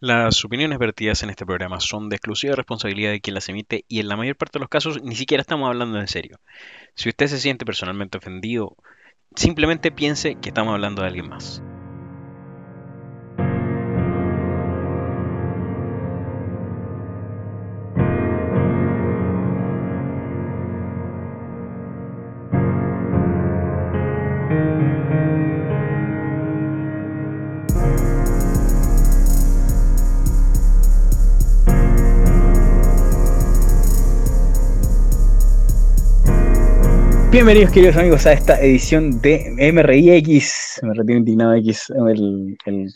Las opiniones vertidas en este programa son de exclusiva responsabilidad de quien las emite y en la mayor parte de los casos ni siquiera estamos hablando en serio. Si usted se siente personalmente ofendido, simplemente piense que estamos hablando de alguien más. Bienvenidos queridos amigos a esta edición de MRIX, Me Retiro Indignado X, el,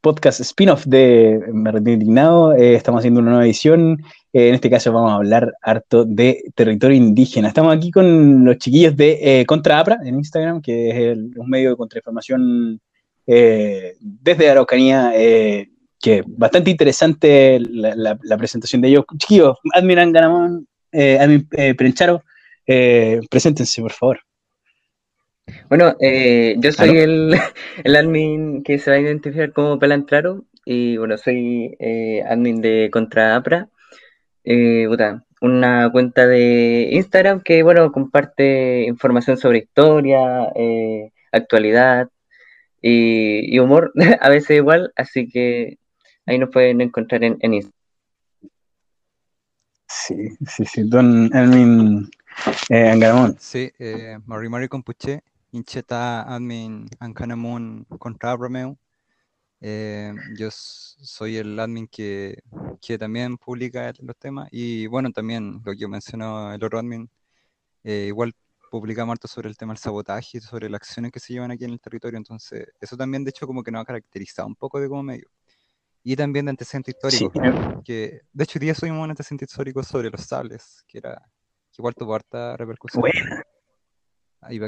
podcast spin-off de Me Retiro Indignado. Eh, estamos haciendo una nueva edición, eh, en este caso vamos a hablar harto de territorio indígena. Estamos aquí con los chiquillos de eh, Contra APRA en Instagram, que es un medio de contrainformación desde Araucanía, que bastante interesante la, presentación de ellos. Chiquillos, Admiran Ganamón, Admin Prencharo. Eh, preséntense, por favor. Bueno, eh, yo soy el, admin que se va a identificar como Pelantraro y bueno, soy eh, admin de Contra APRA. una cuenta de Instagram que bueno, comparte información sobre historia, actualidad y, humor, a veces igual, así que ahí nos pueden encontrar en, en Instagram. Sí, sí, sí, don Admin eh, Angaramón. Sí, eh, Mari Mari Compuche, Incheta Admin Ancanamun contra Romeo. Eh, yo soy el admin que, que, también publica los temas y bueno, también lo que mencionó el otro admin, eh, igual publicamos harto sobre el tema del sabotaje, sobre las acciones que se llevan aquí en el territorio, entonces eso también de hecho como que nos ha caracterizado un poco de como medio. Y también de antecedente histórico, que de hecho hoy día soy un antecedente histórico sobre los sables, que era igual tuvo harta repercusión. Buena.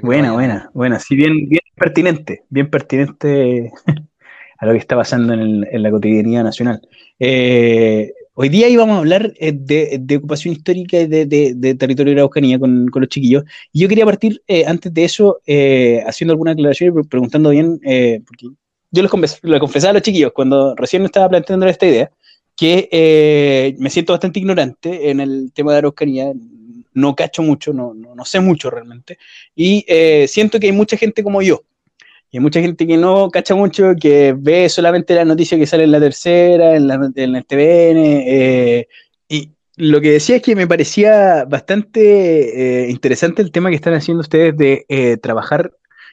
Buena, buena, buena. Sí, bien, bien pertinente, bien pertinente a lo que está pasando en, la cotidianidad nacional. Eh, hoy día íbamos a hablar eh, de, ocupación histórica y de, territorio de la Araucanía con, los chiquillos. Y yo quería partir, eh, antes de eso, haciendo alguna aclaración y preguntando bien, porque yo les, les confesaba a los chiquillos cuando recién estaba planteando esta idea, que me siento bastante ignorante en el tema de Araucanía, no cacho mucho, no, no, sé mucho realmente, y eh, siento que hay mucha gente como yo, y hay mucha gente que no cacha mucho, que ve solamente la noticia que sale en la tercera, en, la, en el TVN, eh, y lo que decía es que me parecía bastante eh, interesante el tema que están haciendo ustedes de trabajar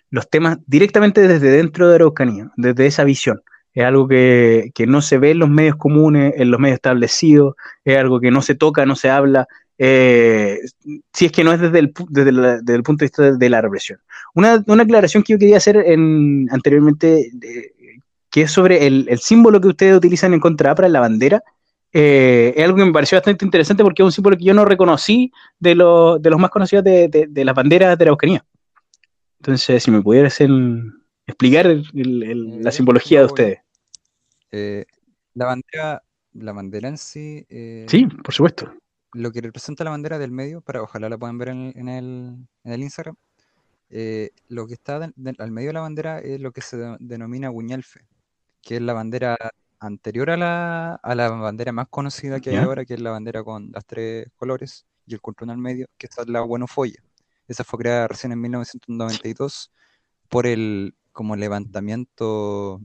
los temas directamente desde dentro de Araucanía, desde esa visión. Es algo que, que, no se ve en los medios comunes, en los medios establecidos, es algo que no se toca, no se habla, eh, si es que no es desde el, desde, el punto de vista de la represión. Una, una aclaración que yo quería hacer en, anteriormente, que es sobre el, el, símbolo que ustedes utilizan en contra para la bandera, eh, es algo que me pareció bastante interesante porque es un símbolo que yo no reconocí de, de los más conocidos de, de, las banderas de la Araucanía. Entonces, si me pudieras explicar la eh, simbología de ustedes. la bandera, la bandera en sí. sí, por supuesto lo que representa la bandera del medio, para ojalá la puedan ver en, el, Instagram, eh, lo que está al medio de la bandera es lo que se denomina Guñalfe, que es la bandera anterior a la, a la bandera más conocida que hay ahora, que es la bandera con las tres colores y el control al medio, que es la Buenofolla. Esa fue creada recién en 1992 por el como levantamiento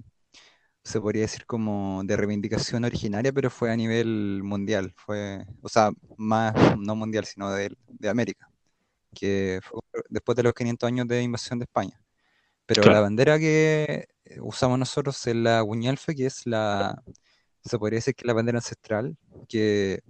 se podría decir como de reivindicación originaria, pero fue a nivel mundial, fue, o sea, más no mundial, sino de, de América, que fue después de los 500 años de invasión de España. Pero la bandera que usamos nosotros es la Guñalfe, que es la, se podría decir que es la bandera ancestral, que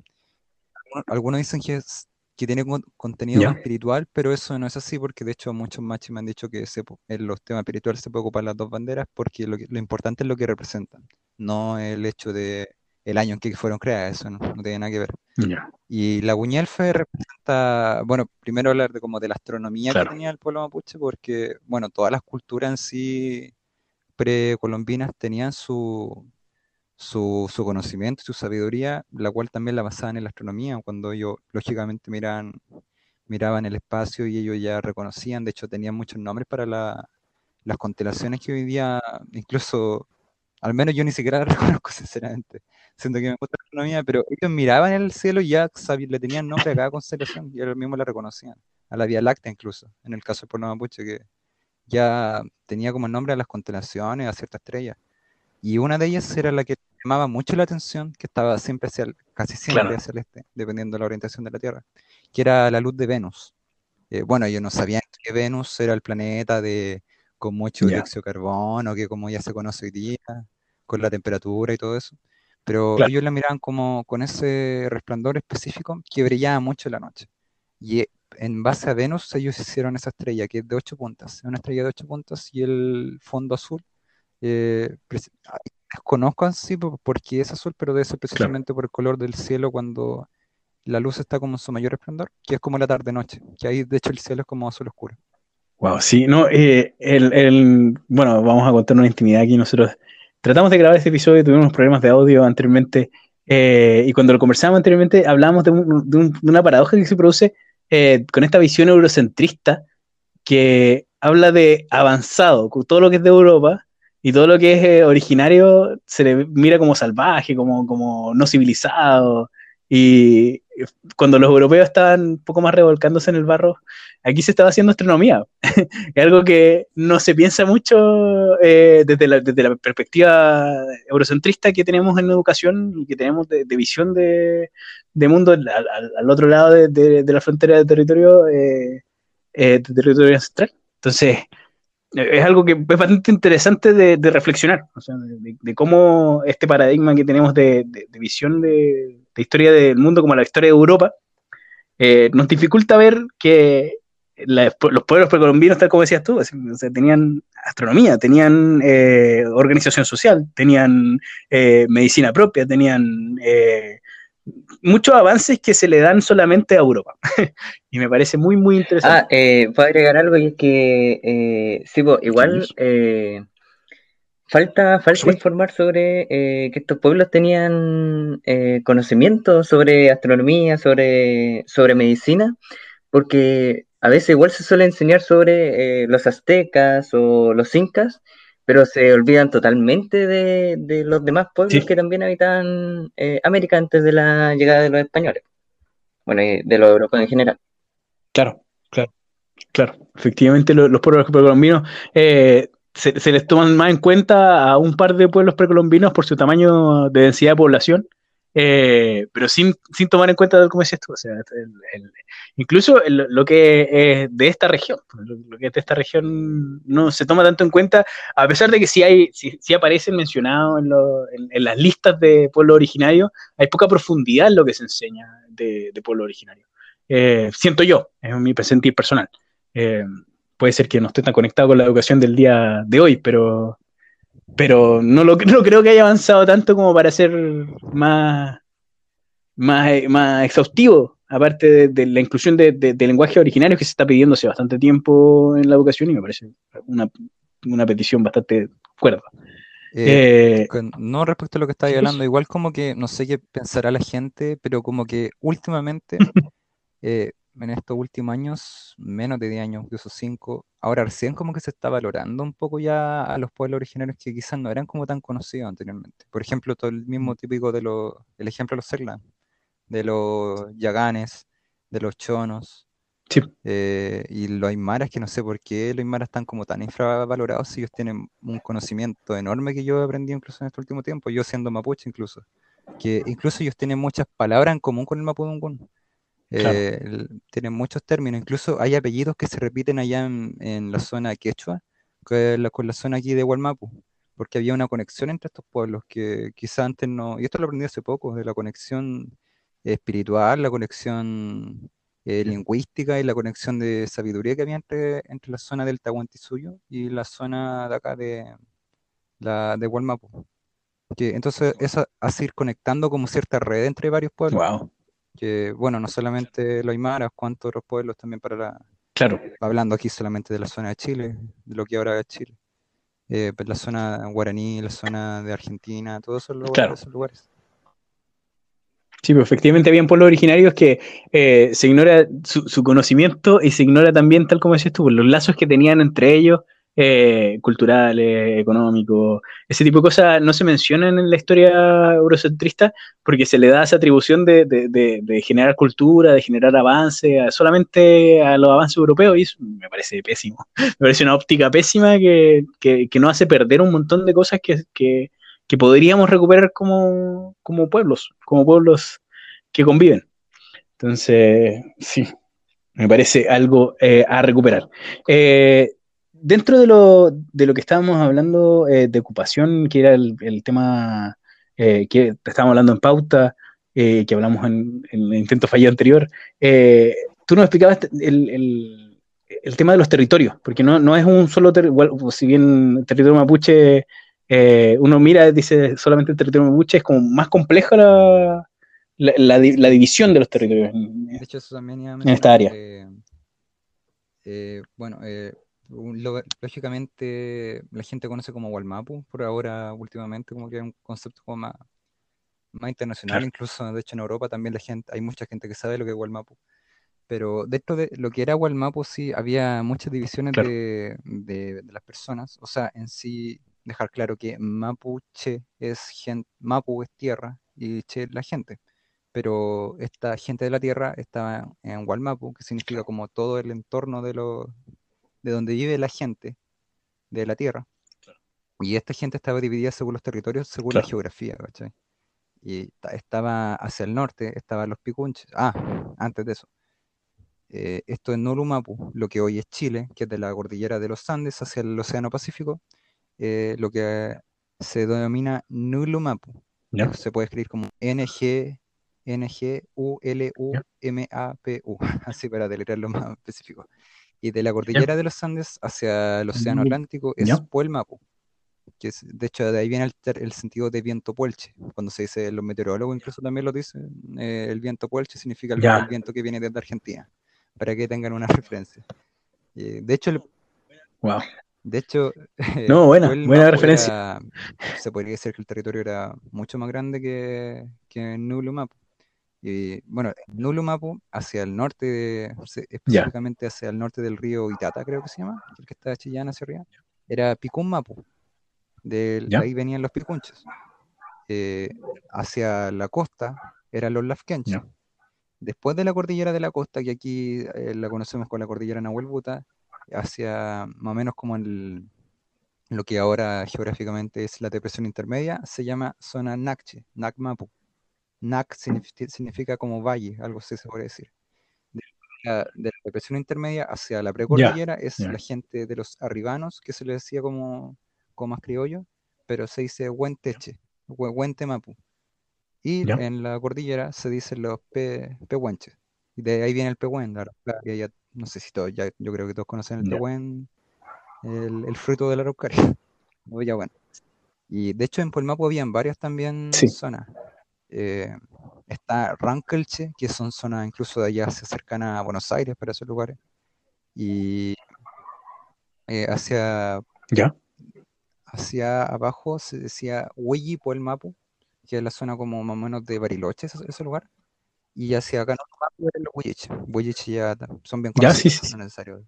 algunos dicen que es que tiene contenido espiritual, pero eso no es así porque de hecho muchos machos me han dicho que en los temas espirituales se puede ocupar las dos banderas porque lo, importante es lo que representan, no el hecho de el año en que fueron creadas, eso no, tiene nada que ver. Y la Guñelfe representa, bueno, primero hablar de como de la astronomía que tenía el pueblo mapuche, porque, bueno, todas las culturas en sí precolombinas tenían su, su, su conocimiento, su sabiduría, la cual también la basaban en la astronomía, cuando ellos lógicamente miraban, miraban el espacio y ellos ya reconocían, de hecho tenían muchos nombres para las constelaciones que hoy día incluso al menos yo ni siquiera la reconozco, sinceramente. Siento que me gusta la astronomía, pero ellos miraban el cielo y ya le tenían nombre a cada constelación y ellos mismos la reconocían. A la Vía Láctea incluso, en el caso del pueblo mapuche, que ya tenía como nombre a las constelaciones, a ciertas estrellas. Y una de ellas era la que llamaba mucho la atención, que estaba siempre hacia casi siempre hacia el este, dependiendo de la orientación de la Tierra, que era la luz de Venus. Eh, bueno, ellos no sabían que Venus era el planeta de con mucho dióxido de carbono, que como ya se conoce hoy día, con la temperatura y todo eso. Pero ellos la miraban como con ese resplandor específico que brillaba mucho en la noche. Y eh, en base a Venus ellos hicieron esa estrella que es de ocho puntas, una estrella de ocho puntas y el fondo azul. Eh, desconozco así porque es azul, pero debe ser precisamente por el color del cielo cuando la luz está como en su mayor esplendor, que es como la tarde-noche, que ahí de hecho el cielo es como azul oscuro. Wow, sí, no, eh, el, bueno, vamos a contar una intimidad aquí. Nosotros tratamos de grabar este episodio, tuvimos problemas de audio anteriormente, eh, y cuando lo conversábamos anteriormente hablábamos de, una paradoja que se produce eh, con esta visión eurocentrista que habla de avanzado, todo lo que es de Europa y todo lo que es originario se le mira como salvaje, como, como no civilizado, y cuando los europeos estaban un poco más revolcándose en el barro, aquí se estaba haciendo astronomía. es algo que no se piensa mucho eh, desde, la, perspectiva eurocentrista que tenemos en la educación y que tenemos de, visión de, mundo al, otro lado de, la frontera de territorio, eh, eh, de territorio ancestral. Entonces, es algo que es bastante interesante de, reflexionar, de, cómo este paradigma que tenemos de, visión de, historia del mundo como la historia de Europa eh, nos dificulta ver que los pueblos precolombinos, tal como decías tú, tenían astronomía, tenían eh, organización social, tenían eh, medicina propia, tenían muchos avances que se le dan solamente a Europa. y me parece muy, muy interesante. Ah, eh, puedo agregar algo y es que, eh, sí, igual eh, falta, falta informar sobre eh, que estos pueblos tenían conocimiento sobre astronomía, sobre, sobre medicina, porque a veces igual se suele enseñar sobre los aztecas o los incas, pero se olvidan totalmente de, los demás pueblos que también habitaban eh, América antes de la llegada de los españoles. Bueno, y de los europeos en general. Claro, claro, claro. Efectivamente, los, pueblos precolombinos eh, se, les toman más en cuenta a un par de pueblos precolombinos por su tamaño de densidad de población eh, pero sin, sin, tomar en cuenta, como decías tú, o sea, incluso lo que es de esta región, lo, que es de esta región no se toma tanto en cuenta, a pesar de que sí, hay, sí, aparecen mencionados en, en, las listas de pueblo originario, hay poca profundidad en lo que se enseña de, pueblo originario. Eh, siento yo, es mi presente personal. Eh, puede ser que no esté tan conectado con la educación del día de hoy, pero pero no, lo, no creo que haya avanzado tanto como para ser más, más, más exhaustivo, aparte de, la inclusión de, de, lenguajes originarios que se está pidiendo hace bastante tiempo en la educación y me parece una, una petición bastante cuerda. Eh, eh, no respecto a lo que estáis hablando, igual como que no sé qué pensará la gente, pero como que últimamente eh, en estos últimos años, menos de 10 años, incluso 5, ahora recién como que se está valorando un poco ya a los pueblos originarios que quizás no eran como tan conocidos anteriormente. Por ejemplo, todo el mismo mm. típico de los, el ejemplo de los Serlan, de los Yaganes, de los Chonos, eh, y los Aymaras, que no sé por qué los Aymaras están como tan infravalorados si ellos tienen un conocimiento enorme que yo he aprendido incluso en este último tiempo, yo siendo mapuche incluso, que incluso ellos tienen muchas palabras en común con el Eh, tienen muchos términos, incluso hay apellidos que se repiten allá en, la zona quechua con la zona aquí de Hualmapu, porque había una conexión entre estos pueblos que quizá antes no, y esto lo aprendí hace poco, de la conexión espiritual, la conexión eh, lingüística y la conexión de sabiduría que había entre, entre la zona del Tahuantisuyo y la zona de acá de, la, de Hualmapu. Que entonces es así ir conectando como cierta red entre varios pueblos. Wow que, bueno, no solamente los Aymaras, cuantos otros pueblos también para la... Claro. Hablando aquí solamente de la zona de Chile, de lo que ahora es Chile. Eh, pues la zona guaraní, la zona de Argentina, todos esos lugares. Esos lugares. Sí, pero efectivamente habían pueblos originarios que eh, se ignora su, conocimiento y se ignora también, tal como decías tú, pues, los lazos que tenían entre ellos eh, culturales, económicos, ese tipo de cosas no se mencionan en la historia eurocentrista porque se le da esa atribución de, generar cultura, de generar avance solamente a los avances europeos y eso me parece pésimo. Me parece una óptica pésima que, no hace perder un montón de cosas que, podríamos recuperar como, como pueblos, como pueblos que conviven. Entonces, sí, me parece algo eh, a recuperar. Eh, dentro de lo, de lo, que estábamos hablando eh, de ocupación, que era el, tema que estábamos hablando en pauta, que hablamos en, el intento fallido anterior, tú nos explicabas el, el, tema de los territorios, porque no, no es un solo territorio, si bien el territorio mapuche, uno mira, dice solamente el territorio mapuche, es como más compleja la, la, división de los territorios en, esta área. Eh, bueno, lógicamente la gente conoce como Walmapu, por ahora últimamente como que es un concepto como más, más internacional, incluso de hecho en Europa también la gente, hay mucha gente que sabe lo que es Walmapu. Pero dentro de lo que era Walmapu sí había muchas divisiones de, de, las personas, o sea, en sí dejar claro que Mapuche es gente, Mapu es tierra y Che la gente. Pero esta gente de la Tierra estaba en Walmapu, que significa como todo el entorno de, lo, de donde vive la gente de la Tierra. Y esta gente estaba dividida según los territorios, según la geografía, ¿cachai? Y estaba hacia el norte, estaban los Picunches. Ah, antes de eso. Eh, esto es Nulumapu, lo que hoy es Chile, que es de la cordillera de los Andes hacia el Océano Pacífico, eh, lo que se denomina Nulumapu. Se puede escribir como NG N-G-U-L-U-M-A-P-U, así para deletrearlo más específico. Y de la cordillera de los Andes hacia el Océano Atlántico es Puelmapu, que es, de hecho de ahí viene el, sentido de viento puelche. Cuando se dice, los meteorólogos incluso también lo dicen, eh, el viento puelche significa el, viento que viene desde Argentina, para que tengan una referencia. de hecho, wow. De hecho, no, buena, buena referencia. se podría decir que el territorio era mucho más grande que, que Nulumapu. Y bueno, Nulumapu, hacia el norte, específicamente hacia el norte del río Itata, creo que se llama, el que está Chillán hacia arriba, era Picunmapu. De ahí venían los picunches. Eh, hacia la costa eran los lafkenches. Después de la cordillera de la costa, que aquí eh, la conocemos con la cordillera Nahuel Buta, hacia más o menos como en lo que ahora geográficamente es la depresión intermedia, se llama zona Nakche, Nakmapu. Nak significa, como valle, algo así se puede decir. De la, depresión intermedia hacia la precordillera es la gente de los arribanos, que se le decía como, como más criollo, pero se dice Huenteche, Huente Mapu. Y en la cordillera se dicen los pe, pehuenches. Y de ahí viene el pehuen, ya, no sé si todos, ya, yo creo que todos conocen el pehuen, el, fruto de la araucaria. ya bueno. Y de hecho en Polmapu habían varias también zonas. Eh, está Rankelche, que son zonas incluso de allá cercanas a Buenos Aires, para esos lugares. Y eh, hacia, ¿Ya? hacia abajo se decía Huelli por el Mapu, que es la zona como más o menos de Bariloche, ese, lugar. Y hacia acá no era Huelliche. Huelliche ya son bien conocidos, ya, sí, sí. no es necesario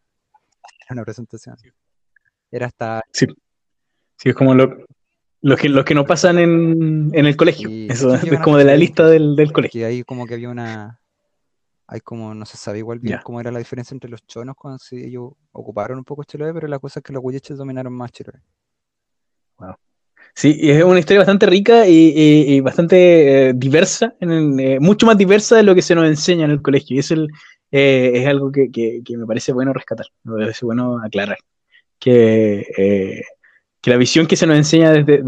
una presentación. Era hasta... Sí, sí es como lo, los que, los que no pasan en, en el colegio. Eso es como de la lista del, del colegio. Y ahí como que había una. Hay como, no se sabe igual bien cómo era la diferencia entre los chonos cuando ellos ocuparon un poco Chiloé, pero la cosa es que los huyeches dominaron más Chiloé. Wow. Sí, es una historia bastante rica y, y, bastante eh, diversa, en eh, mucho más diversa de lo que se nos enseña en el colegio. Y eso el, eh, es algo que, que, que, me parece bueno rescatar, me parece bueno aclarar. Que que la visión que se nos enseña desde,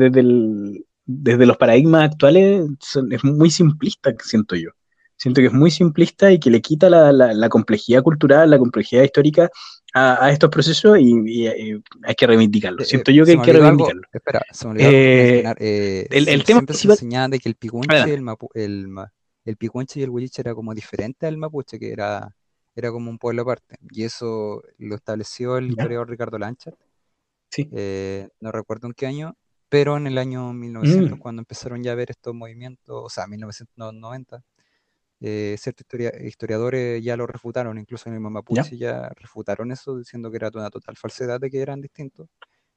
desde, los paradigmas actuales es muy simplista, siento yo. Siento que es muy simplista y que le quita la, complejidad cultural, la complejidad histórica a, estos procesos y, hay que reivindicarlo. Eh, siento yo que hay que reivindicarlo. espera, se me olvidó eh, eh, el, el tema de que el picuenche, el, el, el y el huilliche era como diferente al mapuche, que era, era como un pueblo aparte. Y eso lo estableció el historiador Ricardo Eh, no recuerdo en qué año, pero en el año 1900, mm. cuando empezaron ya a ver estos movimientos, o sea, 1990, eh, ciertos historiadores ya lo refutaron, incluso en el Mapuche ¿Ya? refutaron eso, diciendo que era una total falsedad de que eran distintos,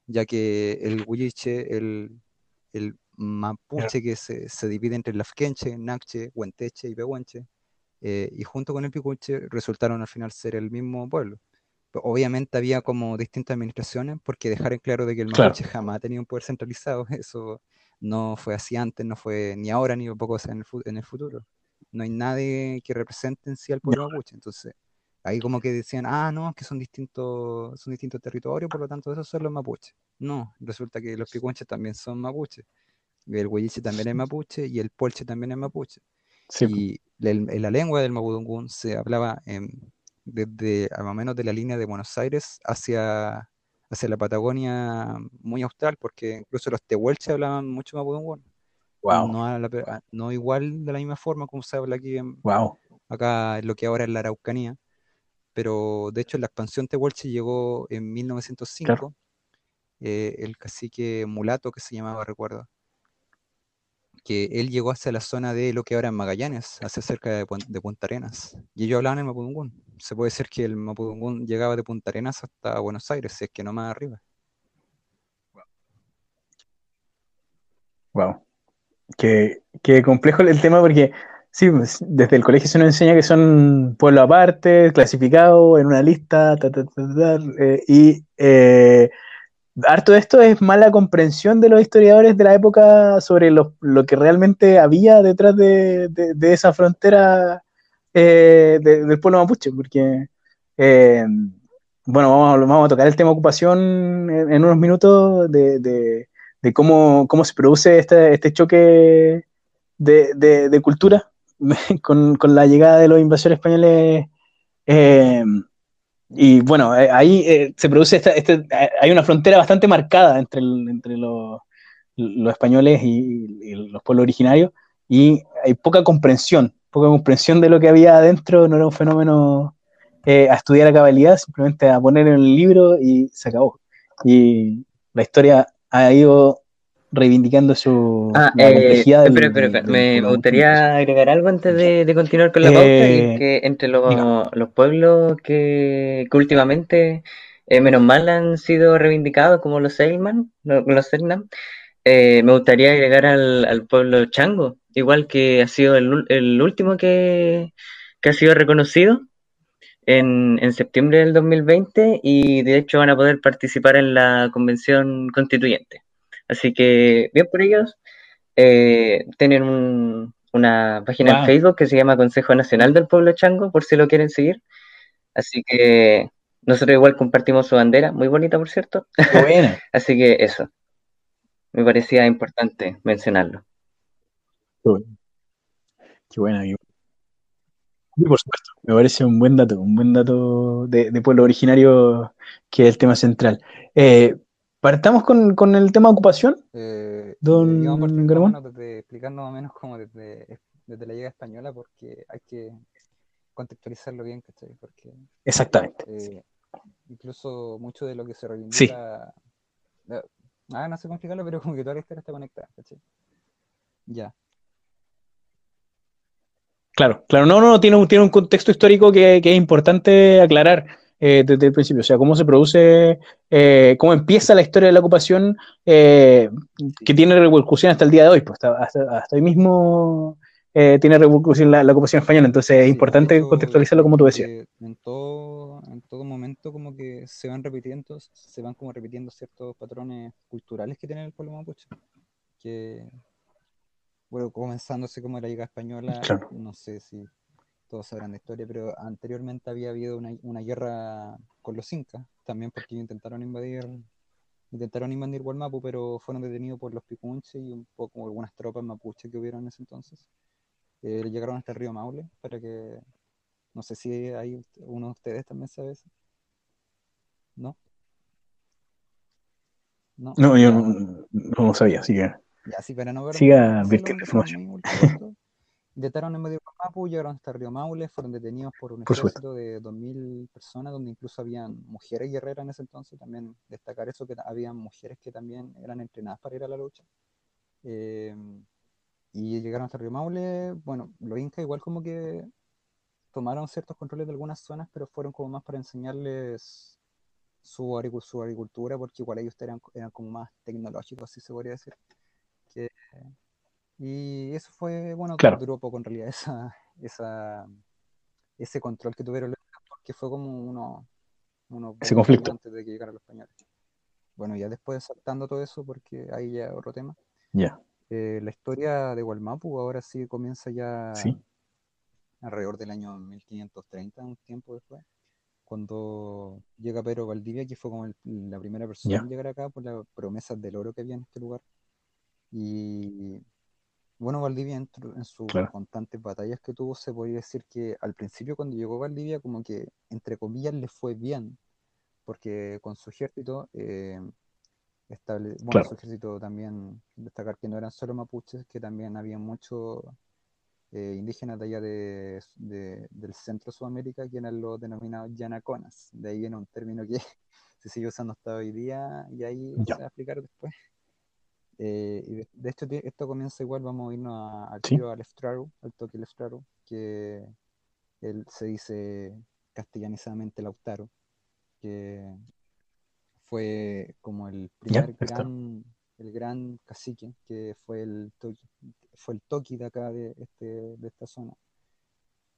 ya que el Huilliche, el, el mapuche que se, se, divide entre Lafkenche, Nakche, Huenteche y Pehuenche, eh, y junto con el Picuche resultaron al final ser el mismo pueblo. Obviamente había como distintas administraciones, porque dejar en claro de que el mapuche jamás ha tenido un poder centralizado, eso no fue así antes, no fue ni ahora ni poco en el, en el futuro. No hay nadie que represente en sí al pueblo mapuche, entonces ahí como que decían, ah, no, que son distintos, son distintos territorios, por lo tanto esos son los mapuches. No, resulta que los picuenches también son mapuches el huelliche también es mapuche y el polche también es mapuche. Y en la lengua del mapudungún se hablaba desde más o menos de la línea de Buenos Aires hacia, hacia la Patagonia muy austral, porque incluso los tehuelches hablaban mucho mapudungún. Wow. No, igual de la misma forma como se habla aquí en, wow. acá en lo que ahora es la Araucanía, pero de hecho la expansión tehuelche llegó en 1905, eh, el cacique mulato que se llamaba, recuerdo, que él llegó hacia la zona de lo que ahora es Magallanes, hacia cerca de, Punta Arenas. Y ellos hablaban el Mapudungún. Se puede decir que el Mapudungún llegaba de Punta Arenas hasta Buenos Aires, si es que no más arriba. Wow. Qué, complejo el tema porque sí, pues, desde el colegio se nos enseña que son pueblos aparte, clasificados en una lista, eh, y eh, harto de esto es mala comprensión de los historiadores de la época sobre lo, que realmente había detrás de, esa frontera eh, del pueblo mapuche, porque, eh, bueno, vamos, a tocar el tema ocupación en, unos minutos de, cómo, cómo, se produce este, este choque de, cultura con, la llegada de los invasores españoles. Eh, y bueno, eh, ahí eh, se produce, esta, este, hay una frontera bastante marcada entre, entre los, españoles y, los pueblos originarios, y hay poca comprensión, poca comprensión de lo que había adentro, no era un fenómeno eh, a estudiar a cabalidad, simplemente a poner en el libro y se acabó. Y la historia ha ido reivindicando su ah, complejidad. me, gustaría agregar algo antes de, continuar con la pauta, y eh, que entre los, pueblos que, últimamente, eh, menos mal, han sido reivindicados, como los Seilman, los Selnam, eh, me gustaría agregar al, pueblo Chango, igual que ha sido el, último que, ha sido reconocido. En, en septiembre del 2020 y de hecho van a poder participar en la convención constituyente. Así que, bien por ellos. Eh, tienen una página en Facebook que se llama Consejo Nacional del Pueblo Chango, por si lo quieren seguir. Así que nosotros igual compartimos su bandera, muy bonita, por cierto. Así que eso. Me parecía importante mencionarlo. Qué buena, por supuesto, me parece un buen dato, un buen dato de, pueblo originario que es el tema central. Eh, Partamos con, con el tema ocupación. Eh, don Gramón. Desde, explicando más o menos como desde, desde la llegada española, porque hay que contextualizarlo bien, ¿cachai? Porque, Exactamente. Eh, incluso mucho de lo que se reivindica. Sí. Ah, no sé cómo explicarlo, pero como que toda la historia está conectada, ¿cachai? Ya. Claro, claro, no, no, tiene un, tiene un contexto histórico que, que es importante aclarar. Eh, desde el principio, o sea, cómo se produce, eh, cómo empieza la historia de la ocupación eh, que tiene repercusión hasta el día de hoy, pues hasta, hoy mismo tiene repercusión la, ocupación española, entonces es importante contextualizarlo como tú decías. En todo, en todo momento como que se van repitiendo, se van como repitiendo ciertos patrones culturales que tiene el pueblo mapuche, que, bueno, comenzándose como la llegada española, no sé si todos sabrán historia, pero anteriormente había habido una, guerra con los incas, también porque intentaron invadir intentaron invadir Gualmapu, pero fueron detenidos por los picunches y un poco algunas tropas mapuches que hubieron en ese entonces. Eh, llegaron hasta el río Maule para que, no sé si hay uno de ustedes también sabe eso. ¿No? No, no yo no, sabía, así que... Ya, sí, para no ver... Siga Intentaron en medio de Mapu, llegaron hasta Río Maule, fueron detenidos por un ejército de 2.000 personas, donde incluso habían mujeres guerreras en ese entonces. También destacar eso, que habían mujeres que también eran entrenadas para ir a la lucha. Eh, y llegaron hasta río Maule, bueno, los incas igual como que tomaron ciertos controles de algunas zonas, pero fueron como más para enseñarles su, agricultura, porque igual ellos eran, eran como más tecnológicos, así se podría decir. Y eso fue, bueno, claro. duró poco en realidad, esa, esa, ese control que tuvieron, porque fue como uno, uno ese conflicto antes de que llegaran los españoles. Bueno, ya después saltando todo eso, porque ahí ya otro tema. Ya. Eh, la historia de Gualmapu ahora sí comienza ya ¿Sí? alrededor del año 1530, un tiempo después, cuando llega Pedro Valdivia, que fue como la primera persona en llegar acá por las promesas del oro que había en este lugar. Y bueno, Valdivia en, sus constantes batallas que tuvo, se podría decir que al principio cuando llegó Valdivia, como que entre comillas le fue bien, porque con su ejército, eh, estable, bueno, su ejército también, destacar que no eran solo mapuches, que también había muchos eh, indígenas de allá de, del centro de Sudamérica, que eran los denominados yanaconas. De ahí viene un término que se sigue usando hasta hoy día y ahí se va a explicar después. Eh, y de, hecho, esto comienza igual, vamos a irnos al tiro al Eftraru, al toque que él se dice castellanizadamente Lautaro, que fue como el primer gran el gran cacique, que fue el toki, fue el de acá, de, este, de esta zona.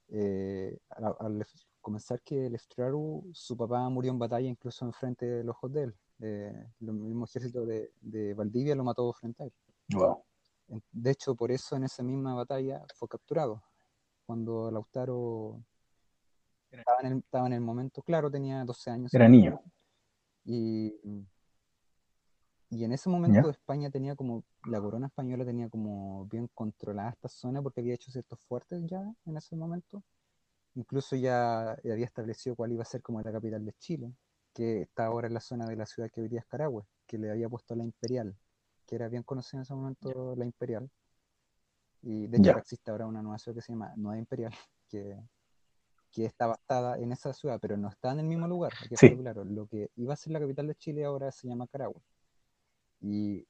Eh, al, comenzar que el su papá murió en batalla incluso enfrente de los ojos de él. Eh, el mismo ejército de, de, Valdivia lo mató frente a él. De hecho, por eso en esa misma batalla fue capturado. Cuando Lautaro estaba en el, estaba en el momento, claro, tenía 12 años. Era niño. Y y en ese momento España tenía como, la corona española tenía como bien controlada esta zona porque había hecho ciertos fuertes ya en ese momento. Incluso ya había establecido cuál iba a ser como la capital de Chile, que está ahora en la zona de la ciudad que hoy día es Carahue, que le había puesto la Imperial, que era bien conocida en ese momento la Imperial. Y de hecho existe ahora una nueva ciudad que se llama Nueva Imperial, que, que está basada en esa ciudad, pero no está en el mismo lugar. claro, lo que iba a ser la capital de Chile ahora se llama Carahue. Y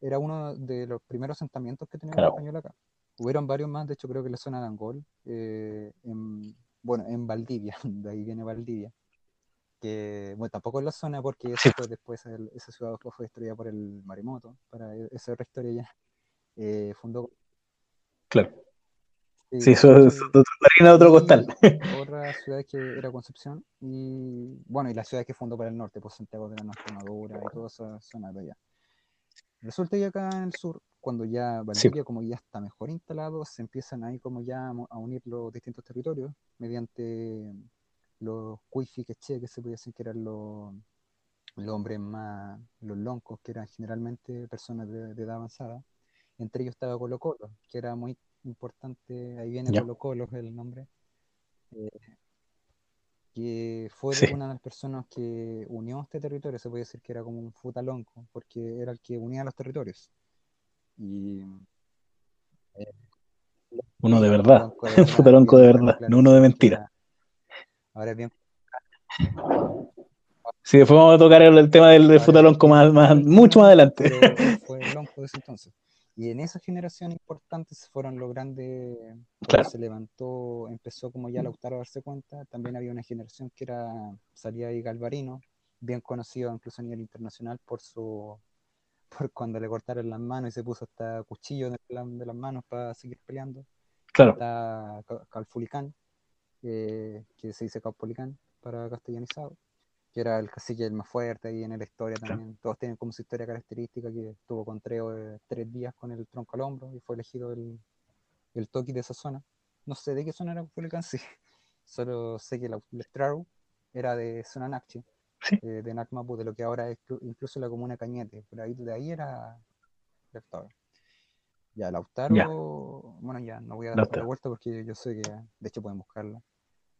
era uno de los primeros asentamientos que tenía el español acá. Hubieron varios más, de hecho creo que la zona de Angol, eh, en, bueno, en Valdivia, de ahí viene Valdivia, que, bueno, tampoco es la zona porque después esa ciudad fue destruida por el maremoto, para e, esa otra historia ya. Eh, fundó... Claro. Sí, eso es otro, otro costal. Otra ciudad que era Concepción, y bueno, y la ciudad que fundó para el norte, pues Santiago de la Nuestra Madura y toda esa zona de allá. Resulta que acá en el sur, cuando ya Valdivia como ya está mejor instalado, se empiezan ahí como ya a unir los distintos territorios mediante los cuifi que se podía decir que eran los, los hombres más, los loncos, que eran generalmente personas de, edad avanzada. Entre ellos estaba Colo Colo, que era muy importante, ahí viene Colo Colo el nombre. Eh, que fue una de las personas que unió este territorio, se puede decir que era como un futalonco, porque era el que unía los territorios. Y, eh, uno de verdad, un futalonco de verdad, no uno de mentira. Ahora es bien. Sí, después vamos a tocar el, tema del, futalonco más, más, mucho más adelante. fue el lonco de ese entonces. Y en esa generación importante se fueron los grandes, se levantó, empezó como ya Lautaro a darse cuenta, también había una generación que era, salía ahí Galvarino, bien conocido incluso a nivel internacional por su, por cuando le cortaron las manos y se puso hasta cuchillo de, de las manos para seguir peleando. Claro. Está Calfulicán, eh, que se dice Caupolicán para castellanizado que era el cacique el más fuerte ahí en la historia también. Todos tienen como su historia característica, que estuvo con Treo tres días con el tronco al hombro y fue elegido el, el toki de esa zona. No sé de qué zona era Culiacán, sí. Solo sé que el Lestraru era de zona Nakchi, eh, de Nakmapu, de lo que ahora es incluso la comuna Cañete. Por ahí, de ahí era Lautaro. Ya, Lautaro, bueno, ya no voy a dar la vuelta porque yo sé que, de hecho, pueden buscarla.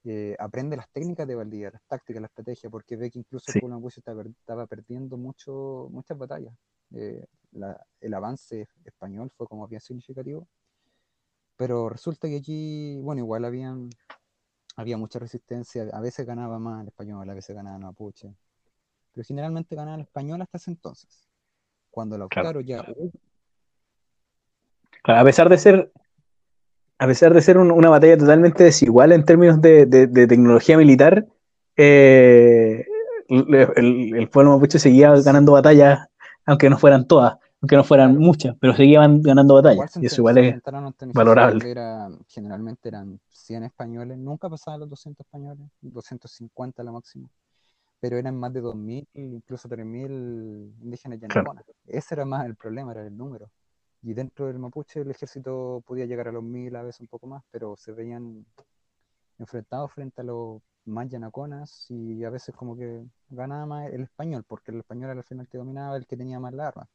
Eh, aprende las técnicas de Valdivia, las tácticas, la estrategia, porque ve que incluso el pueblo estaba, estaba, perdiendo mucho, muchas batallas. Eh, el avance español fue como bien significativo, pero resulta que aquí, bueno, igual habían, había mucha resistencia, a veces ganaba más el español, a veces ganaba el mapuche, pero generalmente ganaba el español hasta ese entonces. Cuando Lautaro claro. ya a pesar de ser, a pesar de ser una batalla totalmente desigual en términos de, tecnología militar, eh, el, pueblo mapuche seguía ganando batallas, aunque no fueran todas, aunque no fueran muchas, pero seguían ganando batallas. Y eso igual es valorable. generalmente eran 100 españoles, nunca pasaban los 200 españoles, 250 lo máximo pero eran más de 2.000, incluso 3.000 indígenas yanaconas. Ese era más el problema, era el número. Y dentro del mapuche el ejército podía llegar a los 1.000, a veces un poco más, pero se veían enfrentados frente a los más yanaconas y a veces como que ganaba más el español, porque el español al final que dominaba el que tenía más la arma.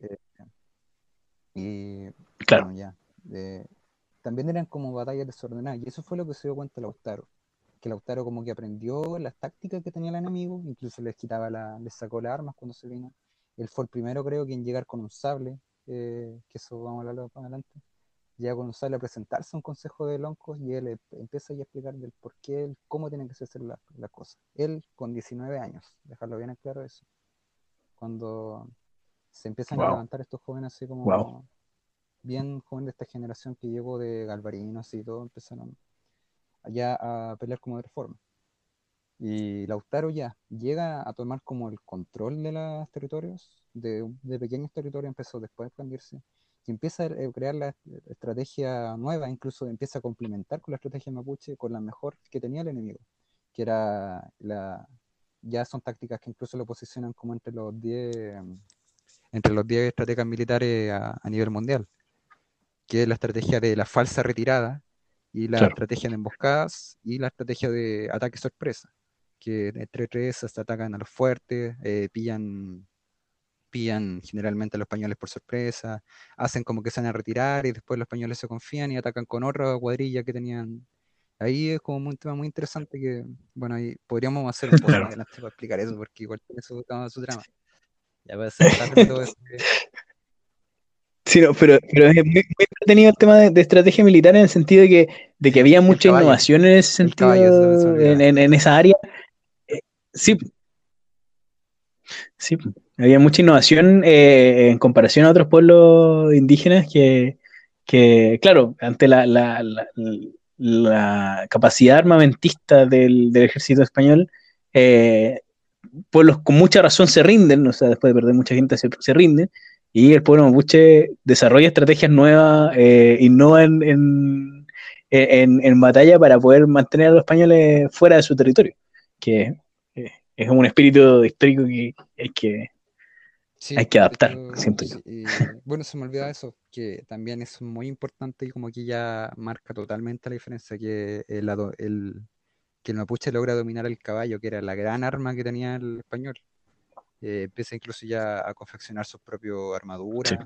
Eh, y claro. ya. también eran como batallas desordenadas, y eso fue lo que se dio cuenta Lautaro que Lautaro como que aprendió las tácticas que tenía el enemigo, incluso les quitaba la, les sacó las armas cuando se vino. Él fue el primero, creo, que en llegar con un sable, eh, que eso vamos a hablarlo más adelante, con un sable a presentarse a un consejo de loncos y él empieza a explicar del por qué, cómo tienen que hacer las la cosas. Él con 19 años, dejarlo bien claro eso. Cuando se empiezan a levantar estos jóvenes así como bien jóvenes de esta generación que llegó de Galvarinos y todo, empezaron allá a pelear como de reforma. Y Lautaro ya llega a tomar como el control de los territorios, de, pequeños territorios, empezó después a expandirse, y empieza a crear la estrategia nueva, incluso empieza a complementar con la estrategia mapuche, con la mejor que tenía el enemigo, que era la, ya son tácticas que incluso lo posicionan como entre los 10 entre los 10 estrategas militares a, a, nivel mundial, que es la estrategia de la falsa retirada, y la estrategia de emboscadas y la estrategia de ataque sorpresa, que entre tres hasta atacan a los fuertes, eh, pillan, pillan generalmente a los españoles por sorpresa, hacen como que se van a retirar y después los españoles se confían y atacan con otra cuadrilla que tenían. Ahí es como un tema muy interesante que, bueno, ahí podríamos hacer un poco adelante para explicar eso, porque igual tiene su, su drama. Ya va a ser todo eso. Sí, pero, pero es muy, entretenido el tema de, estrategia militar en el sentido de que, de que había mucha innovación en ese sentido, en, esa área. Sí, sí, había mucha innovación eh, en comparación a otros pueblos indígenas que, que claro, ante la, la, la, capacidad armamentista del, del ejército español, eh, pueblos con mucha razón se rinden, o sea, después de perder mucha gente se, rinden, y el pueblo mapuche desarrolla estrategias nuevas, eh, innova en, en, batalla para poder mantener a los españoles fuera de su territorio, que es un espíritu histórico que hay que, hay que adaptar, siento yo. bueno, se me olvidaba eso, que también es muy importante y como que ya marca totalmente la diferencia, que el, el, que el mapuche logra dominar el caballo, que era la gran arma que tenía el español eh, empieza incluso ya a confeccionar sus propias armaduras,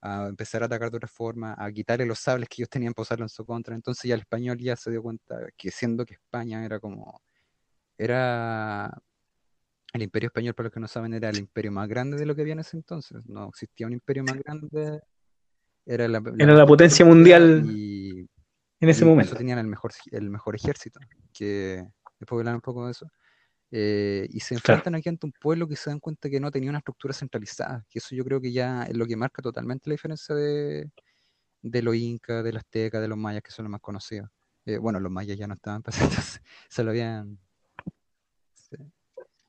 a empezar a atacar de otra forma, a quitarle los sables que ellos tenían para usarlo en su contra. Entonces ya el español ya se dio cuenta que siendo que España era como, era el imperio español, para los que no saben, era el imperio más grande de lo que había en ese entonces. No existía un imperio más grande. Era la, era la potencia mundial y, en ese momento. tenían el mejor, el mejor ejército, que después hablar un poco de eso. Eh, y se enfrentan aquí ante un pueblo que se dan cuenta que no tenía una estructura centralizada, que eso yo creo que ya es lo que marca totalmente la diferencia de, de los incas, de los aztecas, de los mayas, que son los más conocidos. Eh, bueno, los mayas ya no estaban presentes, se lo habían...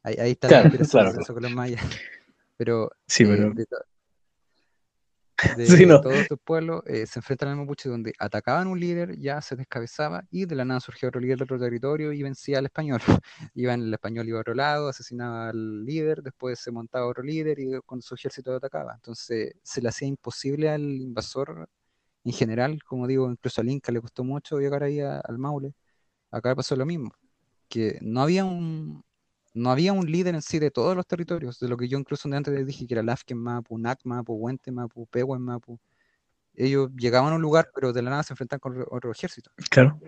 Ahí, ahí, está la claro, con los mayas. Pero, sí, pero... Eh, de todos estos pueblos eh, se enfrentan al mapuche donde atacaban un líder, ya se descabezaba y de la nada surgió otro líder de otro territorio y vencía al español. iba el español iba a otro lado, asesinaba al líder, después se montaba otro líder y con su ejército atacaba. Entonces se le hacía imposible al invasor en general, como digo, incluso al Inca le costó mucho llegar ahí al Maule. Acá pasó lo mismo, que no había un, no había un líder en sí de todos los territorios, de lo que yo incluso antes les dije, que era Lafken Mapu, Nak Mapu, Huente Mapu, Pehuen Mapu. Ellos llegaban a un lugar, pero de la nada se enfrentaban con otro ejército. Claro.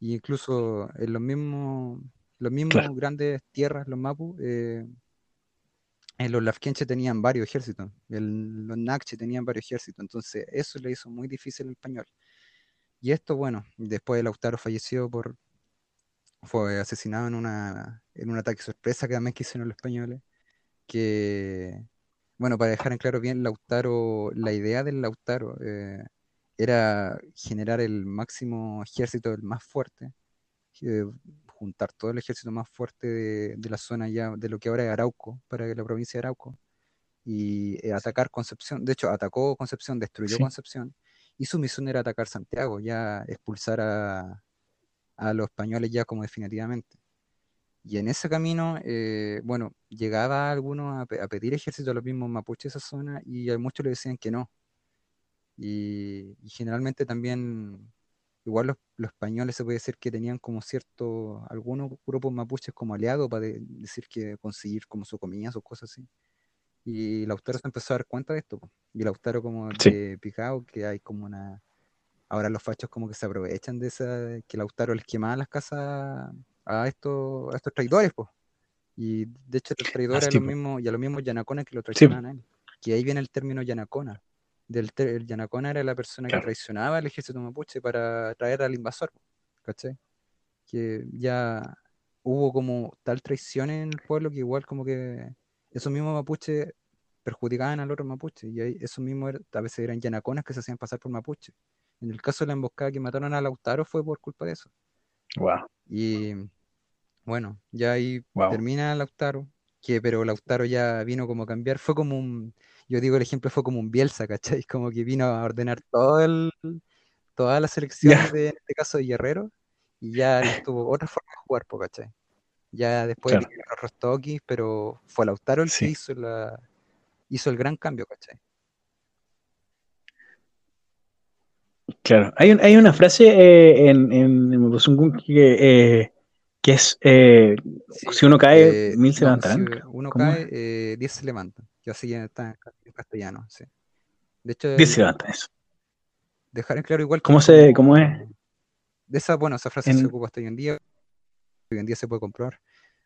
Y incluso en los mismos, los mismos grandes tierras, los Mapu, eh, en los Lafkenche tenían varios ejércitos, el, los Nakche tenían varios ejércitos, entonces eso le hizo muy difícil al español. Y esto, bueno, después de Lautaro falleció por, fue asesinado en, una, en un ataque sorpresa que también hicieron los españoles, que bueno, para dejar en claro bien, Lautaro, la idea del Lautaro eh, era generar el máximo ejército, el más fuerte, eh, juntar todo el ejército más fuerte de, la zona ya, de lo que ahora es Arauco, para la provincia de Arauco, y eh, atacar Concepción. De hecho, atacó Concepción, destruyó Concepción, y su misión era atacar Santiago, ya expulsar a, los españoles ya como definitivamente. Y en ese camino, eh, bueno, llegaba algunos a, pedir ejército a los mismos mapuches de esa zona y a muchos le decían que no. Y, generalmente también, igual los, españoles se puede decir que tenían como cierto, algunos grupos mapuches como aliados para decir que conseguir como su comida, sus cosas así. Y Lautaro se empezó a dar cuenta de esto. Y Lautaro como de picado, que hay como una... Ahora los fachos como que se aprovechan de esa, que Lautaro les quemaba las casas a estos, a estos traidores, pues. Y de hecho estos traidores a los mismos, y a los mismos yanaconas que lo traicionaban a él. Que ahí viene el término yanacona. Del el yanacona era la persona que traicionaba al ejército mapuche para traer al invasor, ¿cachai? Que ya hubo como tal traición en el pueblo que igual como que esos mismos mapuches perjudicaban al otro mapuche y esos mismos a veces eran yanaconas que se hacían pasar por mapuche. En el caso de la emboscada que mataron a Lautaro fue por culpa de eso. Wow. Y bueno, ya ahí termina Lautaro, que pero Lautaro ya vino como a cambiar, fue como un, yo digo el ejemplo fue como un Bielsa, ¿cachai? Como que vino a ordenar todo el, todas las selecciones de, en este caso de Guerrero, y ya tuvo otra forma de jugar, ¿cachai? Ya después claro. los Rostokis, pero fue Lautaro el que hizo, la, hizo el gran cambio, ¿cachai? Claro, hay, hay una frase eh, en, en que, eh, que es, eh, si uno cae, eh, mil se levantarán. Si uno cae, eh, diez se levantan. Yo así está en castellano, sí. De hecho, diez se levantan, eso. Dejar en claro igual ¿Cómo, se, cómo es? De esa, bueno, esa frase se ocupa hasta hoy en día hoy en día se puede comprobar,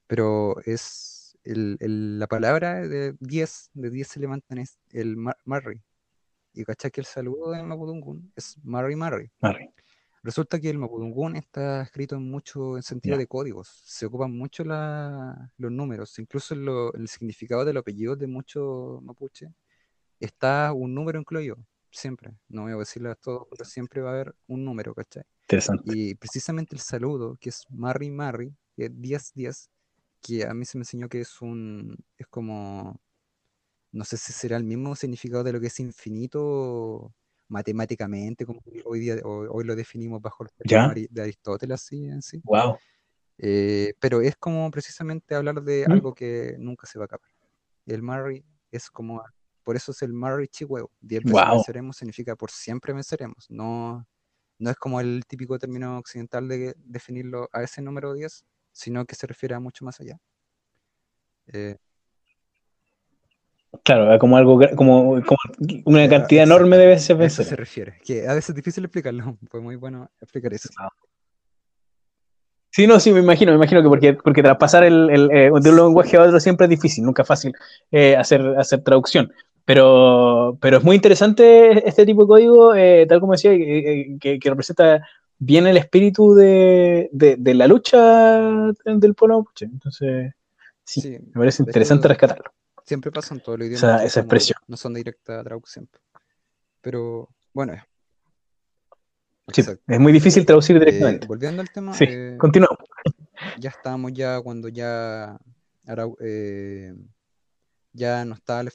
pero es el, la palabra de 10, de 10 se levantan es el Marri. Y cachai que el saludo del Mapudungun es Marri Marri. Resulta que el Mapudungun está escrito en mucho en sentido de códigos, se ocupan mucho los números, incluso en, el significado del apellido de muchos mapuche está un número incluido, siempre, no voy a decirlo a todos, pero siempre va a haber un número, ¿cachai? Y precisamente el saludo, que es Marri Marri, que es 10 10, que a mí se me enseñó que es un, es como, no sé si será el mismo significado de lo que es infinito matemáticamente, como hoy día hoy, lo definimos bajo los términos de Aristóteles, así en sí. Wow. Eh, pero es como precisamente hablar de ¿Mm? algo que nunca se va a acabar. El Marri es como, por eso es el Marri Chihuahua. 10 veces venceremos significa por siempre venceremos. No, no es como el típico término occidental de definirlo a ese número 10, sino que se refiere a mucho más allá. Eh, claro, como algo como, una cantidad enorme de veces. A eso se refiere, que a veces es difícil explicarlo, fue muy bueno explicar eso. Sí, no, sí, me imagino, me imagino que porque, porque traspasar el, el eh, de un lenguaje a otro siempre es difícil, nunca es fácil eh, hacer, hacer traducción. Pero, pero es muy interesante este tipo de código, eh, tal como decía, que, representa bien el espíritu de, la lucha del pueblo mapuche. Entonces, sí, me parece interesante rescatarlo. Siempre pasa en todo el idioma. Esa, esa expresión. No son de directa traducción. Pero, bueno. Sí, es muy difícil traducir eh, directamente. volviendo al tema. Sí, eh, continuamos. Ya estábamos ya cuando ya, ya no estaba el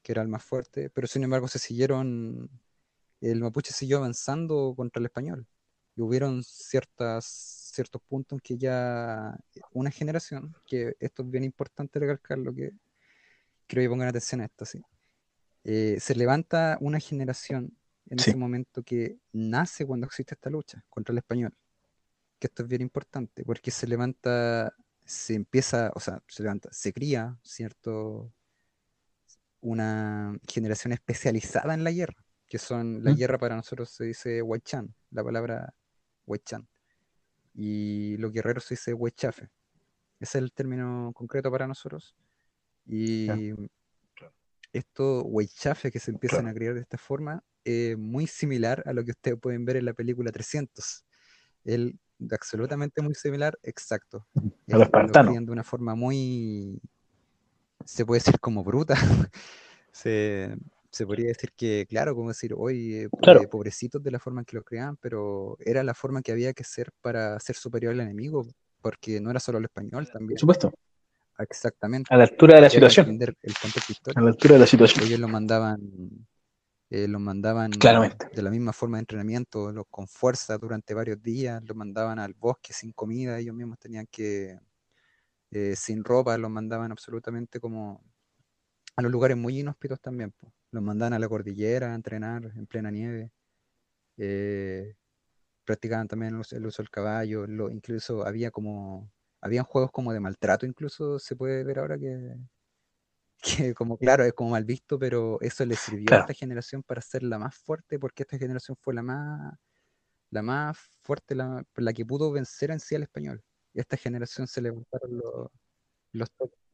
que era el más fuerte, pero sin embargo se siguieron, el mapuche siguió avanzando contra el español. Y hubieron ciertas, ciertos puntos en que ya una generación, que esto es bien importante recalcarlo, que creo que pongan atención a esto, sí. Eh, se levanta una generación en ese momento que nace cuando existe esta lucha contra el español. Que esto es bien importante, porque se levanta, se empieza, o sea, se levanta, se cría, ¿cierto? una generación especializada en la guerra, que son la guerra para nosotros se dice huaychan, la palabra huaychan, y los guerreros se dice huaychafe. Ese es el término concreto para nosotros. Y esto, huaychafe, que se empiezan a criar de esta forma, muy similar a lo que ustedes pueden ver en la película 300. El, absolutamente muy similar, exacto. A los de una forma muy se puede decir como bruta. se, se podría decir que, claro, como decir, hoy eh, pobrecitos de la forma en que los creaban, pero era la forma que había que ser para ser superior al enemigo, porque no era solo el español también. Por supuesto. Exactamente. A la altura de la situación. El a la altura de la situación. Ellos lo mandaban, eh, lo mandaban Claramente. de la misma forma de entrenamiento, con fuerza durante varios días, lo mandaban al bosque sin comida, ellos mismos tenían que, eh, sin ropa, los mandaban absolutamente como a los lugares muy inhóspitos también. Los mandaban a la cordillera a entrenar en plena nieve. Eh, practicaban también el uso, del caballo. Lo, incluso había como. Habían juegos como de maltrato, incluso se puede ver ahora que, que como claro, es como mal visto, pero eso le sirvió a esta generación para ser la más fuerte, porque esta generación fue la más, la más fuerte, la, la que pudo vencer en sí al español. Y a esta generación se levantaron los, los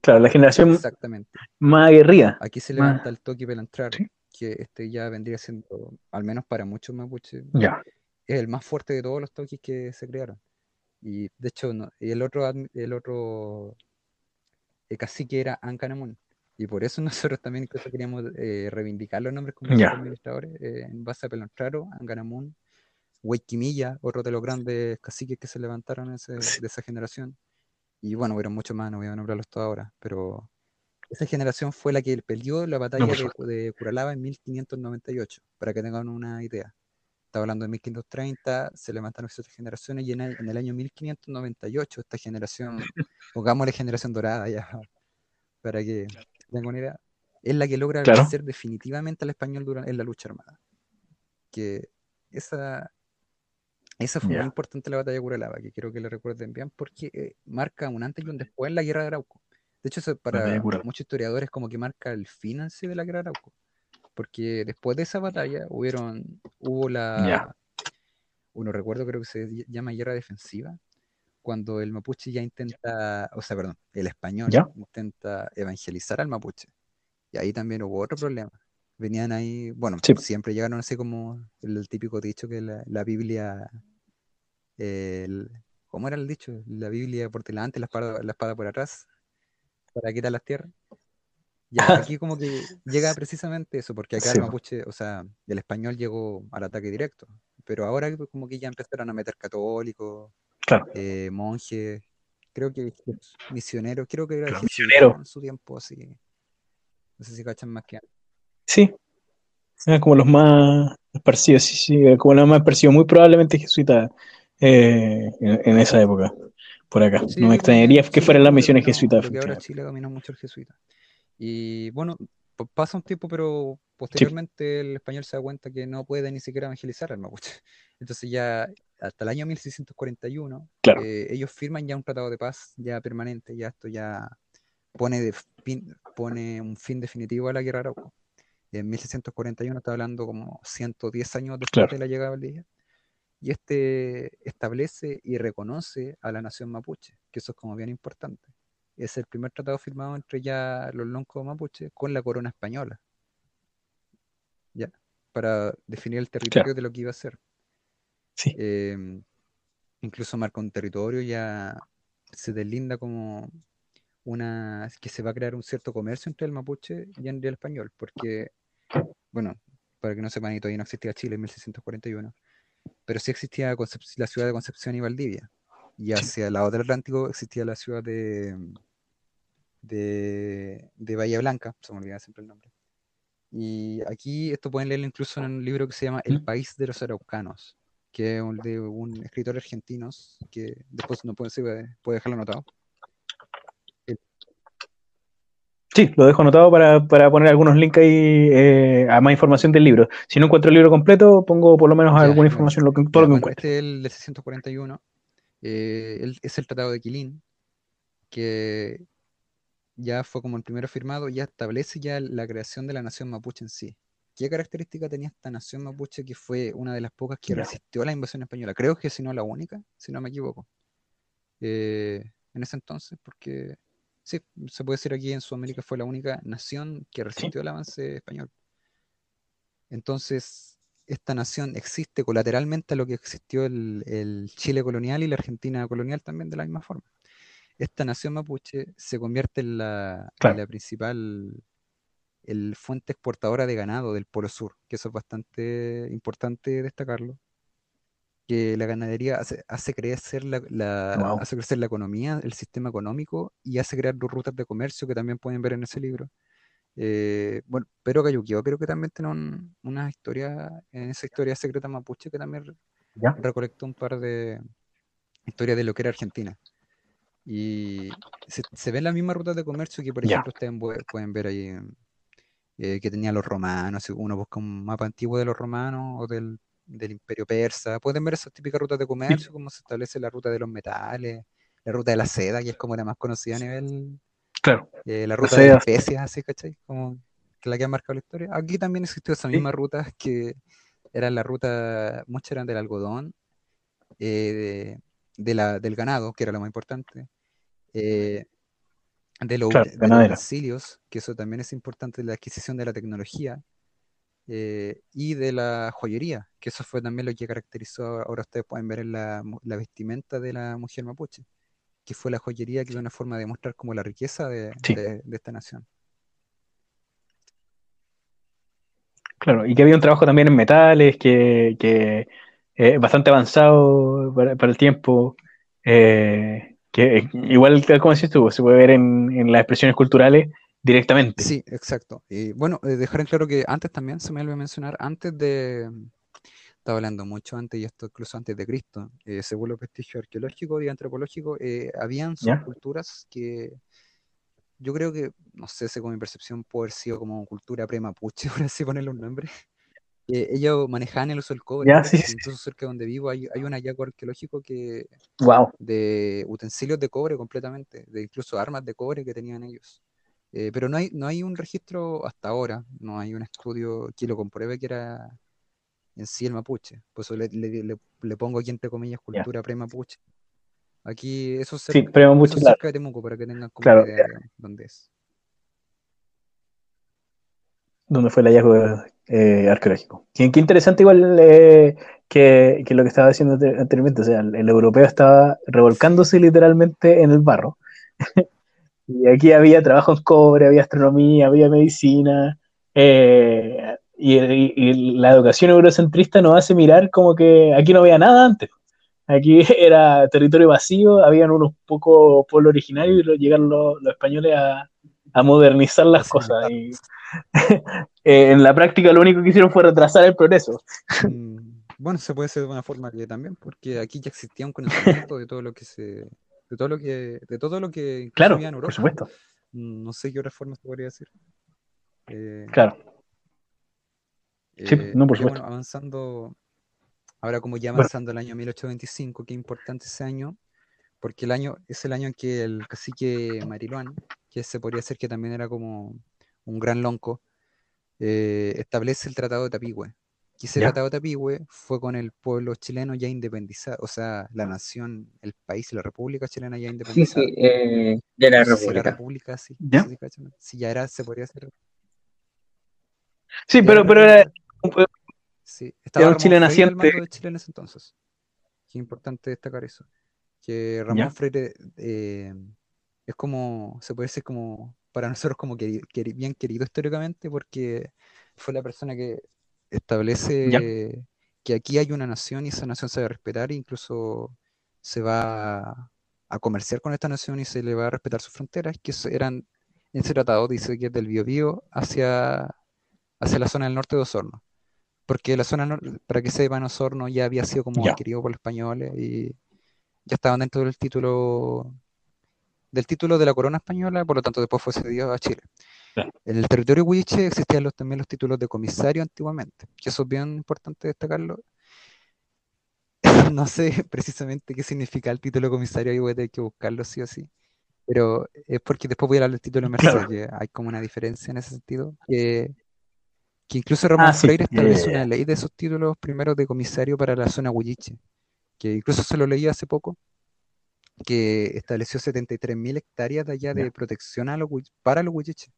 Claro, la generación Exactamente. más aguerrida. Aquí se levanta el toque entrar, que este ya vendría siendo, al menos para muchos mapuches, ya. es el más fuerte de todos los toques que se crearon. Y de hecho, y el otro, el otro el cacique era Ancanamun. Y por eso nosotros también queríamos eh, reivindicar los nombres como administradores eh, en base a Pelontraro, Ancanamun, Huayquimilla, otro de los grandes caciques que se levantaron de esa generación. Y bueno, hubieron muchos más, no voy a nombrarlos todos ahora, pero esa generación fue la que peleó la batalla de, Curalaba en 1598, para que tengan una idea. Estaba hablando de 1530, se levantaron esas generaciones y en el, año 1598 esta generación, pongámosle generación dorada ya, para que tengan una idea, es la que logra vencer definitivamente al español durante, en la lucha armada. Que esa, esa fue muy importante la batalla de Curalaba, que quiero que le recuerden bien, porque eh, marca un antes y un después en la guerra de Arauco. De hecho, eso para muchos historiadores como que marca el fin de la guerra de Arauco. Porque después de esa batalla hubieron, hubo la, uno recuerdo creo que se llama guerra defensiva, cuando el mapuche ya intenta, o sea, perdón, el español intenta evangelizar al mapuche. Y ahí también hubo otro problema. Venían ahí, bueno, siempre llegaron así como el, típico dicho que la, Biblia, ¿cómo era el dicho? La Biblia por delante, la espada, la espada por atrás, para quitar las tierras. Ya, aquí como que llega precisamente eso, porque acá el mapuche, o sea, el español llegó al ataque directo, pero ahora como que ya empezaron a meter católicos, eh, monjes, creo que misioneros, creo que era misionero. en su tiempo, así. No sé si cachan más que antes. Sí, eran como los más esparcidos, sí, sí, como los más esparcidos, muy probablemente jesuitas eh, en, esa época, por acá. no me extrañaría que fueran las misiones jesuitas. Porque ahora Chile dominó mucho el jesuita. Y bueno, pasa un tiempo, pero posteriormente el español se da cuenta que no puede ni siquiera evangelizar al mapuche. Entonces ya hasta el año 1641 eh, ellos firman ya un tratado de paz ya permanente, ya esto ya pone, de pone un fin definitivo a la guerra Arauco en 1641 está hablando como 110 años después de la llegada de Valdivia. Y este establece y reconoce a la nación mapuche, que eso es como bien importante. Es el primer tratado firmado entre ya los loncos mapuches con la corona española. ¿Ya? Para definir el territorio de lo que iba a ser. Sí. Em, incluso marca un territorio, ya se deslinda como una que se va a crear un cierto comercio entre el mapuche y el español, porque bueno, para que no sepan, y todavía no existía Chile en 1641, pero sí existía la ciudad de Concepción y Valdivia. Y hacia el lado del Atlántico existía la ciudad de, de, de Bahía Blanca, se me olvida siempre el nombre. Y aquí esto pueden leerlo incluso en un libro que se llama El país de los araucanos, que es de un escritor argentino que después no puede, puede dejarlo anotado. Sí, lo dejo anotado para, poner algunos links ahí eh, a más información del libro. Si no encuentro el libro completo, pongo por lo menos alguna información, lo que, todo lo que encuentre. Este es el de 641, eh, es el Tratado de Quilín, que ya fue como el primero firmado, ya establece ya la creación de la nación mapuche en sí. ¿Qué característica tenía esta nación mapuche que fue una de las pocas que resistió a la invasión española? Creo que si no la única, si no me equivoco. Eh, en ese entonces, porque sí, se puede decir aquí en Sudamérica fue la única nación que resistió el avance español. Entonces, esta nación existe colateralmente a lo que existió el, Chile colonial y la Argentina colonial también de la misma forma. Esta nación mapuche se convierte en la, principal el fuente exportadora de ganado del Polo Sur, que eso es bastante importante destacarlo, que la ganadería hace, crecer la, hace crecer la economía, el sistema económico y hace crear dos rutas de comercio que también pueden ver en ese libro. Eh, bueno, pero Cayuquio creo que también tiene una historia, en esa historia secreta mapuche que también recolectó un par de historias de lo que era Argentina. Y se, se ven las mismas rutas de comercio que, por ejemplo, ustedes pueden ver ahí eh, que tenían los romanos. Uno busca un mapa antiguo de los romanos o del, del imperio persa. Pueden ver esas típicas rutas de comercio, como se establece la ruta de los metales, la ruta de la seda, que es como la más conocida a nivel Claro. Eh, la ruta de las especias, así, ¿cachai? Como que la que ha marcado la historia. Aquí también existió esa misma ruta que era la ruta, muchas eran del algodón, eh, de, la, del ganado, que era lo más importante, eh, de, los utensilios, que eso también es importante, de la adquisición de la tecnología, y de la joyería, que eso fue también lo que caracterizó, ahora ustedes pueden ver en la, la vestimenta de la mujer mapuche que fue la joyería, que es una forma de mostrar como la riqueza de, esta nación. Claro, y que había un trabajo también en metales, que, que eh, bastante avanzado para, el tiempo, eh, que igual como decís tú, se puede ver en, las expresiones culturales directamente. Sí, exacto. Y bueno, eh, dejar en claro que antes también se me olvidó mencionar, antes de, estaba hablando mucho antes, y esto incluso antes de Cristo, eh, según los vestigios arqueológicos y antropológicos, eh, habían subculturas que yo creo que, no sé, según mi percepción, puede haber sido como cultura pre-mapuche, por así ponerle un nombre. Eh, ellos manejaban el uso del cobre. Incluso cerca de donde vivo hay, hay un hallazgo arqueológico que wow. de utensilios de cobre completamente, de incluso armas de cobre que tenían ellos. Eh, pero no hay, no hay un registro hasta ahora, no hay un estudio que lo compruebe que era en sí el mapuche. Por eso le, le, pongo aquí entre comillas cultura pre-mapuche. Aquí eso es cerca, sí, cerca de Temuco para que tengan como idea de dónde es. ¿Dónde fue el hallazgo eh, arqueológico? Qué, interesante igual eh, que, que, lo que estaba diciendo anteriormente. O sea, el, europeo estaba revolcándose literalmente en el barro. y aquí había trabajo en cobre, había astronomía, había medicina, eh, y, la educación eurocentrista nos hace mirar como que aquí no había nada antes. Aquí era territorio vacío, habían unos pocos pueblos originarios y llegaron los, españoles a, modernizar las cosas. Y eh, en la práctica lo único que hicieron fue retrasar el progreso. Mm, bueno, se puede ser de una forma que también, porque aquí ya existía un conocimiento de todo lo que se, de todo lo que, de todo lo que claro, en Europa. Por supuesto. Mm, no sé qué otra forma se podría decir. Eh, claro. Sí, eh, no, por supuesto. avanzando, ahora como ya avanzando el año 1825, qué importante ese año, porque el año es el año en que el cacique Mariluán, que se podría decir que también era como un gran lonco, eh, establece el Tratado de Tapigüe. Y ese Tratado de Tapigüe fue con el pueblo chileno ya independizado, o sea, la nación, el país, la República chilena ya independizada. Sí, sí, eh, ya era República. la República, sí. Sí, ya era, se podría hacer. Sí, pero, pero era, Sí, estaba un Chile naciente. de Chile en ese entonces. Qué importante destacar eso. Que Ramón Freire eh, es como, se puede decir como, para nosotros como que, bien querido históricamente porque fue la persona que establece que aquí hay una nación y esa nación se va a respetar e incluso se va a, comerciar con esta nación y se le va a respetar sus fronteras, que eran, en ese tratado dice que es del Biobío hacia, hacia la zona del norte de Osorno porque la zona, para que sepan, Osorno ya había sido como adquirido por los españoles y ya estaban dentro del título del título de la corona española, por lo tanto después fue cedido a Chile. En el territorio huiche existían los, también los títulos de comisario antiguamente, que eso es bien importante destacarlo. no sé precisamente qué significa el título de comisario, ahí voy a tener que buscarlo sí o sí. Pero es porque después voy a hablar del título de merced, que hay como una diferencia en ese sentido. Que que incluso Ramón ah, Freire establece una ley de esos títulos primeros de comisario para la zona Huilliche, que incluso se lo leí hace poco, que estableció 73.000 hectáreas de allá de protección a los, para los Huilliche.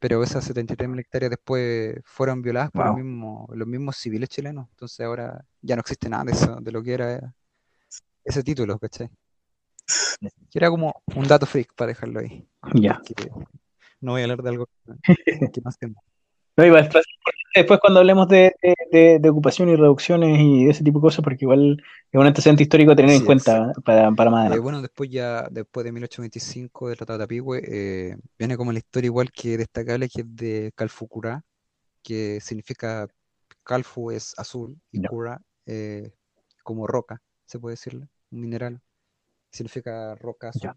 Pero esas 73.000 hectáreas después fueron violadas por los mismos, los mismos civiles chilenos. Entonces ahora ya no existe nada de eso, de lo que era ese título, ¿cachai? Que era como un dato freak para dejarlo ahí. Ya. no voy a hablar de algo que no hacemos. No, iba a después cuando hablemos de, ocupación y reducciones y ese tipo de cosas, porque igual es un antecedente histórico a tener en cuenta para, para, más adelante. bueno, después ya, después de 1825 de Tratado de Tapigüe, eh, viene como la historia igual que destacable, que es de Calfucurá, que significa Calfu es azul y Cura eh, como roca, se puede decirle, un mineral. Significa roca azul,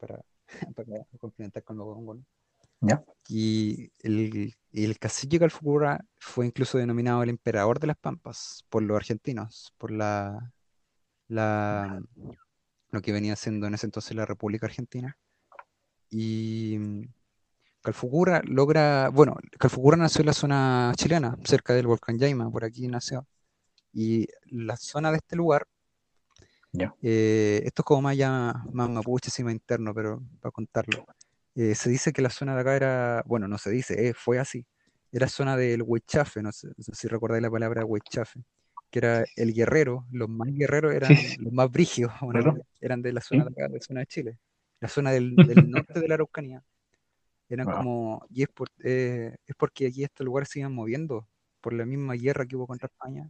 para, para complementar con lo Y el, el cacique Calfucurá fue incluso denominado el emperador de las Pampas por los argentinos, por la, la lo que venía siendo en ese entonces la República Argentina. Y Calfucura logra, bueno, Calfucura nació en la zona chilena, cerca del volcán Yaima, por aquí nació. Y la zona de este lugar, eh, esto es como más, ya, más mapuche, más interno, pero para contarlo. Eh, se dice que la zona de acá era, bueno, no se dice, eh, fue así. Era zona del Huichafe, no sé, si recordáis la palabra Huichafe, que era el guerrero, los más guerreros eran los más brígidos, eran de la zona de acá, de zona de Chile, la zona del, norte de la Araucanía. Eran como, y es, por, eh, es porque aquí estos lugares se iban moviendo por la misma guerra que hubo contra España.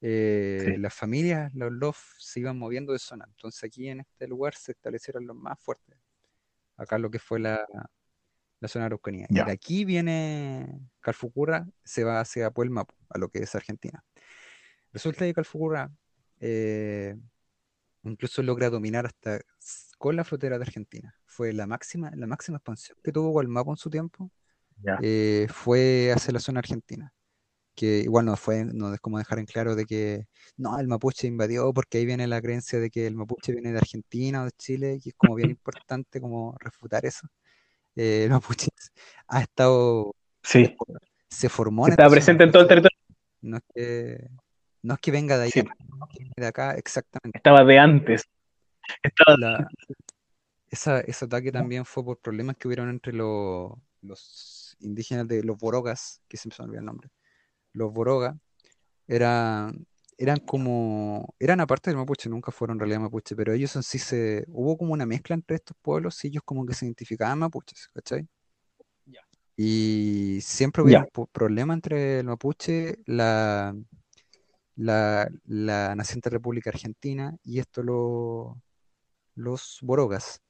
Las familias, los LOF, se iban moviendo de zona. Entonces aquí en este lugar se establecieron los más fuertes acá lo que fue la, zona de Araucanía. Y de aquí viene Calfucura, se va hacia Puelma, a lo que es Argentina. Resulta que Calfucura eh, incluso logra dominar hasta con la frontera de Argentina. Fue la máxima, la máxima expansión que tuvo Gualmapo en su tiempo. Eh, fue hacia la zona argentina que igual no fue, no es como dejar en claro de que no, el mapuche invadió, porque ahí viene la creencia de que el mapuche viene de Argentina o de Chile, y es como bien importante como refutar eso. Eh, el mapuche ha estado, sí. se formó Está presente en todo el territorio. No es que, no es que venga de ahí, de acá, exactamente. Estaba de antes. Estaba... esa, ese ataque también fue por problemas que hubieron entre los, los indígenas de los borogas, que se me olvida el nombre los Boroga, eran, eran como, eran aparte del mapuche, nunca fueron en realidad mapuche, pero ellos en sí se, hubo como una mezcla entre estos pueblos y ellos como que se identificaban mapuches, ¿cachai? Y siempre hubo un problema entre el mapuche, la, la, la naciente República Argentina y esto lo, los borogas.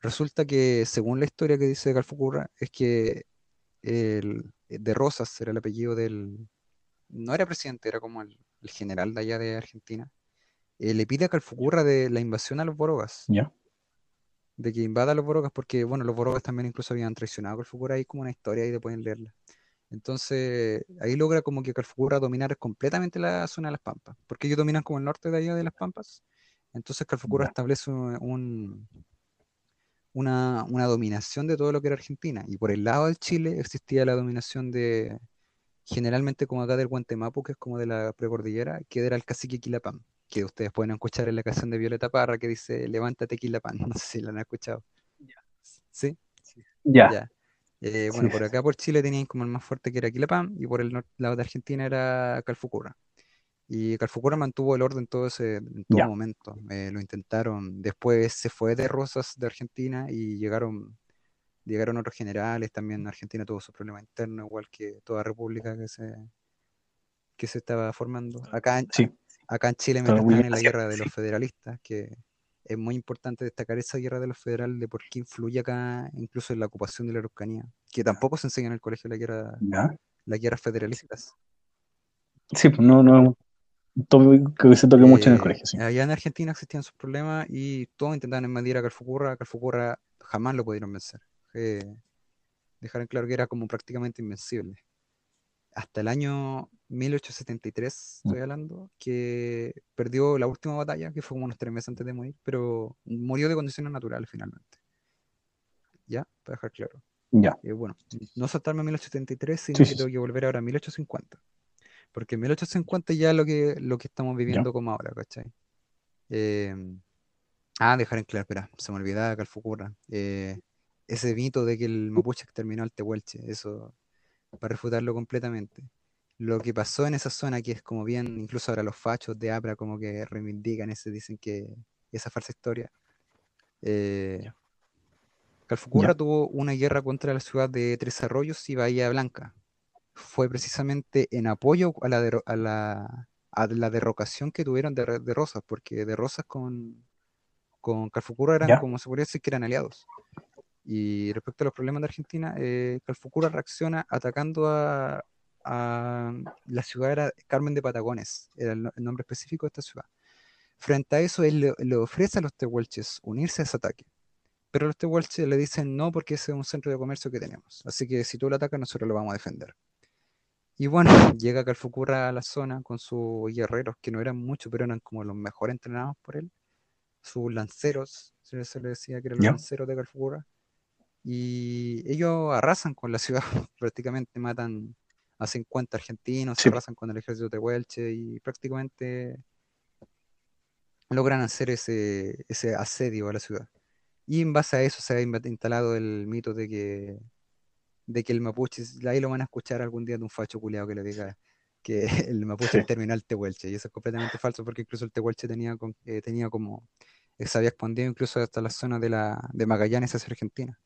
Resulta que, según la historia que dice Calfucurra, es que el, de Rosas era el apellido del, no era presidente, era como el, general de allá de Argentina, eh, le pide a Calfucurra de la invasión a los Borogas. Ya. De que invada a los Borogas, porque bueno, los Borogas también incluso habían traicionado a Calfucurra, hay como una historia ahí de pueden leerla. Entonces, ahí logra como que Calfucurra dominar completamente la zona de las Pampas, porque ellos dominan como el norte de allá de las Pampas. Entonces Calfucurra establece un, una, una, dominación de todo lo que era Argentina. Y por el lado del Chile existía la dominación de, generalmente como acá del Guantemapu, que es como de la precordillera, que era el cacique Quilapán, que ustedes pueden escuchar en la canción de Violeta Parra que dice Levántate Quilapán, no sé si la han escuchado. ¿Sí? Ya. Eh, bueno, por acá por Chile tenían como el más fuerte que era Quilapán y por el lado de Argentina era Calfucura. Y Calfucura mantuvo el orden todo ese, en todo momento. Eh, lo intentaron. Después se fue de Rosas de Argentina y llegaron llegaron otros generales, también Argentina tuvo su problema interno, igual que toda república que se, que se estaba formando. Acá en, acá en Chile me en la guerra de los federalistas, que es muy importante destacar esa guerra de los federales, de por qué influye acá, incluso en la ocupación de la Araucanía, que tampoco se enseña en el colegio la guerra, las guerras federalistas. Sí, pues no, no, que se toque mucho en el eh, colegio. Allá en Argentina existían sus problemas y todos intentaban invadir a Calfucurra, Calfucurra jamás lo pudieron vencer dejar en claro que era como prácticamente invencible. Hasta el año 1873, mm. estoy hablando, que perdió la última batalla, que fue como unos tres meses antes de morir, pero murió de condiciones naturales finalmente. ¿Ya? Para dejar claro. Ya. Eh, bueno, no saltarme a 1873, sino que tengo que volver ahora a 1850. Porque en 1850 ya lo que, lo que estamos viviendo como ahora, ¿cachai? Eh, ah, dejar en claro, espera, se me olvidaba Calfucurra. Eh, ese mito de que el mapuche exterminó al tehuelche, eso para refutarlo completamente. Lo que pasó en esa zona, que es como bien, incluso ahora los fachos de Abra como que reivindican ese, dicen que esa falsa historia. Eh, Calfucurra tuvo una guerra contra la ciudad de Tres Arroyos y Bahía Blanca. Fue precisamente en apoyo a la, a la, a la derrocación que tuvieron de, de, Rosas, porque de Rosas con, con Calfucurra eran, como se podría decir, que eran aliados. Y respecto a los problemas de Argentina, eh, Calfucura reacciona atacando a, la ciudad era Carmen de Patagones, era el, nombre específico de esta ciudad. Frente a eso, él le, ofrece a los tehuelches unirse a ese ataque. Pero los tehuelches le dicen no porque ese es un centro de comercio que tenemos. Así que si tú lo atacas, nosotros lo vamos a defender. Y bueno, llega Calfucurra a la zona con sus guerreros, que no eran muchos, pero eran como los mejor entrenados por él. Sus lanceros, se le decía que eran los lanceros de Calfucurra y ellos arrasan con la ciudad, prácticamente matan a 50 argentinos, se arrasan con el ejército de Huelche y prácticamente logran hacer ese, ese asedio a la ciudad. Y en base a eso se ha instalado el mito de que, de que el mapuche, ahí lo van a escuchar algún día de un facho culiado que le diga que el mapuche es terminal tehuelche, y eso es completamente falso porque incluso el tehuelche tenía, eh, tenía como, eh, se había expandido incluso hasta la zona de, la, de Magallanes hacia Argentina.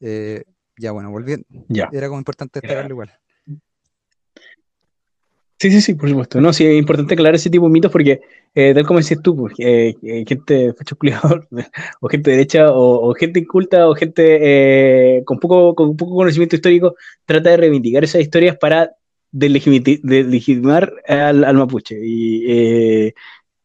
Eh, ya, bueno, volviendo. Era como importante destacarlo igual. Sí, sí, sí, por supuesto. No, sí, es importante aclarar ese tipo de mitos porque, eh, tal como decías tú, pues, eh, gente fecho o gente derecha, o, gente inculta, o gente con, poco, con poco conocimiento histórico, trata de reivindicar esas historias para delegitimar al, al mapuche. Y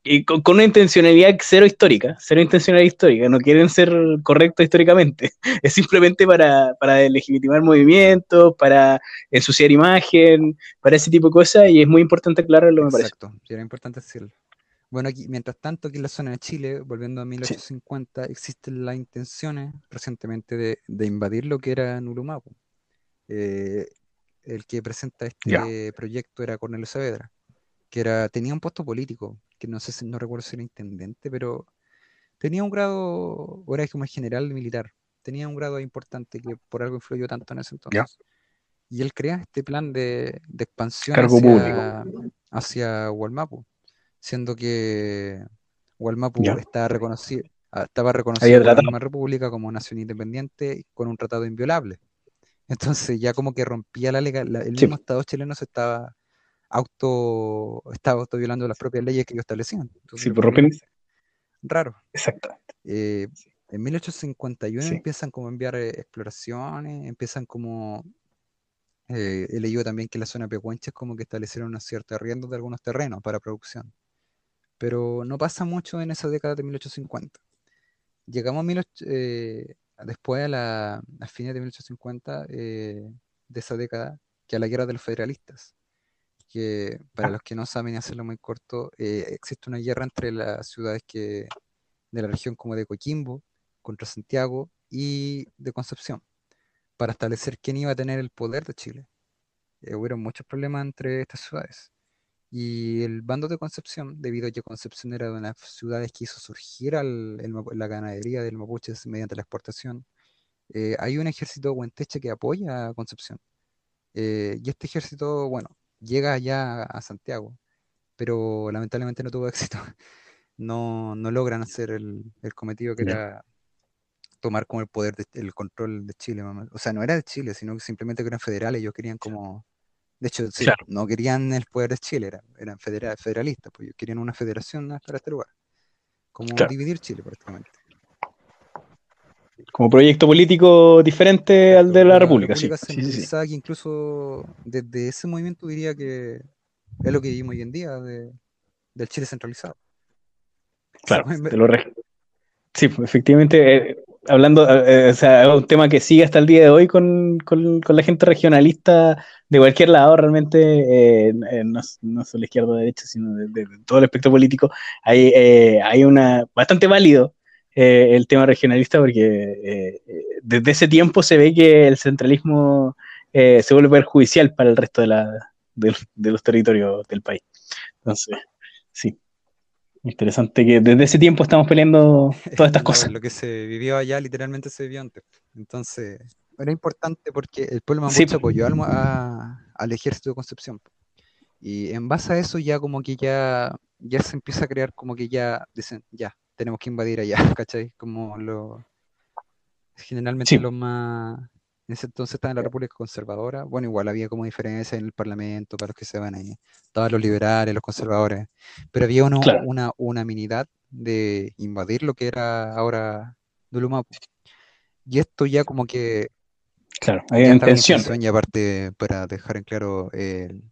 y con, una intencionalidad cero histórica, cero intencionalidad histórica, no quieren ser correctos históricamente, es simplemente para, para legitimar movimientos, para ensuciar imagen, para ese tipo de cosas, y es muy importante aclararlo, me parece. Exacto, era importante decirlo. Bueno, aquí, mientras tanto, aquí en la zona de Chile, volviendo a 1850, existen las intenciones recientemente de, de, invadir lo que era Nurumapu. Eh, el que presenta este proyecto era Cornelio Saavedra, que era, tenía un puesto político, que no sé no recuerdo si era intendente, pero tenía un grado, era como general militar, tenía un grado importante que por algo influyó tanto en ese entonces. Y él crea este plan de, expansión hacia, hacia Hualmapu, siendo que Hualmapu está reconocido, ah, estaba reconocido por la misma república como nación independiente con un tratado inviolable. Entonces ya como que rompía la legal, el mismo Estado chileno se estaba auto, estaba auto violando las propias leyes que ellos establecían. sí, por romper. Raro. Exactamente. Eh, en 1851 empiezan como a enviar eh, exploraciones, empiezan como... Eh, he leído también que la zona Pehuenche es como que establecieron una cierta arriendo de algunos terrenos para producción. Pero no pasa mucho en esa década de 1850. Llegamos a después a, la, a fines de 1850 de esa década, que a la guerra de los federalistas que para los que no saben hacerlo muy corto, eh, existe una guerra entre las ciudades que de la región como de Coquimbo contra Santiago y de Concepción para establecer quién iba a tener el poder de Chile. Eh, hubo muchos problemas entre estas ciudades. Y el bando de Concepción, debido a que Concepción era de las ciudades que hizo surgir la ganadería del mapuche mediante la exportación, eh, hay un ejército huenteche que apoya a Concepción. y este ejército, bueno, llega allá a Santiago, pero lamentablemente no tuvo éxito. No, no logran hacer el, cometido que era tomar como el poder, el control de Chile. O sea, no era de Chile, sino que simplemente que eran federales, ellos querían como... De hecho, no querían el poder de Chile, eran, eran federalistas, pues ellos querían una federación para este lugar. Como dividir Chile prácticamente como proyecto político diferente al de la, República. sí, que incluso desde ese movimiento diría que es lo que vivimos hoy en día del Chile centralizado. Claro, te lo Sí, pues, efectivamente, eh, hablando, eh, o sea, es un tema que sigue hasta el día de hoy con, la gente regionalista de cualquier lado, realmente, eh, no, no, solo izquierda o derecha, sino de, todo el espectro político, hay, hay una bastante válido eh, el tema regionalista porque eh, desde ese tiempo se ve que el centralismo eh, se vuelve perjudicial para el resto de, la, de, los territorios del país. Entonces, sí. Interesante que desde ese tiempo estamos peleando todas estas cosas. Lo que se vivió allá literalmente se vivió antes. Entonces, era importante porque el pueblo mapuche apoyó al, al ejército de Concepción. Y en base a eso ya como que ya, ya se empieza a crear como que ya dicen, ya, tenemos que invadir allá, ¿cachai? Como lo... generalmente los más... En ese entonces estaba en la República Conservadora. Bueno, igual había como diferencias en el Parlamento para los que se van ahí. Estaban los liberales, los conservadores. Pero había una, una unanimidad de invadir lo que era ahora Dulumapu. Y esto ya como que... Claro, hay intención. Y aparte, para dejar en claro, el,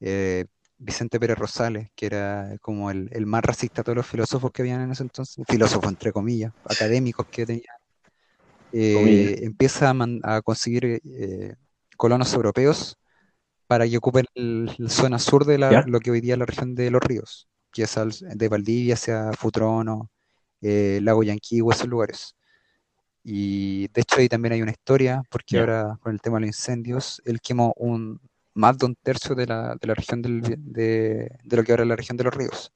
eh, Vicente Pérez Rosales, que era como el, más racista de todos los filósofos que habían en ese entonces, filósofos entre comillas, académicos que tenía, eh, empieza a, conseguir eh, colonos europeos para que ocupen la zona sur de lo que hoy día es la región de los ríos, que es de Valdivia hacia Futrono, eh, Lago Yanquihue, esos lugares. Y de hecho ahí también hay una historia, porque ahora con el tema de los incendios, él quemó un, más de un tercio de la, de la región del, de, de, lo que ahora es la región de los ríos.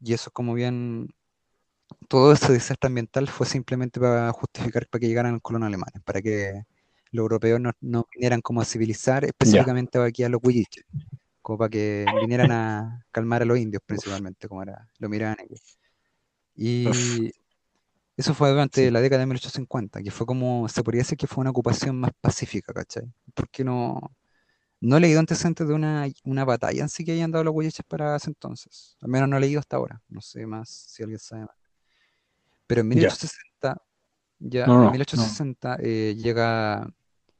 Y eso como bien, todo ese desastre ambiental fue simplemente para justificar para que llegaran los colonos alemanes, para que los europeos no, no vinieran como a civilizar, específicamente aquí a los huilliches, como para que vinieran a calmar a los indios principalmente, como era, lo miraban aquí. Y eso fue durante la década de 1850, que fue como, se podría decir que fue una ocupación más pacífica, ¿cachai? Porque no, no he leído antecedentes de una, una batalla en sí que hayan dado los huellas para ese entonces. Al menos no he leído hasta ahora. No sé más si alguien sabe más. Pero en 1860, ya, en 1860 eh, llega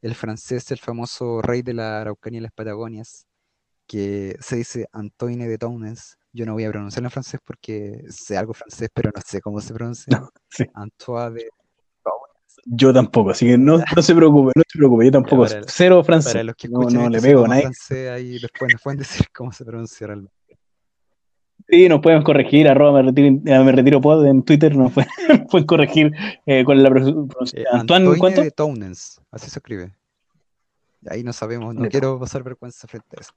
el francés, el famoso rey de la Araucanía y las Patagonias, que se dice Antoine de Townes. Yo no voy a pronunciarlo en francés porque sé algo francés, pero no sé cómo se pronuncia. Antoine de yo tampoco, así que no, no se preocupe, no se preocupe, yo tampoco. Cero francés. Para los que no, no le pego a nadie. Francés, ahí después nos pueden decir cómo se pronuncia realmente. Sí, nos pueden corregir, arroba me retiro, eh, me retiro pod en Twitter, nos pueden, pueden corregir eh, es la pronunciación. Eh, Antoine, ¿cuánto? Townens, así se escribe. Ahí no sabemos, no quiero pasar vergüenza frente a eso.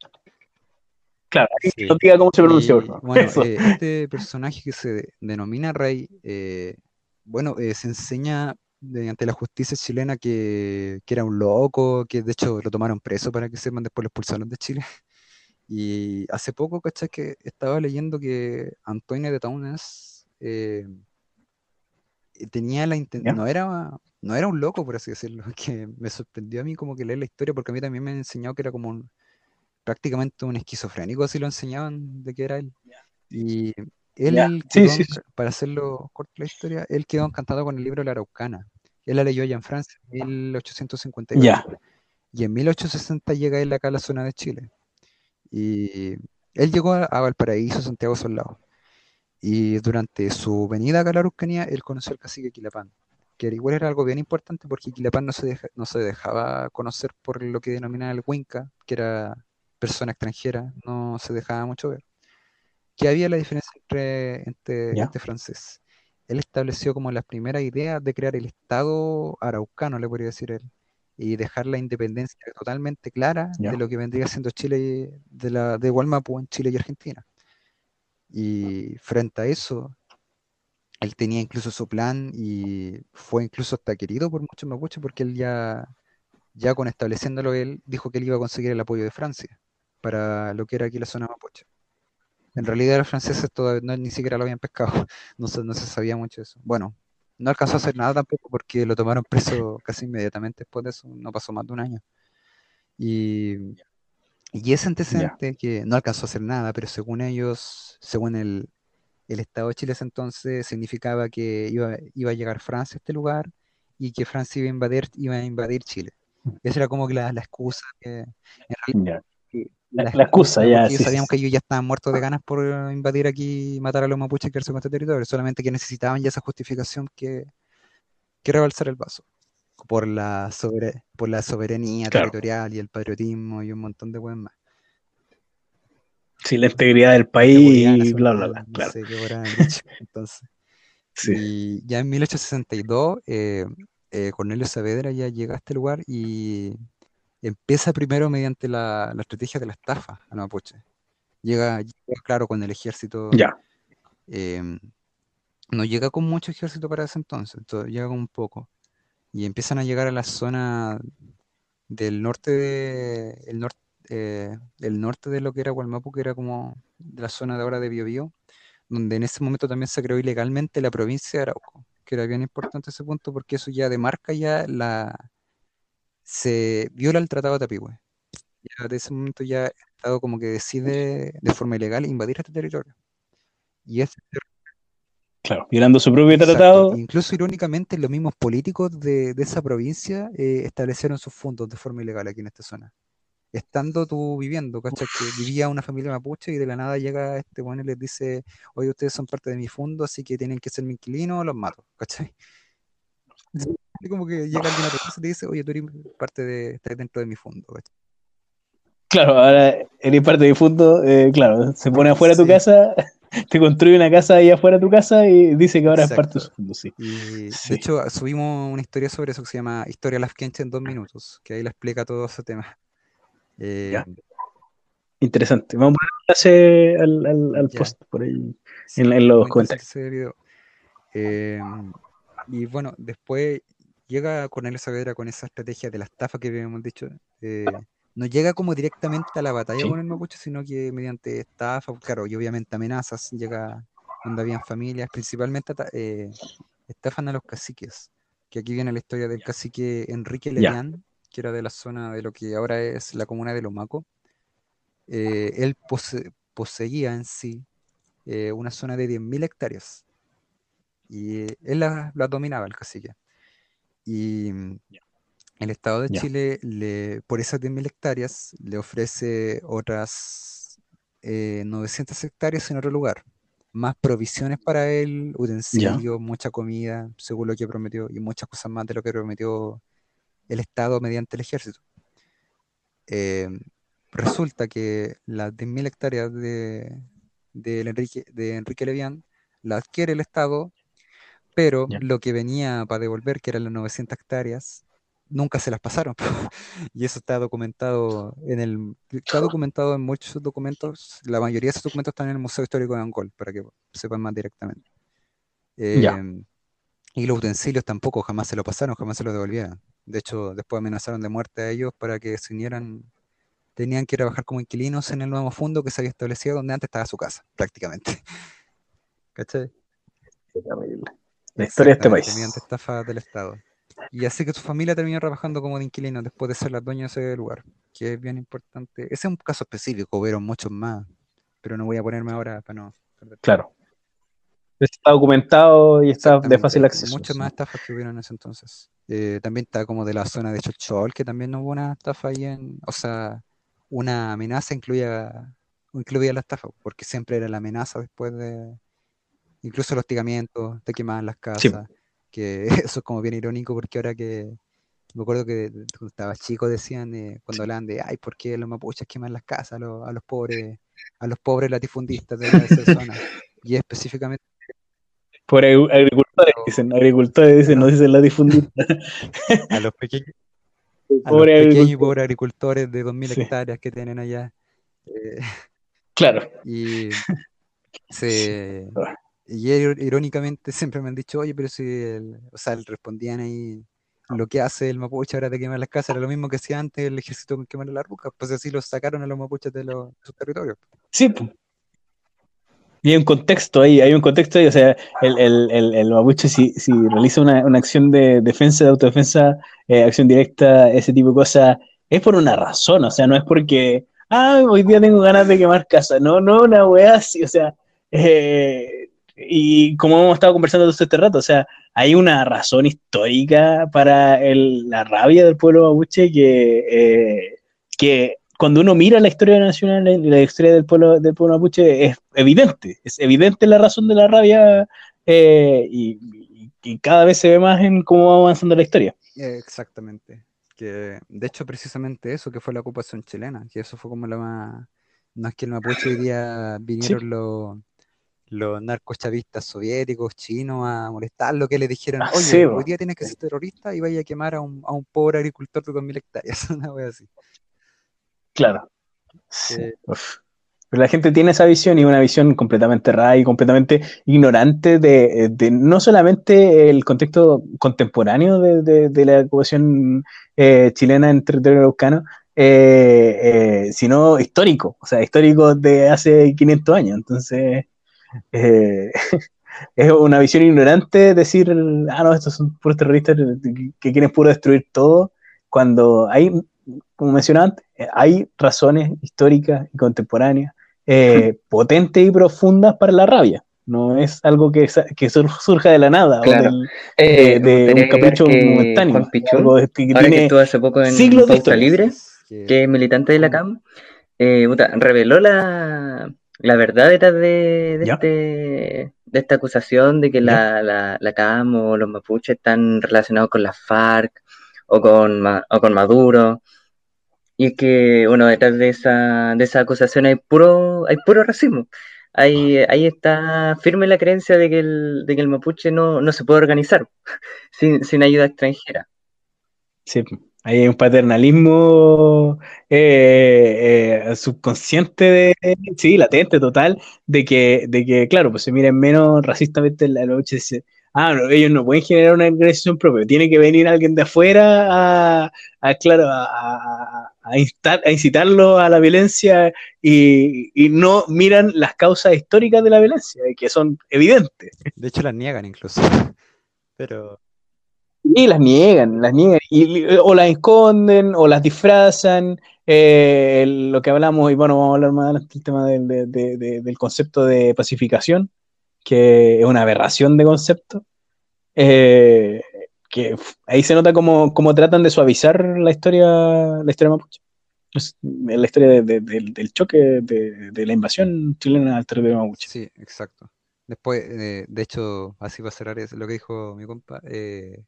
Claro, sí. no diga cómo se pronuncia. Bueno, eh, este personaje que se denomina Rey, bueno, se enseña ante la justicia chilena que, era un loco, que de hecho lo tomaron preso para que sepan, después lo expulsaron de Chile. Y hace poco, ¿cachai? Que estaba leyendo que Antonio de Taunes eh, tenía la intención, no era, no era un loco, por así decirlo, que me sorprendió a mí como que leer la historia, porque a mí también me han enseñado que era como prácticamente un esquizofrénico, así lo enseñaban de que era él. Y él, para hacerlo corto la historia, él quedó encantado con el libro La Araucana. Él la leyó allá en Francia en 1858. Y en 1860 llega él acá a la zona de Chile. Y él llegó a, Valparaíso, Santiago Solado. Y durante su venida acá a la Araucanía, él conoció al cacique Quilapán, que igual era algo bien importante porque Quilapán no se, no se dejaba conocer por lo que denomina el Huinca, que era persona extranjera, no se dejaba mucho ver que había la diferencia entre, entre este francés. Él estableció como la primera idea de crear el Estado araucano, le podría decir él, y dejar la independencia totalmente clara de lo que vendría siendo Chile, de la de Gualmapu en Chile y Argentina. Y frente a eso, él tenía incluso su plan y fue incluso hasta querido por muchos mapuches porque él ya, ya con estableciéndolo él, dijo que él iba a conseguir el apoyo de Francia para lo que era aquí la zona mapuche. En realidad los franceses todavía ni siquiera lo habían pescado, no se, no se sabía mucho de eso. Bueno, no alcanzó a hacer nada tampoco porque lo tomaron preso casi inmediatamente después de eso, no pasó más de un año. Y, y ese antecedente que no alcanzó a hacer nada, pero según ellos, según el, Estado de Chile ese entonces, significaba que iba, iba a llegar Francia a este lugar y que Francia iba a invadir, iba a invadir Chile. Mm. Esa era como que la, excusa que en realidad, la, excusa ya. Sí, sabíamos que ellos ya estaban muertos de ganas por invadir aquí y matar a los mapuches y quedarse con este territorio, solamente que necesitaban ya esa justificación que, que rebalsar el vaso por la, por la soberanía territorial y el patriotismo y un montón de cosas más. Sí, la integridad del país y bla, bla, bla. claro. entonces. Y ya en 1862, eh, eh, Cornelio Saavedra ya llega a este lugar y empieza primero mediante la, estrategia de la estafa a Mapuche. Llega, claro, con el ejército. Ya. Em, no llega con mucho ejército para ese entonces, llega con un poco. Y empiezan a llegar a la zona del norte de, el, norte eh, el norte de lo que era Gualmapu, que era como la zona de ahora de Biobío, donde en ese momento también se creó ilegalmente la provincia de Arauco, que era bien importante ese punto porque eso ya demarca ya la... se viola el Tratado de Tapigüe. Ya de ese momento ya el Estado como que decide de forma ilegal invadir este territorio. Y ese Claro, violando su propio tratado. Incluso irónicamente los mismos políticos de, esa provincia eh, establecieron sus fondos de forma ilegal aquí en esta zona. Estando tú viviendo, ¿cachai? Que vivía una familia mapuche y de la nada llega este bueno y les dice, oye, ustedes son parte de mi fondo, así que tienen que ser mi inquilino, los mato, ¿cachai? Como que llega alguien a tu casa y te dice, oye, tú eres parte de, estás dentro de mi fondo, ¿cachai? Claro, ahora eres parte de mi fondo, eh, claro, se pone afuera de tu casa te construye una casa ahí afuera de tu casa y dice que ahora es parte de su fondo, sí. De hecho, subimos una historia sobre eso que se llama Historia Lafkenche en dos minutos, que ahí le explica todo ese tema. Eh, Interesante. Vamos a poner al, al, post por ahí en, los comentarios. Eh, y bueno, después llega Cornelio Saavedra con esa estrategia de la estafa que habíamos dicho. Eh, no llega como directamente a la batalla con el mapuche, sino que mediante estafa, claro, y obviamente amenazas, llega donde habían familias, principalmente eh, estafan a los caciques, que aquí viene la historia del cacique Enrique Levián, que era de la zona de lo que ahora es la comuna de Lomaco. Eh, él poseía en sí eh, una zona de 10.000 hectáreas, y él la, dominaba, el cacique. Y el Estado de Chile, le, por esas 10.000 hectáreas, le ofrece otras 900 eh, hectáreas en otro lugar. Más provisiones para él, utensilios, mucha comida, según lo que prometió, y muchas cosas más de lo que prometió el Estado mediante el ejército. Eh, resulta que las 10.000 hectáreas de, Enrique, de Enrique Levián la adquiere el Estado, pero lo que venía para devolver, que eran las 900 hectáreas, nunca se las pasaron. y eso está documentado en el está documentado en muchos documentos. La mayoría de esos documentos están en el Museo Histórico de Angol, para que sepan más directamente. Em, y los utensilios tampoco jamás se lo pasaron, jamás se lo devolvieron. De hecho, después amenazaron de muerte a ellos para que se unieran. Tenían que trabajar como inquilinos en el nuevo fondo que se había establecido donde antes estaba su casa, prácticamente. ¿Cachai? La historia de este país. Mediante estafa del Estado. Y así que su familia terminó trabajando como de inquilino después de ser la dueña de ese lugar, que es bien importante. Ese es un caso específico, hubieron muchos más, pero no voy a ponerme ahora para no Claro. Está documentado y está de fácil acceso. Muchas más estafas que hubieron en ese entonces. Eh, también está como de la zona de Chochol, que también hubo una estafa ahí en. O sea, una amenaza incluía, incluía la estafa, porque siempre era la amenaza después de. Incluso el hostigamiento, te quemaban las casas que eso es como bien irónico porque ahora que me acuerdo que cuando estaba chico decían eh, cuando hablaban de ay por qué los mapuches queman las casas a los, a los pobres a los pobres latifundistas de esa zona y específicamente por agricultores dicen agricultores dicen no, dicen latifundistas. A los pequeños a los pequeños y pobres agricultores de 2.000 hectáreas que tienen allá eh, claro. y se. Y irónicamente siempre me han dicho, oye, pero si, o sea, respondían ahí, lo que hace el mapuche ahora de quemar las casas era lo mismo que hacía antes el ejército con quemar las rucas, pues así los sacaron a los mapuches de, los, sus territorios. Sí, y hay un contexto ahí, hay un contexto ahí, o sea, el, el, el, mapuche si, si realiza una, una, acción de defensa, de autodefensa, eh, acción directa, ese tipo de cosas, es por una razón, o sea, no es porque, ah, hoy día tengo ganas de quemar casa, no, no, una weá así, o sea, eh, y como hemos estado conversando todo este rato, o sea, hay una razón histórica para la rabia del pueblo mapuche que, eh, que cuando uno mira la historia nacional y la historia del pueblo, del pueblo mapuche es evidente, es evidente la razón de la rabia eh, y, cada vez se ve más en cómo va avanzando la historia. Exactamente. Que, de hecho, precisamente eso, que fue la ocupación chilena, que eso fue como la más... No es que el mapuche hoy día vinieron los los narcochavistas soviéticos, chinos, a molestar lo que le dijeron, ah, oye, hoy día tienes que ser terrorista y vaya a quemar a un, a un pobre agricultor de 2.000 hectáreas, una wea así. Claro. Pero la gente tiene esa visión y una visión completamente rara y completamente ignorante de, de no solamente el contexto contemporáneo de, de, la ocupación eh, chilena en territorio araucano, eh, eh, sino histórico, o sea, histórico de hace 500 años. Entonces, eh, es una visión ignorante decir, ah, no, estos son puros terroristas que quieren puro destruir todo, cuando hay, como mencionaba antes, hay razones históricas y contemporáneas eh, potentes y profundas para la rabia. No es algo que, que surja de la nada claro. o del, de, un capricho momentáneo. Juan Pichón, que, que ahora que estuvo hace poco en Pauta Libre, que es militante de la CAM, eh, reveló la, la verdad detrás de, de, este, de, esta acusación de que la, la, la, CAM o los mapuches están relacionados con la FARC o con, o con Maduro. Y es que, bueno, detrás de esa, de esa acusación hay puro, hay puro racismo. Ahí, ahí está firme la creencia de que el, de que el mapuche no, no se puede organizar sin, sin ayuda extranjera. Sí, hay un paternalismo eh, eh, subconsciente, de, sí, latente, total, de que, de que, claro, pues se miren menos racistamente la noche. Ah, ellos no pueden generar una agresión propia, tiene que venir alguien de afuera a, a claro, a, a, instar, a, incitarlo a la violencia y, y, no miran las causas históricas de la violencia, que son evidentes. De hecho, las niegan incluso. Pero. Y las niegan, las niegan, y, o las esconden, o las disfrazan. Eh, lo que hablamos, y bueno, vamos a hablar más adelante del tema del, de, de, del concepto de pacificación, que es una aberración de concepto. Eh, que ahí se nota cómo, cómo, tratan de suavizar la historia, la historia mapuche. La historia de, de, del choque de, la invasión chilena al territorio mapuche. Sí, exacto. Después, eh, de hecho, así va a cerrar lo que dijo mi compa. Eh,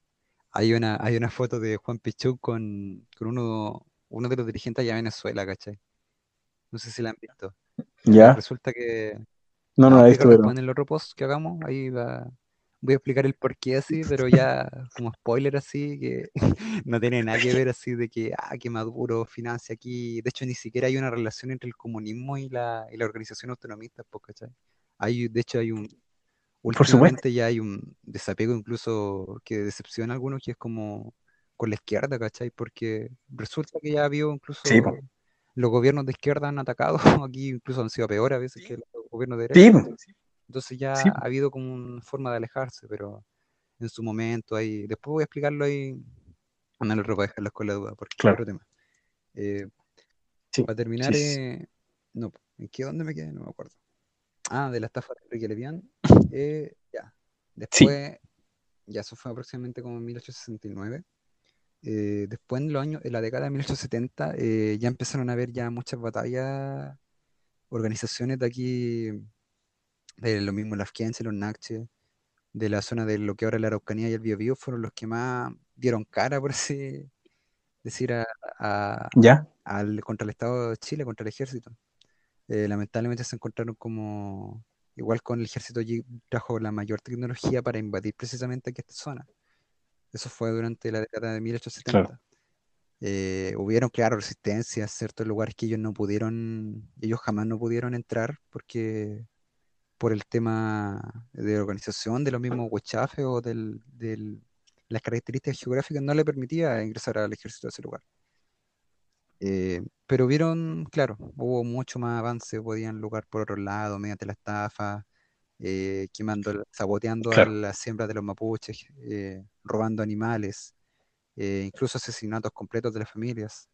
hay una, hay una foto de Juan Pichú con, con uno, uno de los dirigentes allá de Venezuela, ¿cachai? No sé si la han visto. Ya. Resulta que. No, no la he visto. Pero... En el otro post que hagamos, ahí va. Voy a explicar el por qué así, pero ya como spoiler así, que no tiene nada que ver así de que, ah, que Maduro financia aquí. De hecho, ni siquiera hay una relación entre el comunismo y la, y la organización autonomista, pues, ¿cachai? Hay, de hecho, hay un, Últimamente ya hay un desapego incluso que decepciona a algunos, que es como con la izquierda, ¿cachai? Porque resulta que ya ha habido incluso sí, los gobiernos de izquierda han atacado, aquí incluso han sido peor a veces que los gobiernos de derecha. Sí. Entonces ya ha habido como una forma de alejarse, pero en su momento ahí, después voy a explicarlo ahí en el otro para dejarlo con la duda, porque claro. es otro tema. Eh, para terminar, eh, no, ¿en qué dónde me quedé? No me acuerdo. Ah, de la estafa de Enrique Levian. Eh, ya. Después, ya eso fue aproximadamente como en 1869. Eh, después en los años, en la década de 1870, eh, ya empezaron a haber ya muchas batallas, organizaciones de aquí, de lo mismo las Afquiense, los Naches, de la zona de lo que ahora es la Araucanía y el Biobío, fueron los que más dieron cara, por así decir, a, a ¿Ya? al, contra el Estado de Chile, contra el ejército. Eh, lamentablemente se encontraron como, igual con el ejército allí trajo la mayor tecnología para invadir precisamente aquí esta zona. Eso fue durante la década de 1870. Claro. Eh, hubieron, claro, resistencias, ciertos lugares que ellos no pudieron, ellos jamás no pudieron entrar porque por el tema de organización de los mismos huechafes o del, del, las características geográficas no le permitía ingresar al ejército de ese lugar. Eh, pero vieron, claro, hubo mucho más avance, podían lugar por otro lado, mediante la estafa, eh, quemando, saboteando Claro. a la siembra de los mapuches, eh, robando animales, incluso asesinatos completos de las familias.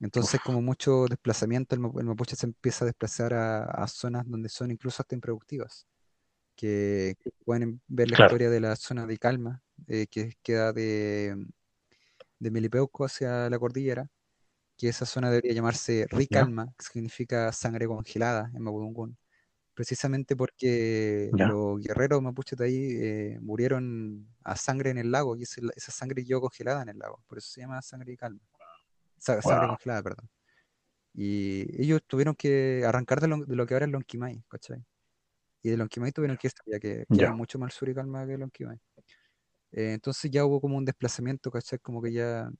Entonces, como mucho desplazamiento, el, ma- el mapuche se empieza a desplazar a, a zonas donde son incluso hasta improductivas, que, que pueden ver la Claro. historia de la zona de Calma, que queda de, de Melipeuco hacia la cordillera, que esa zona debería llamarse. Ricalma, que significa sangre congelada en Mapudungun, precisamente porque los guerreros mapuches de ahí eh, murieron a sangre en el lago y ese- esa sangre quedó congelada en el lago, por eso se llama sangre calma, sa- sangre Wow. congelada, perdón. Y ellos tuvieron que arrancar de lo, de lo que ahora es Lonquimay, ¿cachai? Y de Lonquimay tuvieron que irse, ya que queda Ya. mucho más sur y calma que Lonquimay. Eh, entonces ya hubo como un desplazamiento, ¿cachai? Como que ya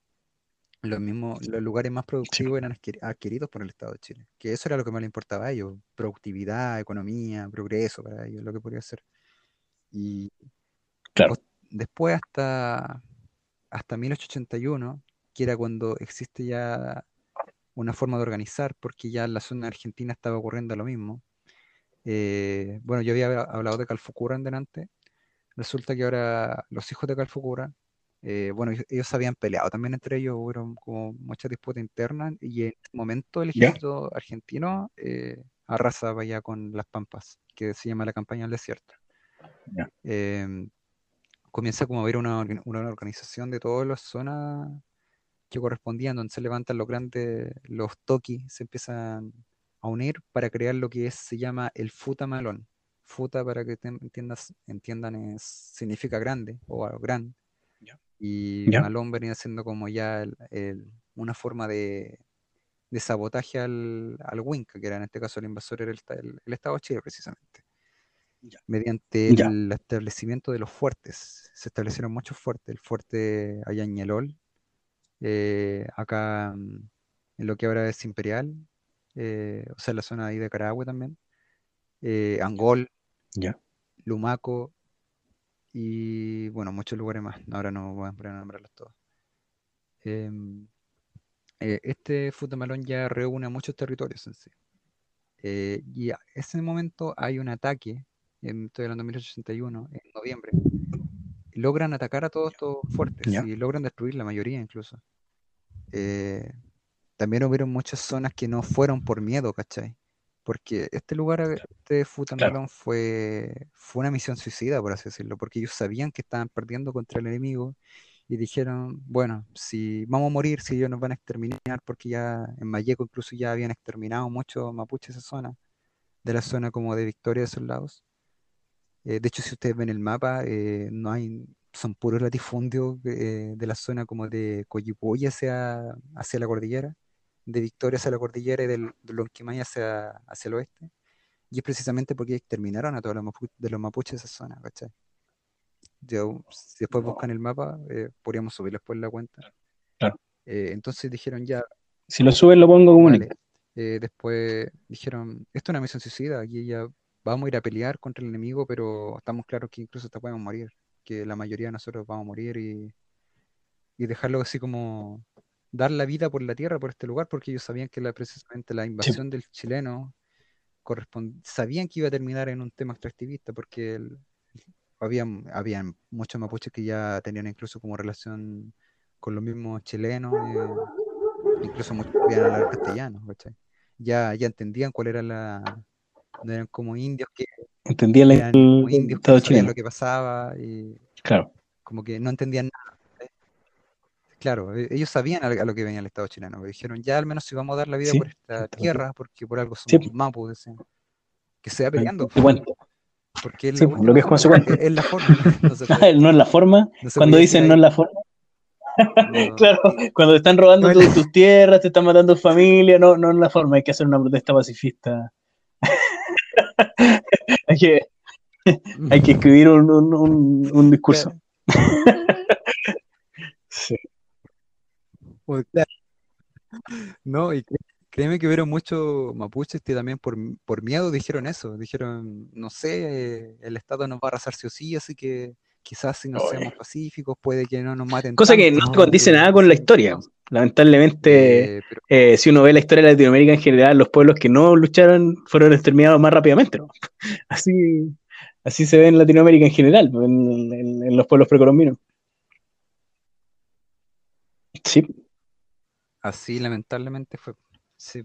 los mismos, los lugares más productivos eran adquiri- adquiridos por el Estado de Chile, que eso era lo que más le importaba a ellos, productividad, economía, progreso para ellos, lo que podía ser. Y Claro. después hasta, hasta 1881, que era cuando existe ya una forma de organizar, porque ya en la zona argentina estaba ocurriendo lo mismo, Eh, bueno, yo había hablado de Calfucura delante. Resulta que ahora los hijos de Calfucura, eh, bueno, ellos, habían peleado también entre ellos, hubo como muchas disputas internas y en ese momento el ejército argentino eh, arrasaba ya con las Pampas, que se llama la campaña del desierto. Em, comienza como a haber una, una, organización de todas las zonas que correspondían, donde se levantan los grandes, los toki, se empiezan a unir para crear lo que es, se llama el Futa Malón. Futa, para que entiendas, entiendan, es, significa grande o gran. Y Malón venía siendo como ya una forma de, sabotaje al, al Winca, que era en este caso el invasor, era el, Estado de Chile precisamente. Mediante el establecimiento de los fuertes. Se establecieron muchos fuertes. El fuerte allá en eh, acá mm, en lo que ahora es Imperial, eh, o sea, la zona ahí de Carahue también, eh, Angol, Lumaco y bueno, muchos lugares más. Ahora no voy a nombrarlos todos. Em, este Futamalón ya reúne muchos territorios en sí. y a ese momento hay un ataque, estoy hablando de 1881, en noviembre, logran atacar a todos estos fuertes y logran destruir la mayoría incluso. Eh, también hubieron muchas zonas que no fueron por miedo, ¿cachai? Porque este lugar, este Futanalón, fue, fue una misión suicida, por así decirlo, porque ellos sabían que estaban perdiendo contra el enemigo y dijeron, bueno, si vamos a morir, si ellos nos van a exterminar, porque ya en Mayeco incluso ya habían exterminado muchos mapuches esa zona, de la zona como de Victoria de esos lados. Eh, de hecho, si ustedes ven el mapa, eh, no hay, son puros latifundios eh, de la zona como de Coyipuy hacia, hacia la cordillera, de Victoria hacia la cordillera y del, Lonquimay hacia, hacia el oeste. Y es precisamente porque exterminaron a todos los, de los mapuches de esa zona, ¿cachai? si después buscan el mapa, podríamos subir después la cuenta. entonces dijeron ya. Si lo suben, lo pongo como vale. después dijeron, esto es una misión suicida, aquí ya vamos a ir a pelear contra el enemigo, pero estamos claros que incluso hasta podemos morir, que la mayoría de nosotros vamos a morir y, dejarlo así como dar la vida por la tierra, por este lugar, porque ellos sabían que la, precisamente la invasión del chileno sabían que iba a terminar en un tema extractivista, porque había, habían muchos mapuches que ya tenían incluso como relación con los mismos chilenos, eh, incluso muchos que hablar castellano, Ya, ya entendían cuál era la, no eran como indios que entendían el, indios que lo que pasaba y claro. como que no entendían nada claro e, ellos sabían a lo que venía el Estado chileno dijeron ya al menos si vamos a dar la vida por esta tierra porque por algo somos sí. mapus que sea peleando porque es, lo que es consecuente. es, la forma no, es la forma. cuando dicen no es la forma. Claro, cuando te están robando tus tierras, te están matando tu familia, no, no es la forma, hay que hacer una protesta pacifista. Hay, que, hay que escribir un, un, un, discurso. Pues, no, y créeme que hubieron muchos mapuches que también por, por, miedo dijeron eso. Dijeron, no sé, el Estado nos va a arrasar sí o sí, así que quizás si no seamos pacíficos puede que no nos maten. Cosa que no condice nada con la historia. Lamentablemente, eh, eh, si uno ve la historia de Latinoamérica en general, los pueblos que no lucharon fueron exterminados más rápidamente. Así, así se ve en Latinoamérica en general, en, los pueblos precolombinos. Sí. Así lamentablemente fue. Sí.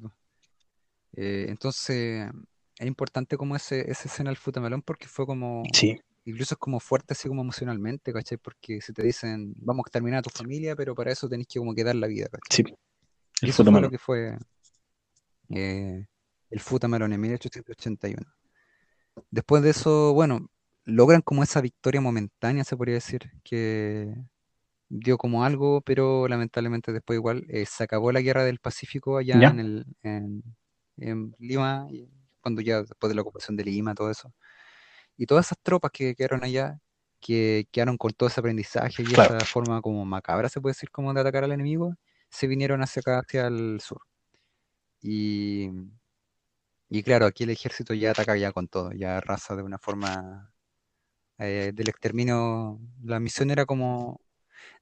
Eh, entonces, es importante como ese, ese escena del Futamelón porque fue como... Sí incluso es como fuerte así como emocionalmente, ¿cachai? Porque si te dicen, vamos a exterminar a tu familia, pero para eso tenés que como que dar la vida, ¿cachai? Sí. Y eso fue lo que fue eh, el Futamelón en 1881. Después de eso, bueno, logran como esa victoria momentánea, se podría decir, que dio como algo, pero lamentablemente después igual eh, se acabó la guerra del Pacífico allá en, el, en, en Lima, cuando ya después de la ocupación de Lima, todo eso. Y todas esas tropas que quedaron allá, que quedaron con todo ese aprendizaje y esa forma como macabra, se puede decir, como de atacar al enemigo, se vinieron hacia acá, hacia el sur. Y, y claro, aquí el ejército ya ataca ya con todo, ya arrasa de una forma eh, del exterminio. La misión era como,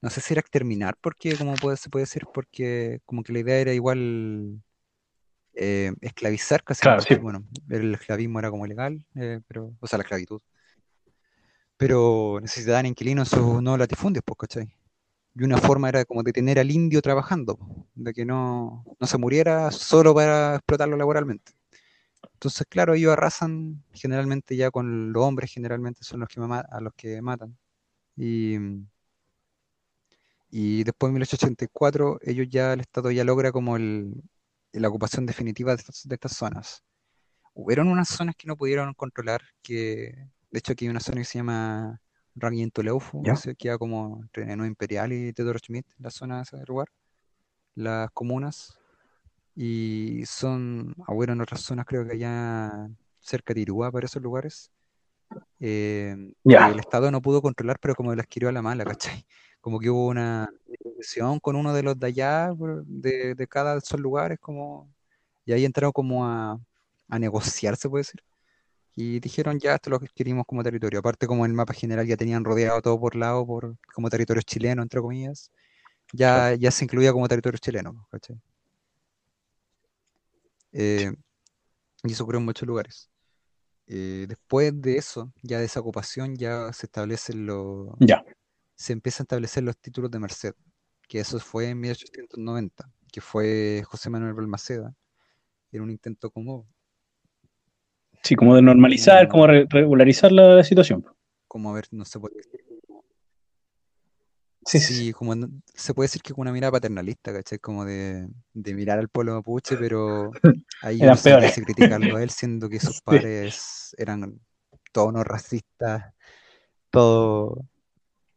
no sé si era exterminar, porque como puede, se puede decir, porque como que la idea era igual eh, esclavizar casi. Bueno, el esclavismo era como ilegal, eh, pero, o sea, la esclavitud. Pero necesitaban inquilinos sus nuevos latifundios, pues, ¿cachai? Y una forma era como de tener al indio trabajando, de que no, no se muriera solo para explotarlo laboralmente. Entonces, claro, ellos arrasan generalmente ya con los hombres, generalmente son los que a los que matan. Y, y después en 1884 ellos ya, el Estado ya logra como el, la ocupación definitiva de estas, zonas. Hubieron unas zonas que no pudieron controlar, que de hecho aquí hay una zona que se llama Rangientoleufu, que queda como entre Nueva Imperial y Teodoro Schmidt, la zona de ese lugar, las comunas, y son, hubieron otras zonas creo que allá cerca de Irúa, para esos lugares, eh, el Estado no pudo controlar, pero como las adquirió a la mala, ¿cachai? Como que hubo una negociación con uno de los de allá, de, de cada de esos lugares, como, y ahí entraron como a, a negociar, se puede decir. Y dijeron, ya, esto lo que queríamos como territorio. Aparte, como el mapa general ya tenían rodeado todo por lado, por, como territorio chileno, entre comillas, ya, ya se incluía como territorio chileno, ¿cachai? Eh, y eso ocurrió en muchos lugares. Eh, después de eso, ya de esa ocupación, ya se establecen los. Ya. Se empiezan a establecer los títulos de merced, que eso fue en 1890, que fue José Manuel Balmaceda, en un intento como. Sí, como de normalizar, como, regularizar la, situación. Como a ver, no se puede decir Sí, sí, como se puede decir que con una mirada paternalista, ¿cachai? Como de, mirar al pueblo mapuche, pero ahí no se criticarlo a él, siendo que sus padres eran todos no racistas, todos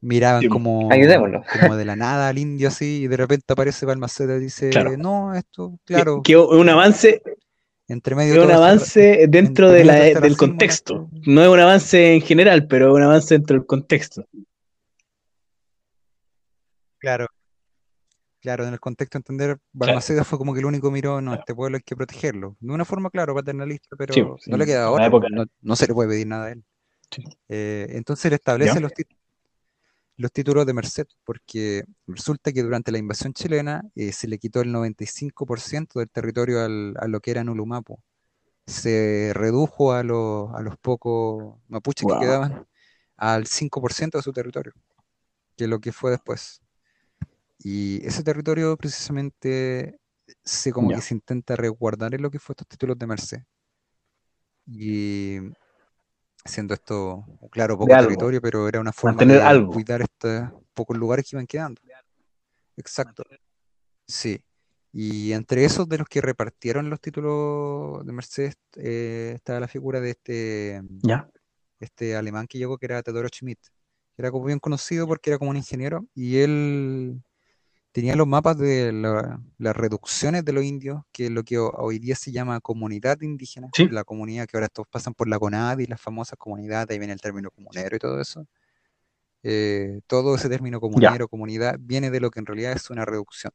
miraban como, como de la nada al indio así, y de repente aparece Balmaceda y dice, no, esto, claro. Que, un avance entre medio un avance dentro de la, del contexto. No es un avance en general, pero es un avance dentro del contexto. Claro. Claro, en el contexto de entender, Balmaceda fue como que el único miró, no, este pueblo hay que protegerlo. De una forma, claro, paternalista, pero no le queda ahora, no, se le puede pedir nada a él. Eh, entonces le establece los, los títulos de merced, porque resulta que durante la invasión chilena eh, se le quitó el 95% del territorio al, a lo que era Nulumapo. Se redujo a, los, a los pocos mapuches que quedaban al 5% de su territorio, que es lo que fue después. Y ese territorio precisamente se como que se intenta resguardar en lo que fue estos títulos de merced. Y siendo esto, claro, poco territorio, pero era una forma de cuidar estos pocos lugares que iban quedando. Exacto. Sí. Y entre esos de los que repartieron los títulos de Mercedes eh, estaba la figura de este, este alemán que llegó, que era Teodoro Schmidt. Era como bien conocido porque era como un ingeniero y él tenía los mapas de las reducciones de los indios, que es lo que hoy día se llama comunidad indígena, la comunidad que ahora todos pasan por la CONAD y las famosas comunidades, ahí viene el término comunero y todo eso. Eh, todo ese término comunero, comunidad, viene de lo que en realidad es una reducción,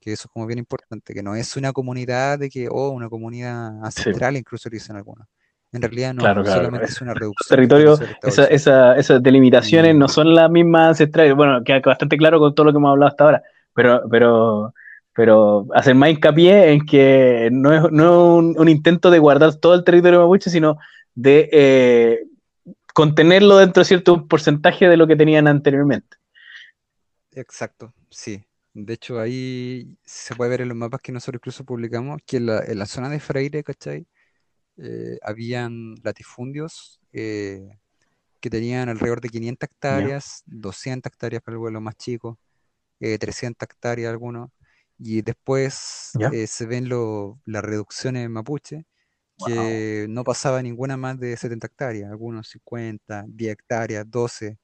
que eso es como bien importante, que no es una comunidad de que, oh, una comunidad ancestral, incluso dicen algunos. En realidad no, solamente es una reducción. Territorio, esas delimitaciones no son las mismas ancestrales. Bueno, queda bastante claro con todo lo que hemos hablado hasta ahora pero, pero, pero hacer más hincapié en que no es, no un, intento de guardar todo el territorio mapuche, sino de eh, contenerlo dentro de cierto porcentaje de lo que tenían anteriormente. Exacto, sí. De hecho, ahí se puede ver en los mapas que nosotros incluso publicamos que en la, zona de Freire, ¿cachai? Eh, habían latifundios eh, que tenían alrededor de 500 hectáreas, 200 hectáreas para el vuelo más chico, 300 eh, hectáreas algunos, y después eh, se ven las reducciones en mapuche, que no pasaba ninguna más de 70 hectáreas, algunos 50, 10 hectáreas, 12,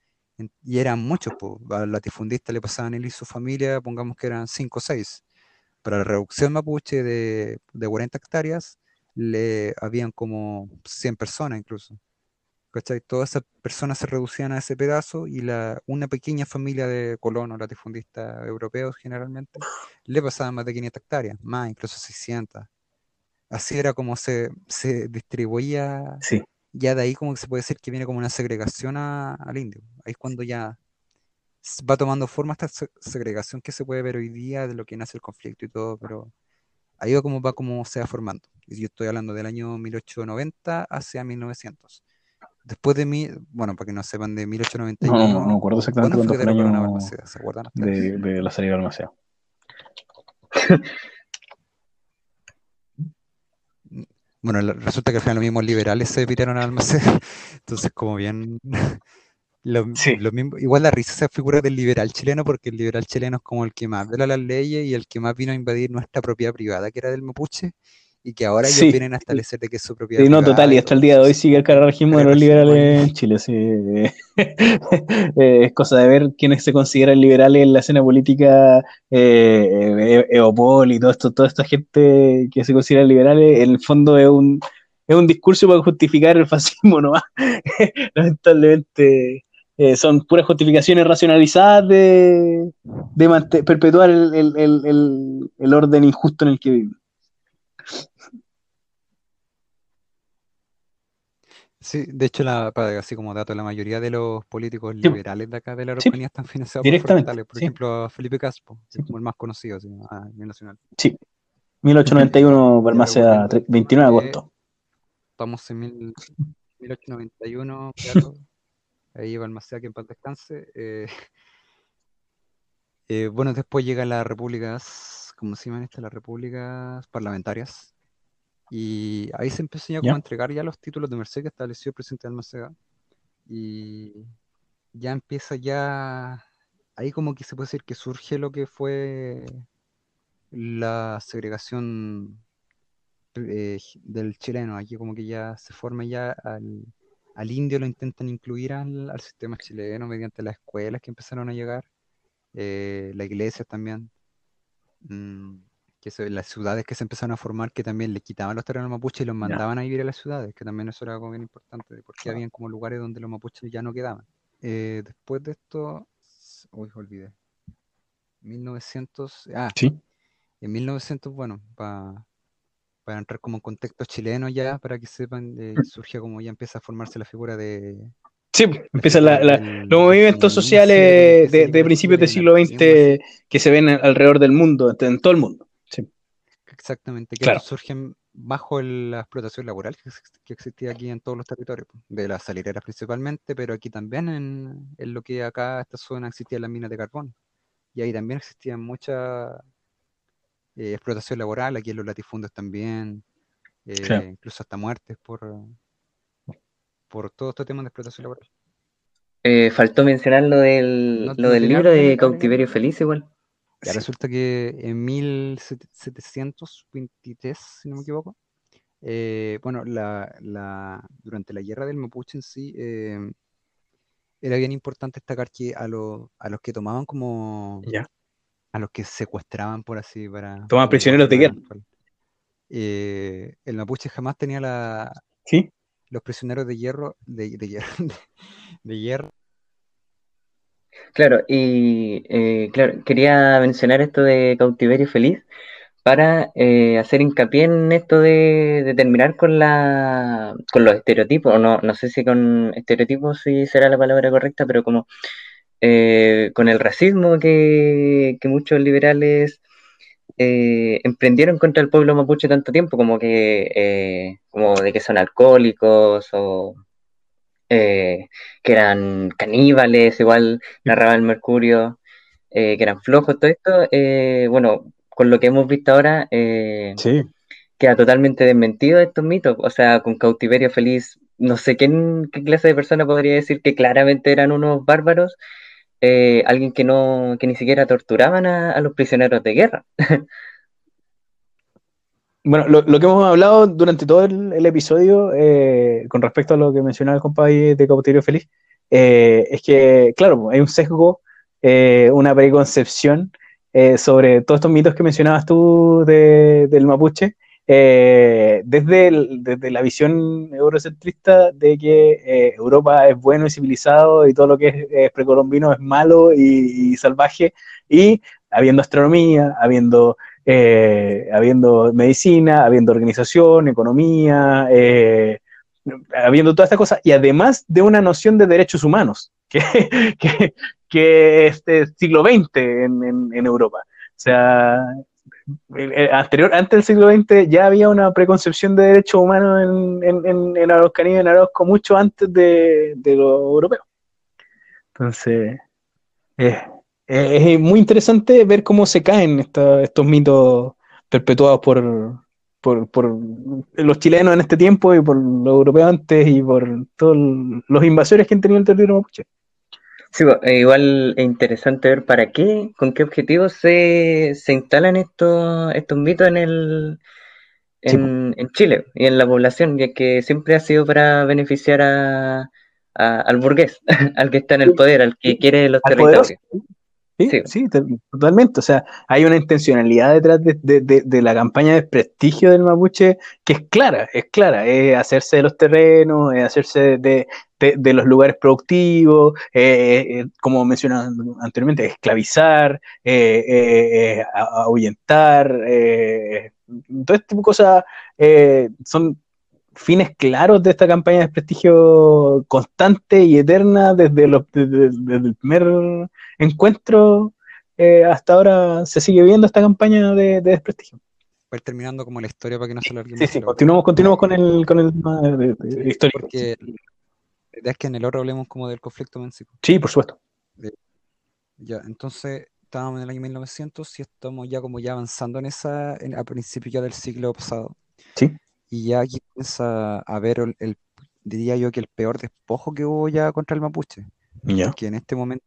y eran muchos, pues, al latifundista le pasaban él y su familia, pongamos que eran 5 o 6. Para la reducción mapuche de, de 40 hectáreas, le habían como 100 personas incluso. ¿Cachai? Todas esas personas se reducían a ese pedazo y la, una pequeña familia de colonos latifundistas europeos generalmente le pasaban más de 500 hectáreas, más incluso 600. Así era como se, se distribuía. Ya de ahí como que se puede decir que viene como una segregación al indio. Ahí es cuando ya va tomando forma esta segregación que se puede ver hoy día de lo que nace el conflicto y todo, pero ahí va como va como se va formando. Yo estoy hablando del año 1890 hacia 1900. Después de mí, bueno, para que no sepan, de 1891. No, no, no acuerdo exactamente cuándo fue el año ¿Se acuerdan de, de, la salida de Balmaceda. Bueno, resulta que al final los mismos liberales se pidieron al Balmaceda. Entonces, como bien lo, mismo, igual la risa esa figura del liberal chileno, porque el liberal chileno es como el que más vela las leyes y el que más vino a invadir nuestra propiedad privada, que era del mapuche, y que ahora ellos vienen a establecer de que es su propiedad. Sí, no, total, y hasta el día de hoy sigue el carajismo de los liberales en Chile. Sí. es cosa de ver quiénes se consideran liberales en la escena política, eh, Eopol y todo esto, toda esta gente que se considera liberales, en el fondo es un, es un discurso para justificar el fascismo ¿no? Lamentablemente eh, son puras justificaciones racionalizadas de, perpetuar el, orden injusto en el que vivimos. Sí, de hecho, la, así como dato, la mayoría de los políticos liberales de acá de la Araucanía están financiados por Por ejemplo, Felipe Caspo, como el más conocido a nivel nacional. Sí, 1891, Balmaceda, 29 de agosto. Estamos en 1891, claro ahí va Almacea que en paz descanse. Eh, eh, bueno, después llegan las repúblicas, ¿cómo se llaman estas? Las repúblicas parlamentarias. Y ahí se empezó ya a entregar ya los títulos de merced que estableció el presidente de Almaceda. Y ya empieza ya, ahí como que se puede decir que surge lo que fue la segregación eh, del chileno. Aquí como que ya se forma ya al, al indio lo intentan incluir al, sistema chileno mediante las escuelas que empezaron a llegar, eh, la iglesia también, mm, que las ciudades que se empezaron a formar que también le quitaban los terrenos mapuches y los mandaban a vivir a las ciudades, que también eso era algo bien importante, porque habían como lugares donde los mapuches ya no quedaban. Eh, después de esto, uy, olvidé. 1900, ah, ¿Sí? en 1900, bueno, para para entrar como en contexto chileno ya, para que sepan, eh, surge como ya empieza a formarse la figura de... Sí, empiezan los movimientos sociales de, principios del siglo XX que se ven alrededor del mundo, en todo el mundo. Exactamente, que surgen bajo la explotación laboral que, existía aquí en todos los territorios, de las salideras principalmente, pero aquí también en, en lo que acá esta zona existía las minas de carbón. Y ahí también existían muchas eh, explotación laboral, aquí en los latifundios también, eh, incluso hasta muertes por, por todo este tema de explotación laboral. Eh, faltó mencionar lo del, lo del libro de Cautiverio Feliz igual. Ya resulta que en 1723, si no me equivoco, bueno, la, la, durante la guerra del Mapuche en sí, era bien importante destacar que a, a los que tomaban como, a los que secuestraban, por así, para... Tomaban prisioneros de guerra. Eh, el mapuche jamás tenía la... ¿Sí? Los prisioneros de hierro, de, de, de hierro. Claro, y eh, claro, quería mencionar esto de cautiverio feliz para eh, hacer hincapié en esto de, terminar con la con los estereotipos, no, no sé si con estereotipos si será la palabra correcta, pero como eh, con el racismo que, muchos liberales eh, emprendieron contra el pueblo mapuche tanto tiempo, como que eh, como de que son alcohólicos o que eran caníbales, igual narraba el Mercurio, que eran flojos, todo esto, bueno, con lo que hemos visto ahora, queda totalmente desmentido estos mitos, o sea, con cautiverio feliz no sé qué, qué, clase de persona podría decir que claramente eran unos bárbaros eh, alguien que no que ni siquiera torturaban a, los prisioneros de guerra. bueno, lo, que hemos hablado durante todo el, episodio eh, con respecto a lo que mencionaba el compadre de Cautiverio Feliz, eh, es que, claro, hay un sesgo, una preconcepción sobre todos estos mitos que mencionabas tú del mapuche, eh, desde, desde, la visión eurocentrista de que eh, Europa es bueno y civilizado y todo lo que es, precolombino es malo y, salvaje, y habiendo astronomía, habiendo, eh, habiendo medicina, habiendo organización, economía, habiendo todas estas cosas, y además de una noción de derechos humanos, que, que, es siglo XX en, en, Europa. O sea, anterior, antes del siglo XX, ya había una preconcepción de derechos humanos en, en, en, en Araucanía en Arauco mucho antes de, de los europeos. Entonces, es muy interesante ver cómo se caen estos mitos perpetuados por, por, por, los chilenos en este tiempo y por los europeos antes y por todos los invasores que han tenido el territorio mapuche. Sí, eh, igual es interesante ver para qué, con qué objetivos se, se instalan estos, estos mitos en el en, en, Chile y en la población, ya que siempre ha sido para beneficiar a, al burgués, al que está en el poder, al que quiere los territorios. Sí, sí, totalmente. O sea, hay una intencionalidad detrás de, la campaña de prestigio del mapuche que es clara, es clara, es hacerse de los terrenos, es hacerse de, los lugares productivos, como mencionaba anteriormente, esclavizar, ahuyentar, todo este tipo de cosas son fines claros de esta campaña de desprestigio constante y eterna desde, los, desde, el primer encuentro eh, hasta ahora se sigue viendo esta campaña de, desprestigio. Va terminando como la historia para que no se largue Sí, sí, continuamos, continuamos con el, con el de, historia. Porque la idea es que en el otro hablemos como del conflicto mensico. Sí, por supuesto. Ya, entonces estábamos en el año 1900 y estamos ya como ya avanzando en esa, a principios ya del siglo pasado. Sí. Y ya aquí comienza a ver el, diría yo que el peor despojo que hubo ya contra el mapuche. Ya. Que en este momento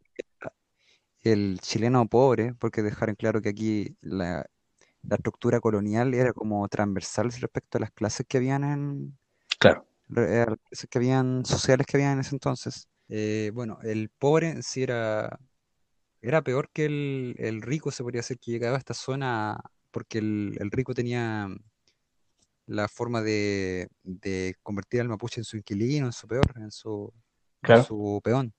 el chileno pobre, porque dejar en claro que aquí la, estructura colonial era como transversal respecto a las clases que habían en. Claro. Eh, las que habían sociales que habían en ese entonces. Eh, bueno, el pobre en sí era, era peor que el, rico, se podría decir, que llegaba a esta zona porque el, el rico tenía la forma de, convertir al mapuche en su inquilino, en su peor, en su, su peón.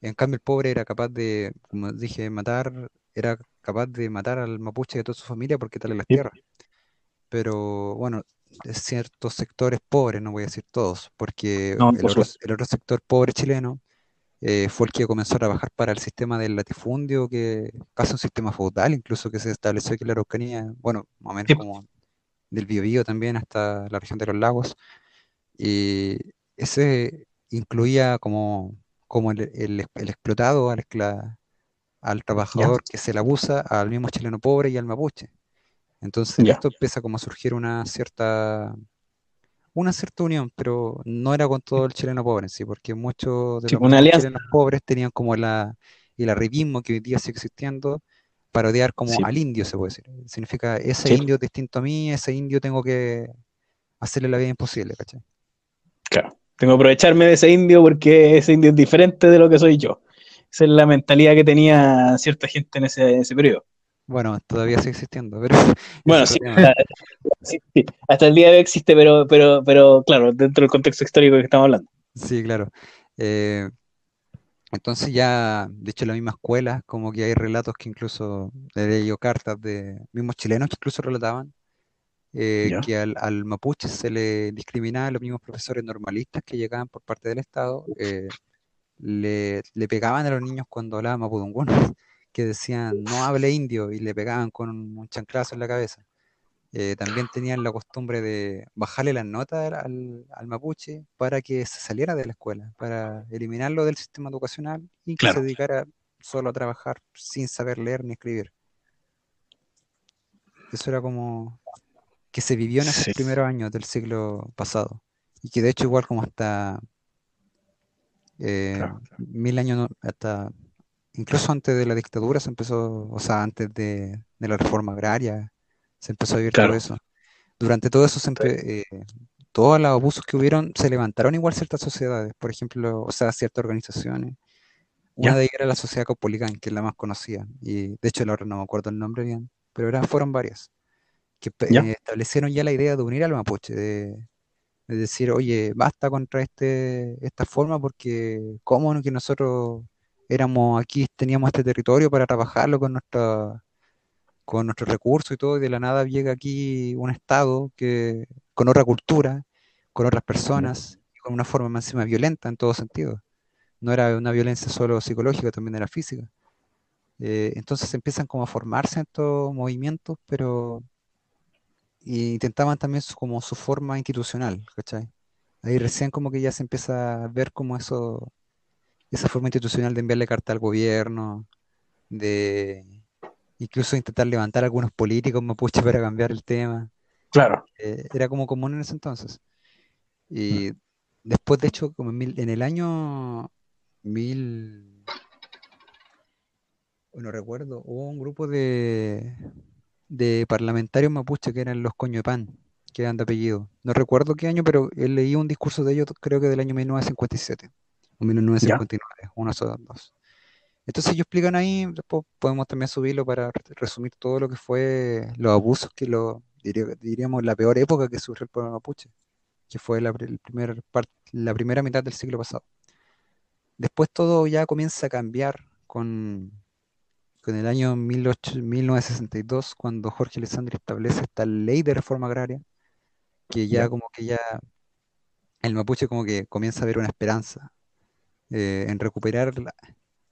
En cambio, el pobre era capaz de, como dije, matar, era capaz de matar al mapuche de toda su familia porque tal las tierras. Pero bueno, ciertos sectores pobres, no voy a decir todos, porque el, otro, sector pobre chileno eh, fue el que comenzó a trabajar para el sistema del latifundio, que casi un sistema feudal, incluso que se estableció aquí en la Araucanía, bueno, más o menos como del Biobío también hasta la región de los lagos. Y ese incluía como, como el, explotado al, al trabajador que se le abusa, al mismo chileno pobre y al mapuche. Entonces esto empieza como a surgir una cierta una cierta unión, pero no era con todo el chileno pobre sí, porque muchos de los chilenos pobres tenían como la, el arribismo que hoy día sigue existiendo, parodiar como al indio, se puede decir. Significa, ese indio es distinto a mí, ese indio tengo que hacerle la vida imposible, ¿cachai? Claro, tengo que aprovecharme de ese indio porque ese indio es diferente de lo que soy yo. Esa es la mentalidad que tenía cierta gente en ese, ese periodo. Bueno, todavía sigue existiendo, pero... Bueno, sí, hasta el día de hoy existe, pero, pero, pero claro, dentro del contexto histórico que estamos hablando. Sí, claro. Eh, entonces ya, de hecho, en la misma escuela, como que hay relatos que incluso le leído cartas de mismos chilenos que incluso relataban eh, que al, mapuche se le discriminaba a los mismos profesores normalistas que llegaban por parte del Estado, eh, le, pegaban a los niños cuando hablaban mapudungún, que decían no hable indio y le pegaban con un chanclazo en la cabeza. Eh, también tenían la costumbre de bajarle las notas al, mapuche para que se saliera de la escuela, para eliminarlo del sistema educacional y que se dedicara solo a trabajar sin saber leer ni escribir. Eso era como que se vivió en esos primeros años del siglo pasado. Y que de hecho igual como hasta eh, mil años, hasta incluso antes de la dictadura se empezó, o sea, antes de, de la reforma agraria, se empezó a vivir todo eso. Durante todo eso, siempre, eh, todos los abusos que hubieron, se levantaron igual ciertas sociedades, por ejemplo, o sea, ciertas organizaciones. Una de ellas era la Sociedad Copolicán, que es la más conocida, y de hecho ahora no me acuerdo el nombre bien, pero eran, fueron varias, que eh, establecieron ya la idea de unir al mapuche, de, decir, oye, basta contra este, esta forma porque cómo que nosotros éramos aquí, teníamos este territorio para trabajarlo con nuestra con nuestros recursos y todo, y de la nada llega aquí un Estado que con otra cultura, con otras personas, con una forma más violenta en todo sentido. No era una violencia solo psicológica, también era física. Eh, entonces empiezan como a formarse estos movimientos, pero intentaban también como su forma institucional, ¿cachai? Ahí recién como que ya se empieza a ver como eso, esa forma institucional de enviarle carta al gobierno, de incluso intentar levantar a algunos políticos mapuche para cambiar el tema. Claro. Eh, era como común en ese entonces. Y después, de hecho, como en, el año mil, no recuerdo, hubo un grupo de, de parlamentarios mapuche que eran los coño de pan, que eran de apellido. No recuerdo qué año, pero leí un discurso de ellos, creo que del año 1957 o 1959, uno de esos dos. Entonces ellos explican ahí, después podemos también subirlo para resumir todo lo que fue los abusos que lo diríamos la peor época que sufrió el pueblo mapuche, que fue la, el primer la primera mitad del siglo pasado. Después todo ya comienza a cambiar con, con el año 1962, cuando Jorge Alessandri establece esta ley de reforma agraria, que ya como que ya el mapuche como que comienza a ver una esperanza eh, en recuperar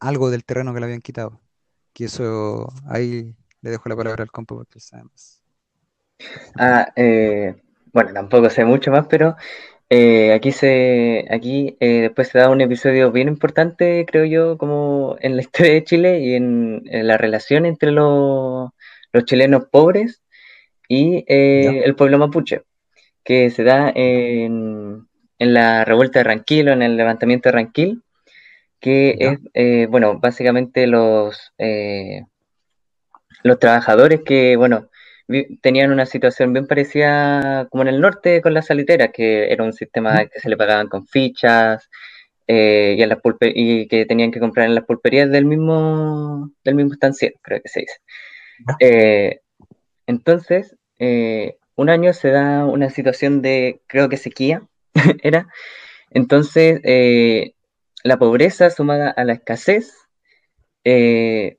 algo del terreno que le habían quitado. Que eso, ahí le dejo la palabra al compo porque sabe más. Ah, eh, bueno, tampoco sé mucho más, pero eh, aquí se, aquí eh, después se da un episodio bien importante, creo yo, como en la historia de Chile y en, la relación entre los, chilenos pobres y el pueblo mapuche, que se da en, en la revuelta de Ranquilo, en el levantamiento de Ranquil, que es, eh, bueno, básicamente los, eh, los trabajadores que, bueno, tenían una situación bien parecida como en el norte con las saliteras, que era un sistema que se le pagaban con fichas eh, y, las y que tenían que comprar en las pulperías del mismo, del mismo estanciero, creo que se dice. entonces, un año se da una situación de, creo que sequía, era. Entonces, la pobreza sumada a la escasez eh,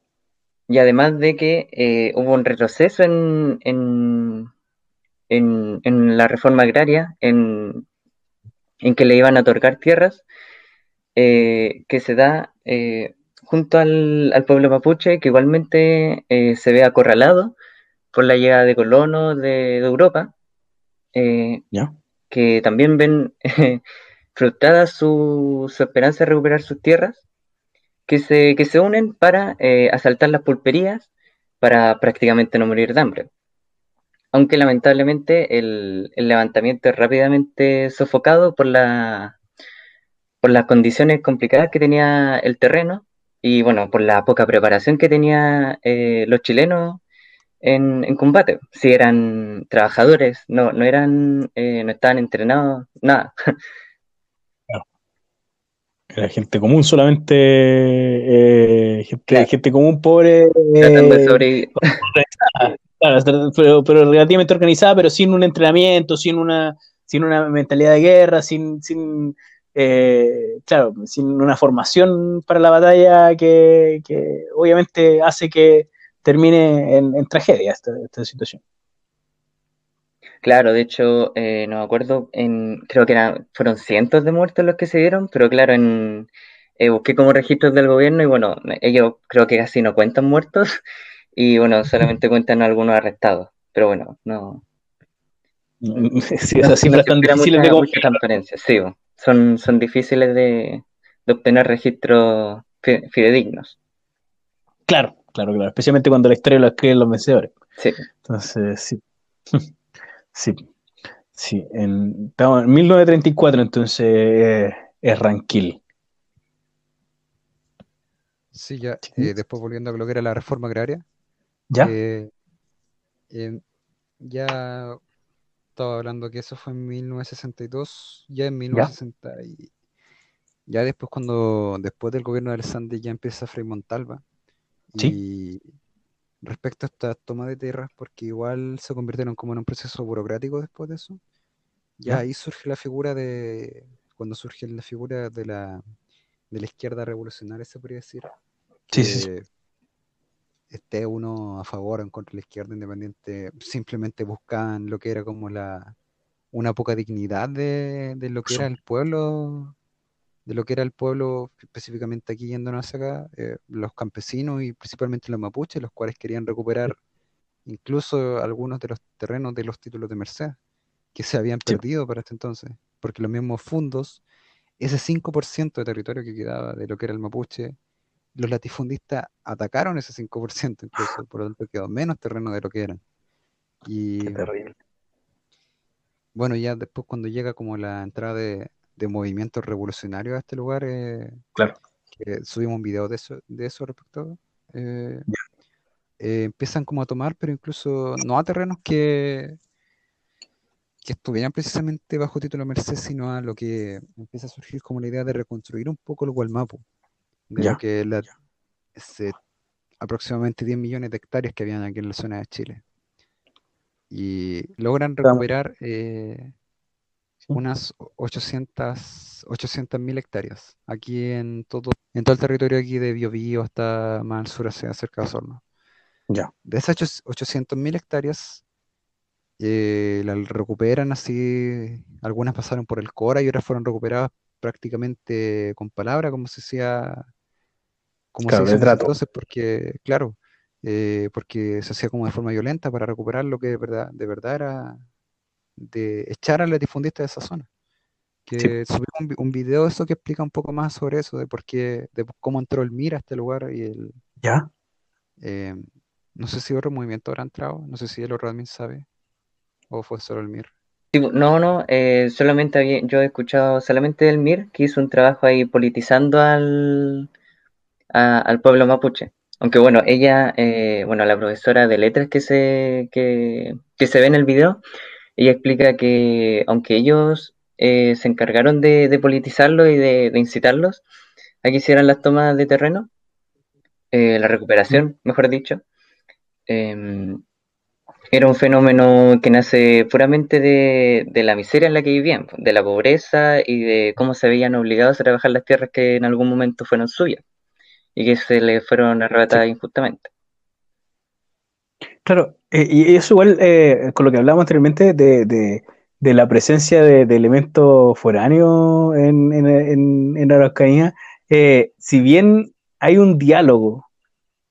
y además de que eh, hubo un retroceso en, en, la reforma agraria, en, que le iban a otorgar tierras, eh, que se da junto al, pueblo mapuche, que igualmente se ve acorralado por la llegada de colonos de, Europa, que también ven frustrada su, esperanza de recuperar sus tierras, que se, que se unen para eh, asaltar las pulperías para prácticamente no morir de hambre. Aunque lamentablemente el, levantamiento es rápidamente sofocado por, la, por las condiciones complicadas que tenía el terreno y bueno, por la poca preparación que tenían eh, los chilenos en, en, combate. Si eran trabajadores, no, no eran, eh, no estaban entrenados, nada. Era gente común solamente, eh, gente, común pobre. Eh, pero, relativamente organizada, pero sin un entrenamiento, sin una, sin una mentalidad de guerra, sin, sin eh, claro, sin una formación para la batalla que, obviamente hace que termine en, tragedia esta situación. Claro, de hecho, eh, no me acuerdo, en, creo que eran, fueron cientos de muertos los que se dieron, pero claro, en, eh, busqué como registros del gobierno y bueno, ellos creo que casi no cuentan muertos y bueno, solamente cuentan algunos arrestados, pero bueno, no. Sí, esas cifras tan difíciles de sí, son, son difíciles de, obtener registros fidedignos. Claro, claro, claro, especialmente cuando la historia lo escriben los vencedores. Sí. Entonces, sí. Sí, sí. En, estamos en 1934, entonces eh, es Ranquil. Sí, ya. Eh, después volviendo a lo que era la reforma agraria. ¿Ya? Eh, ya estaba hablando que eso fue en 1962, ya en 1960 y ya después cuando después del gobierno de Alessandri ya empieza Frei Montalva ¿Sí? y respecto a esta toma de tierras, porque igual se convirtieron como en un proceso burocrático después de eso. Ya ahí surge la figura de, cuando surge la figura de la, de la izquierda revolucionaria, se podría decir. Sí, sí, Esté uno a favor o en contra de la izquierda independiente, simplemente buscan lo que era como la una poca dignidad de, lo que era el pueblo de lo que era el pueblo, específicamente aquí yéndonos hacia acá, eh, los campesinos y principalmente los mapuches, los cuales querían recuperar incluso algunos de los terrenos de los títulos de merced que se habían perdido para este entonces, porque los mismos fundos, ese 5% de territorio que quedaba de lo que era el mapuche, los latifundistas atacaron ese 5%, incluso, por lo tanto quedó menos terreno de lo que eran. Y, terrible. Bueno, ya después cuando llega como la entrada de, de movimientos revolucionarios a este lugar, eh, claro. que subimos un video de eso, de eso respecto, eh, eh, empiezan como a tomar, pero incluso no a terrenos que, que estuvieran precisamente bajo título Merced, sino a lo que empieza a surgir como la idea de reconstruir un poco el Gualmapu, de lo que la, aproximadamente 10 millones de hectáreas que habían aquí en la zona de Chile. Y logran recuperar eh, unas 800 mil hectáreas aquí en todo, en todo el territorio aquí de Biobío hasta más al sur, hacia cerca de Osorno. Ya. De esas 800 mil hectáreas, eh, las recuperan así, algunas pasaron por el Cora y otras fueron recuperadas prácticamente con palabra, como se decía, como se decía entonces, porque, claro, eh, porque se hacía como de forma violenta para recuperar lo que de verdad, de verdad era de echar a la difundista de esa zona. Que subimos un, video eso que explica un poco más sobre eso, de por qué, de cómo entró el MIR a este lugar y el. ¿Ya? Eh, no sé si otro movimiento habrá entrado, no sé si el otro admin sabe, o fue solo el MIR. No, no, eh, solamente yo he escuchado solamente del MIR que hizo un trabajo ahí politizando al, al pueblo mapuche. Aunque bueno, ella, eh, bueno, la profesora de letras que se, que, que se ve en el video, ella explica que aunque ellos eh, se encargaron de, politizarlo y de, incitarlos a que hicieran las tomas de terreno, eh, la recuperación, mejor dicho, em, era un fenómeno que nace puramente de, la miseria en la que vivían, de la pobreza y de cómo se veían obligados a trabajar las tierras que en algún momento fueron suyas y que se les fueron arrebatadas injustamente. Claro, eh, y eso igual eh, con lo que hablábamos anteriormente de, de, la presencia de, elementos foráneos en, en, en, Araucanía, eh, si bien hay un diálogo,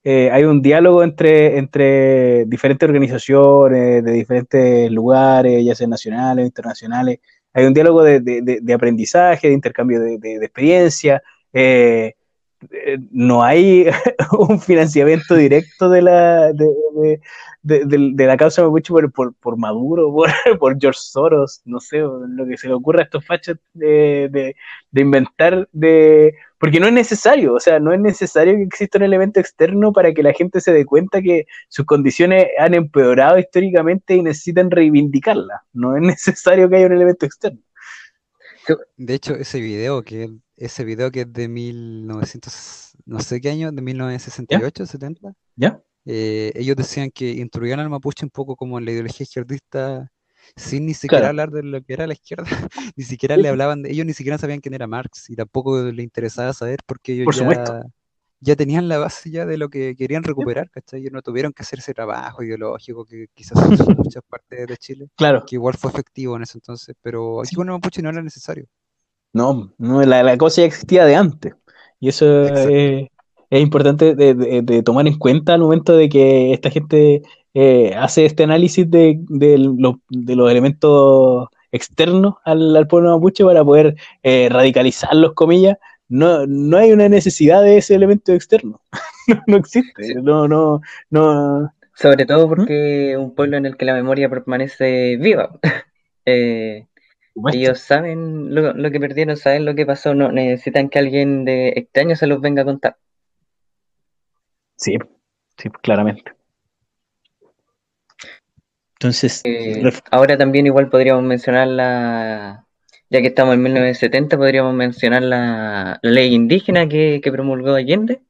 hay un diálogo entre, entre diferentes organizaciones de diferentes lugares, ya sean nacionales o internacionales, hay un diálogo de, aprendizaje, de intercambio de, experiencia. Eh, eh, no hay un financiamiento directo de la, de, de, la causa Mapuche por, por, por Maduro, por, George Soros, no sé, lo que se le ocurra a estos fachos de, inventar, de porque no es necesario, o sea, no es necesario que exista un elemento externo para que la gente se dé cuenta que sus condiciones han empeorado históricamente y necesitan reivindicarlas, no es necesario que haya un elemento externo. De hecho, ese video que ese video que es de 1900, no sé qué año, de 1968, 70. ¿Ya? Eh, ellos decían que instruían al mapuche un poco como en la ideología izquierdista, sin ni siquiera hablar de lo que era la izquierda, ni siquiera le hablaban de ellos, ni siquiera sabían quién era Marx y tampoco le interesaba saber porque ellos ya, ya, tenían la base ya de lo que querían recuperar, ¿cachai? Ellos no tuvieron que hacer ese trabajo ideológico que quizás en muchas partes de Chile, claro. que igual fue efectivo en ese entonces, pero aquí con mapuche no era necesario. No, no la, cosa ya existía de antes. Y eso es, importante de, tomar en cuenta al momento de que esta gente eh, hace este análisis de, los elementos externos al, pueblo mapuche para poder eh, radicalizarlos, comillas. No, no hay una necesidad de ese elemento externo. no, existe. No, no, no. Sobre todo ¿Mm? porque un pueblo en el que la memoria permanece viva. eh, ellos saben lo, que perdieron, saben lo que pasó, no necesitan que alguien de extraño se los venga a contar. Sí, sí, claramente. Entonces, eh, ahora también igual podríamos mencionar la, ya que estamos en 1970, podríamos mencionar la, ley indígena que, promulgó Allende.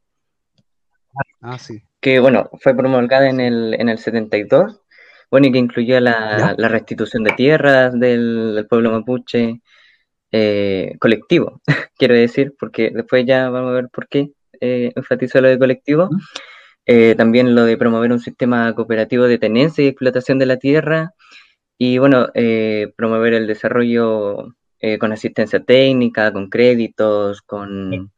Ah, sí. Que bueno, fue promulgada en el, en el 72 bueno, y que incluía la, restitución de tierras del, pueblo mapuche eh, colectivo, quiero decir, porque después ya vamos a ver por qué eh, enfatizo lo de colectivo. Eh, también lo de promover un sistema cooperativo de tenencia y explotación de la tierra y bueno, promover el desarrollo con asistencia técnica, con créditos, con...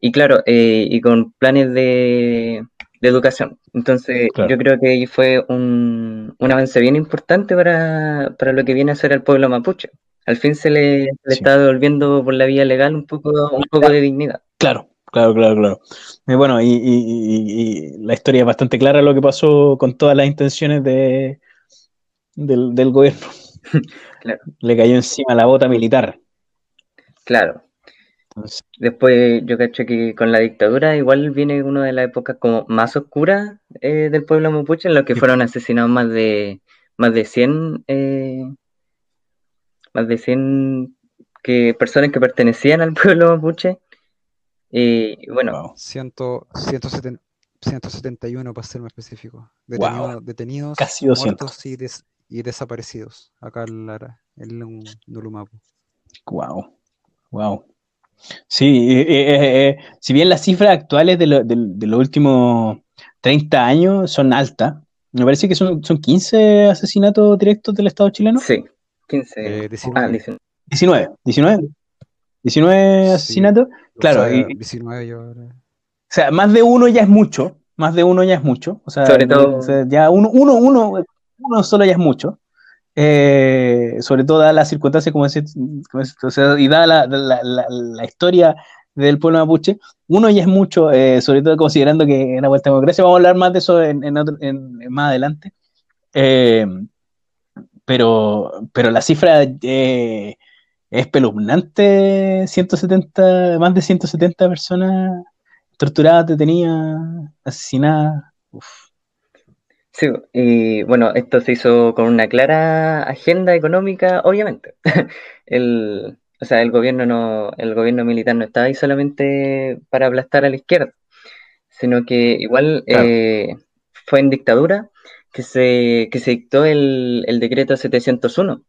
Y claro, y con planes de, educación. Entonces, yo creo que fue un, un avance bien importante para, para, lo que viene a ser el pueblo mapuche. Al fin se le, está devolviendo por la vía legal un poco, un poco de dignidad. Claro, Claro, claro, claro. Y bueno, y, la historia es bastante clara lo que pasó con todas las intenciones de, del, gobierno. Le cayó encima la bota militar. Claro. Después yo cacho que con la dictadura igual viene una de las épocas como más oscuras eh, del pueblo mapuche, en los que fueron asesinados más de más de 100 eh, más de 100 que, personas que pertenecían al pueblo mapuche y bueno. 171 para ser más específico. Detenidos, Casi muertos y, desaparecidos acá en, en Nulumapu. Wow. Wow. Sí, eh, eh, eh, si bien las cifras actuales de, los últimos 30 años son altas, me parece que son, son 15 asesinatos directos del Estado chileno. Sí, 15. 19. 19. 19. 19 asesinatos. Claro. O sea, más de uno ya es mucho. Más de uno ya es mucho. O sea, sobre todo. ya uno, uno, uno, uno solo ya es mucho. Eh, sobre todo dadas las circunstancias, como decir, o sea, y dada la, la, historia del pueblo mapuche, uno ya es mucho, eh, sobre todo considerando que en la vuelta democracia, vamos a hablar más de eso en, en, más adelante. Eh, pero, pero la cifra es espeluznante, 170, más de 170 personas torturadas, detenidas, asesinadas. Sí, y bueno, esto se hizo con una clara agenda económica, obviamente. el, o sea, el gobierno no, el gobierno militar no estaba ahí solamente para aplastar a la izquierda, sino que igual eh, fue en dictadura que se, que se dictó el, el decreto 701,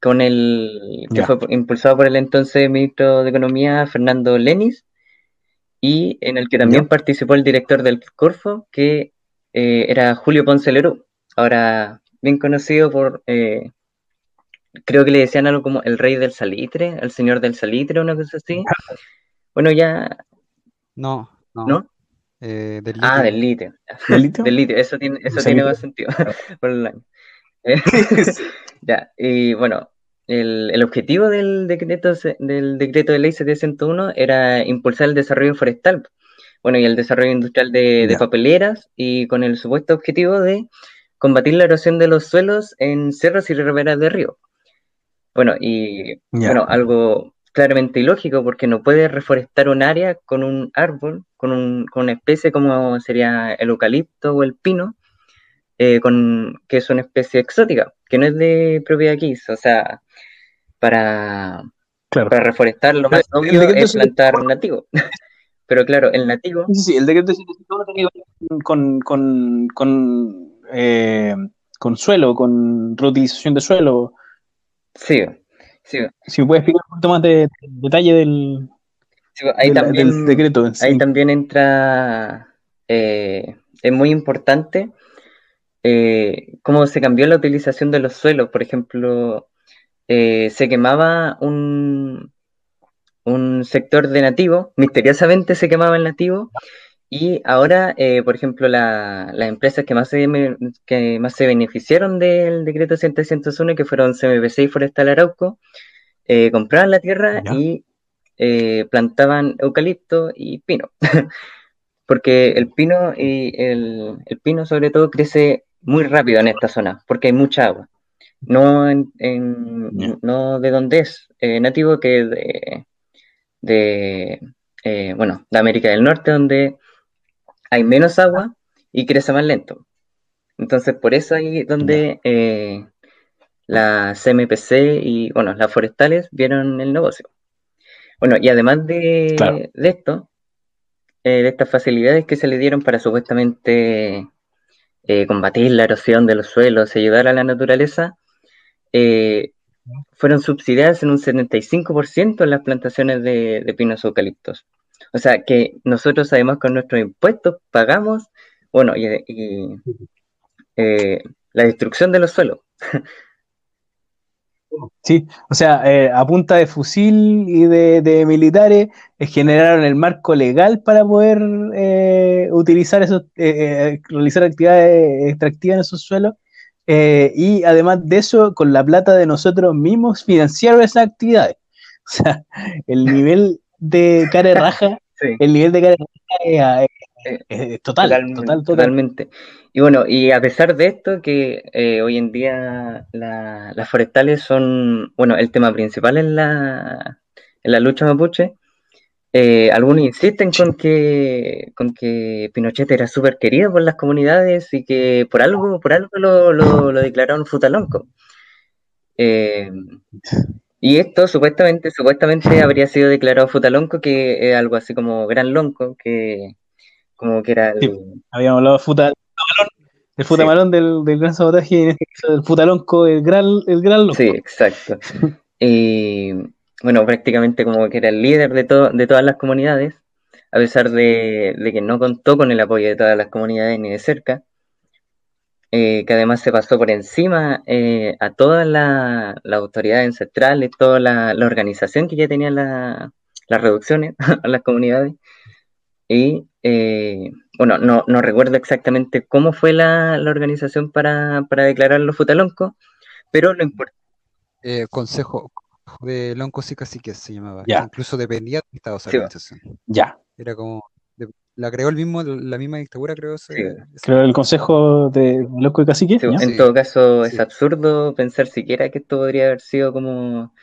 con el que fue impulsado por el entonces ministro de Economía, Fernando Lenis, y en el que también participó el director del Corfo, que eh, era Julio Ponce Lerú, ahora bien conocido por, eh, creo que le decían algo como el rey del salitre, el señor del salitre, una cosa así. Bueno, ya... No, no. Eh, del ah, del litio. ¿Del litio? Eso tiene, eso tiene más sentido por el año. ya, y bueno, el, el, objetivo del decreto, del decreto de ley 701 era impulsar el desarrollo forestal, bueno, y el desarrollo industrial de, papeleras, y con el supuesto objetivo de combatir la erosión de los suelos en cerros y riberas de río. Bueno, y bueno, algo claramente ilógico porque no puede reforestar un área con un árbol, con, un, con una especie como sería el eucalipto o el pino, eh, con, que es una especie exótica, que no es de propiedad aquí, o sea, para, para reforestar lo más obvio es plantar nativo. Pero claro, el nativo... Sí, sí, el decreto no tenía con, con, con, eh, con suelo, con reutilización de suelo. Sí, sí. Si me puedes explicar un poquito más de, detalle del, ahí también, decreto. Ahí también entra, eh, es muy importante eh, cómo se cambió la utilización de los suelos. Por ejemplo, eh, se quemaba un, un sector de nativo, misteriosamente se quemaba el nativo, y ahora, eh, por ejemplo, las empresas que más, se, que más se beneficiaron del decreto 701, que fueron CMPC y Forestal Arauco, compraban la tierra y plantaban eucalipto y pino. porque el pino y el, el, pino sobre todo crece muy rápido en esta zona, porque hay mucha agua. No, en, no de dónde es, eh, nativo que de, de eh, bueno, de América del Norte, donde hay menos agua y crece más lento. Entonces, por eso ahí donde eh, las CMPC y, bueno, las forestales vieron el negocio. Bueno, y además de, de esto, de estas facilidades que se le dieron para supuestamente eh, combatir la erosión de los suelos, ayudar a la naturaleza, eh, fueron subsidiadas en un 75% en las plantaciones de, pinos eucaliptos. O sea que nosotros además con nuestros impuestos pagamos, bueno, y, eh, la destrucción de los suelos. Sí, o sea, eh, a punta de fusil y de, militares eh, generaron el marco legal para poder eh, utilizar esos, realizar actividades extractivas en esos suelos. Y además de eso, con la plata de nosotros mismos, financiaron esas actividades. O sea, el nivel de cara raja, el nivel de cara raja es, total, total, totalmente. Y bueno, y a pesar de esto, que eh, hoy en día las forestales son, bueno, el tema principal en la, en la lucha mapuche, eh, algunos insisten con que, con que Pinochet era súper querido por las comunidades y que por algo, por algo lo, lo, declararon futalonco. Eh, y esto supuestamente, supuestamente habría sido declarado futalonco, que es algo así como gran lonco, que como que era el... habíamos hablado de futalonco el futamalón del, del, gran sabotaje y en este caso el futalonco, el gran, el gran loco. Sí, exacto. y bueno, prácticamente como que era el líder de, de todas las comunidades, a pesar de, que no contó con el apoyo de todas las comunidades ni de cerca, eh, que además se pasó por encima eh, a todas las autoridades ancestrales, toda la, organización que ya tenía las reducciones a las comunidades, y eh, bueno, no, recuerdo exactamente cómo fue la, organización para, para declararlo futalonco, pero lo importante. Eh, consejo de Loncos y Caciques se llamaba, incluso dependía de Estado de organización. Ya. Era como, la creó el mismo, la misma dictadura, creo. Creo el consejo de Loncos y Caciques. en todo caso, es absurdo pensar siquiera que esto podría haber sido como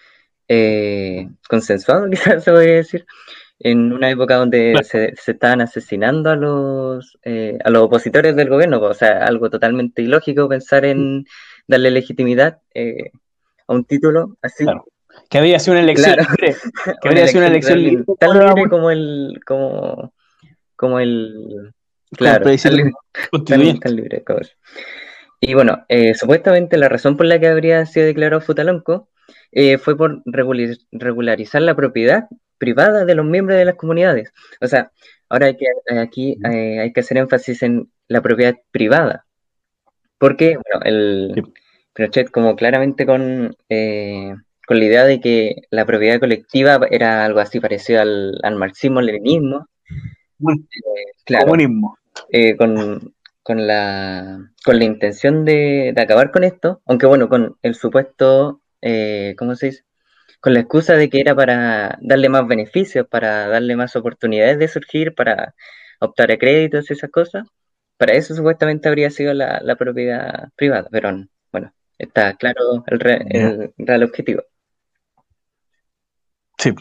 eh, consensuado, quizás se podría decir en una época donde se, se, estaban asesinando a los, eh, a los opositores del gobierno, o sea, algo totalmente ilógico pensar en darle legitimidad eh, a un título así. Que había sido una elección libre, que habría sido una elección libre, tan libre. como el, como, como el, claro, tan libre, Y bueno, eh, supuestamente la razón por la que habría sido declarado Futalonco fue por regularizar la propiedad privada de los miembros de las comunidades. O sea, ahora hay que, aquí eh, hay que hacer énfasis en la propiedad privada. Porque, bueno, el Pinochet, como claramente con, eh, con la idea de que la propiedad colectiva era algo así parecido al, marxismo-leninismo. Eh, claro, comunismo. con, con, la, con la intención de, de, acabar con esto, aunque bueno, con el supuesto, ¿cómo se dice? con la excusa de que era para darle más beneficios, para darle más oportunidades de surgir, para optar a créditos y esas cosas. Para eso supuestamente habría sido la, propiedad privada, pero bueno, está claro el, real objetivo. Sí.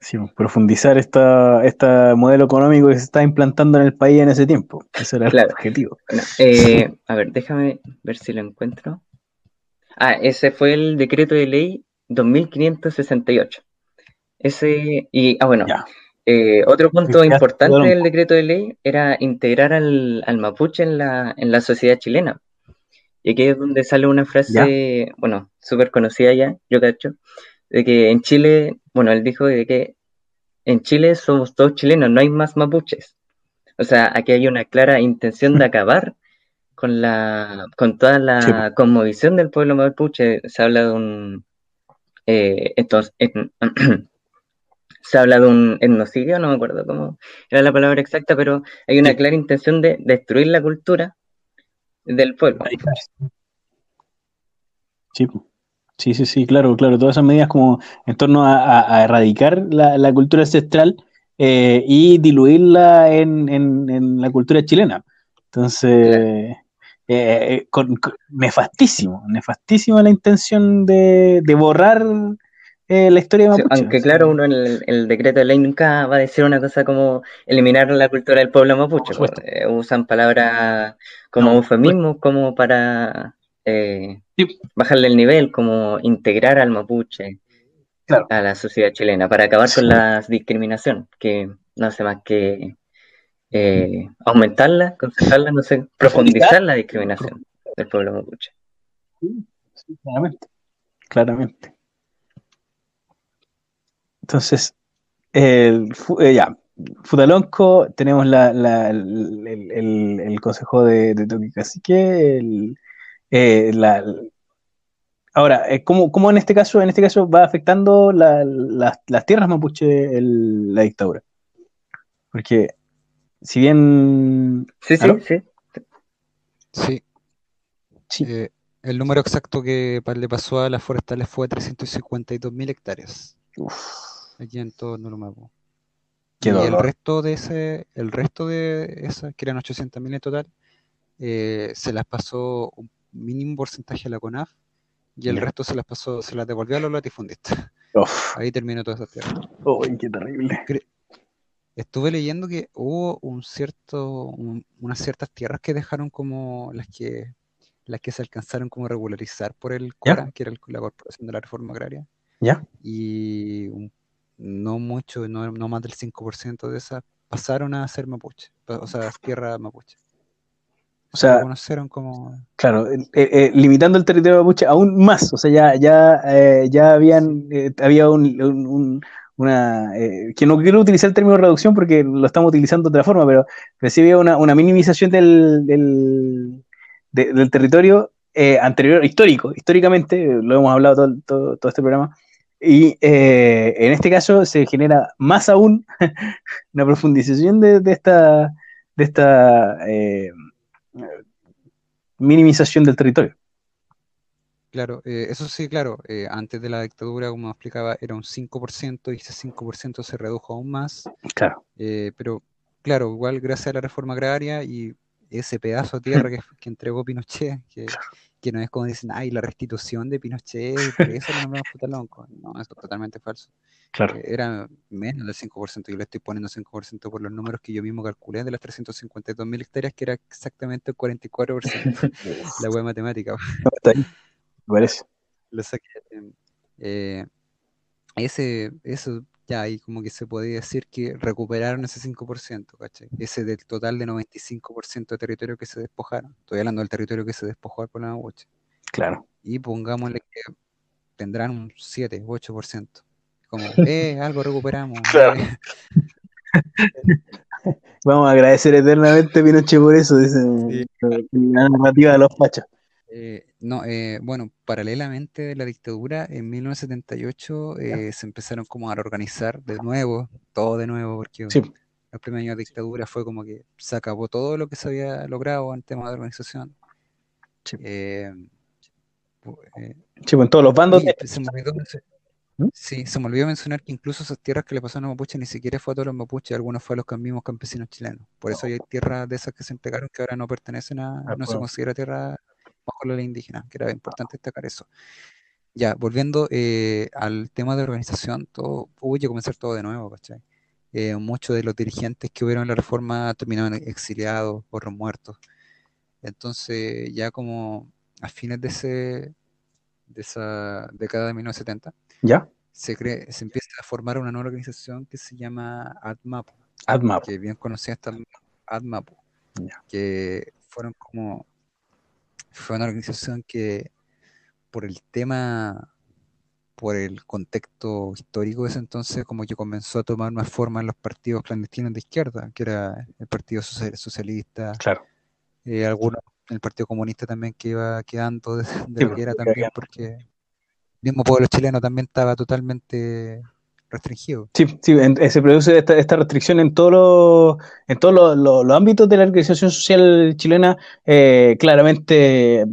Sí, profundizar esta, este modelo económico que se está implantando en el país en ese tiempo. Ese era el objetivo. Eh, a ver, déjame ver si lo encuentro. Ah, ese fue el decreto de ley 2568. Ese, y, ah, bueno, eh, otro punto importante del decreto de ley era integrar al, mapuche en la, en la sociedad chilena. Y aquí es donde sale una frase, bueno, súper conocida ya, yo cacho, de que en Chile, bueno, él dijo de que en Chile somos todos chilenos, no hay más mapuches. O sea, aquí hay una clara intención de acabar con la con toda la conmovisión del pueblo mapuche. Se habla de un eh, entonces, se habla de un etnocidio, no me acuerdo cómo era la palabra exacta, pero hay una clara intención de destruir la cultura del pueblo. Sí, sí, sí, sí, claro, claro. Todas esas medidas como en torno a, erradicar la, cultura ancestral eh, y diluirla en, la cultura chilena. Entonces, eh, eh, con, nefastísimo, nefastísimo la intención de, borrar eh, la historia de Mapuche. aunque claro, uno en el, decreto de ley nunca va a decir una cosa como eliminar la cultura del pueblo mapuche. Usan palabras como eufemismos, como para bajarle el nivel, como integrar al mapuche a la sociedad chilena, para acabar con la discriminación, que no hace más que eh, aumentarla, concentrarla, no sé, profundizar la discriminación del pueblo mapuche. Sí, claramente, claramente. Entonces, el, eh, ya, Futalonco, tenemos la, la, el, el, consejo de, de Toque Cacique, el, eh, la, Ahora, ¿cómo, ¿cómo, en este caso, en este caso va afectando las tierras mapuche la dictadura? Porque si bien... Sí, sí, sí. Sí. sí. Eh, el número exacto que le pasó a las forestales fue 352.000 hectáreas. Uf. Aquí en todo Nurumapu. y el resto de ese, el resto de esas, que eran 800.000 en total, eh, se las pasó un mínimo porcentaje a la CONAF y el resto se las pasó, se las devolvió a los latifundistas. Ahí terminó toda esa tierra. ¡Uy, qué terrible! Estuve leyendo que hubo un cierto, unas ciertas tierras que dejaron como las que las que se alcanzaron como regularizar por el CORA, que era la Corporación de la Reforma Agraria. ¿Ya? Y no mucho, no, no más del 5% de esas pasaron a ser mapuche, o sea, tierra mapuche. O sea, como... Claro, eh, eh, limitando el territorio mapuche aún más, o sea, ya, ya, eh, ya habían, había un, una, que no quiero utilizar el término reducción porque lo estamos utilizando de otra forma, pero, pero sí había una, una minimización del, del, del territorio anterior, histórico, históricamente, lo hemos hablado todo, todo, este programa, y en este caso se genera más aún una profundización de, de esta, de esta minimización del territorio. Claro, eh, eso sí, claro, eh, antes de la dictadura, como explicaba, era un 5% y ese 5% se redujo aún más. Claro. Eh, pero, claro, igual gracias a la reforma agraria y ese pedazo de tierra que, entregó Pinochet, que, que, no es como dicen, ay, la restitución de Pinochet, por eso no nos vamos a No, eso es totalmente falso. Claro. Eh, era menos del 5%, yo le estoy poniendo 5% por los números que yo mismo calculé de las 352 mil hectáreas, que era exactamente el 44%. la web matemática. Parece. Lo saqué. Eh, ese, eso ya ahí como que se podía decir que recuperaron ese 5%, ¿cachai? Ese del total de 95% de territorio que se despojaron. Estoy hablando del territorio que se despojó por la Mapuche. Claro. Y pongámosle que tendrán un 7, 8%. Como, eh, algo recuperamos. Claro. Vamos a agradecer eternamente a Pinochet por eso, dice la narrativa de los fachos. Eh, no, eh, bueno, paralelamente de la dictadura, en 1978 eh, se empezaron como a organizar de nuevo, todo de nuevo, porque los primeros años de dictadura fue como que se acabó todo lo que se había logrado en temas de organización. Sí, eh, en todos los bandos. Se me olvidó, ¿Mm? Sí, se me olvidó mencionar que incluso esas tierras que le pasaron a Mapuche ni siquiera fue a todos los mapuches, algunos fue a los mismos campesinos chilenos. Por eso hay tierras de esas que se entregaron que ahora no pertenecen a, no se considera tierra bajo la ley indígena, que era importante destacar eso. Ya, volviendo eh, al tema de organización, todo, hubo que comenzar todo de nuevo, ¿cachai? Eh, muchos de los dirigentes que hubieron en la reforma terminaron exiliados o muertos. Entonces, ya como a fines de, ese, de esa década de 1970, ¿Ya? Se, cree, se empieza a formar una nueva organización que se llama ADMAP. ADMAP. Que bien conocía hasta ADMAP. Que fueron como fue una organización que por el tema, por el contexto histórico de ese entonces, como que comenzó a tomar más forma en los partidos clandestinos de izquierda, que era el Partido Socialista, claro. Eh, algunos, el Partido Comunista también que iba quedando de, lo que era también, porque el mismo pueblo chileno también estaba totalmente restringido. Sí, eh, se produce esta, restricción en todos los en todos los, ámbitos de la organización social chilena, eh, claramente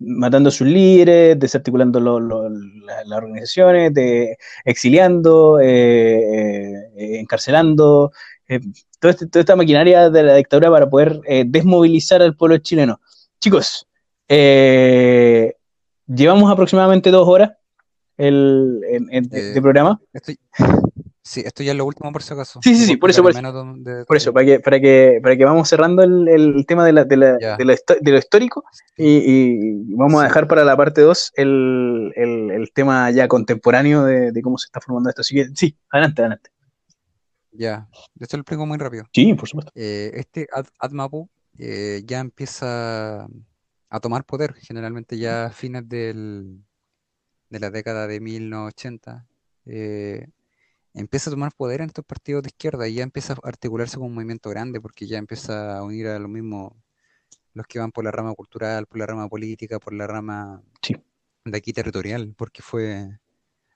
matando a sus líderes, desarticulando las organizaciones, de, exiliando, eh, encarcelando, toda, este, toda, esta maquinaria de la dictadura para poder desmovilizar al pueblo chileno. Chicos, llevamos aproximadamente dos horas el, de, programa. Estoy, sí, esto ya es lo último por si acaso. Sí, sí, sí, por eso, por eso, para que, para que, para que vamos cerrando el, el tema de, la, de, la, de, lo histórico y, vamos a dejar para la parte 2 el, el, tema ya contemporáneo de, cómo se está formando esto. Así que sí, adelante, adelante. Ya, esto lo explico muy rápido. Sí, por supuesto. Eh, este AdMapu eh, ya empieza a tomar poder, generalmente ya a fines del, de la década de 1980, eh, empieza a tomar poder en estos partidos de izquierda y ya empieza a articularse como un movimiento grande porque ya empieza a unir a los mismos, los que van por la rama cultural, por la rama política, por la rama de aquí territorial, porque fue,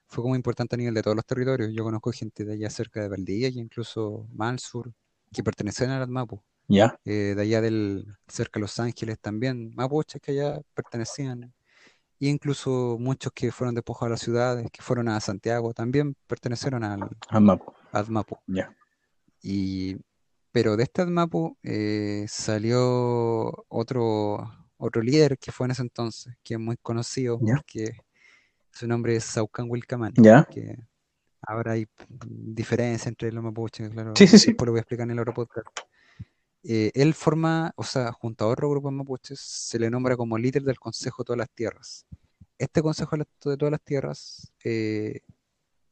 fue como importante a nivel de todos los territorios. Yo conozco gente de allá cerca de Valdivia y incluso más al sur, que pertenecen al Mapu. Ya. Eh, de allá del cerca de Los Ángeles también, mapuches que allá pertenecían. E incluso muchos que fueron despojados a las ciudades, que fueron a Santiago, también pertenecieron al, Al Mapu. al Mapu. Ya. Y, pero de este Mapu eh, salió otro, otro líder que fue en ese entonces, que es muy conocido, Ya. porque su nombre es Saucan Wilcamán, Ya. que ahora hay diferencia entre los mapuches, claro, Sí, sí, sí. después lo voy a explicar en el otro podcast. Eh, él forma, o sea, junto a otro grupo de mapuches, se le nombra como líder del Consejo de todas las Tierras. Este Consejo de las- todas las Tierras, eh,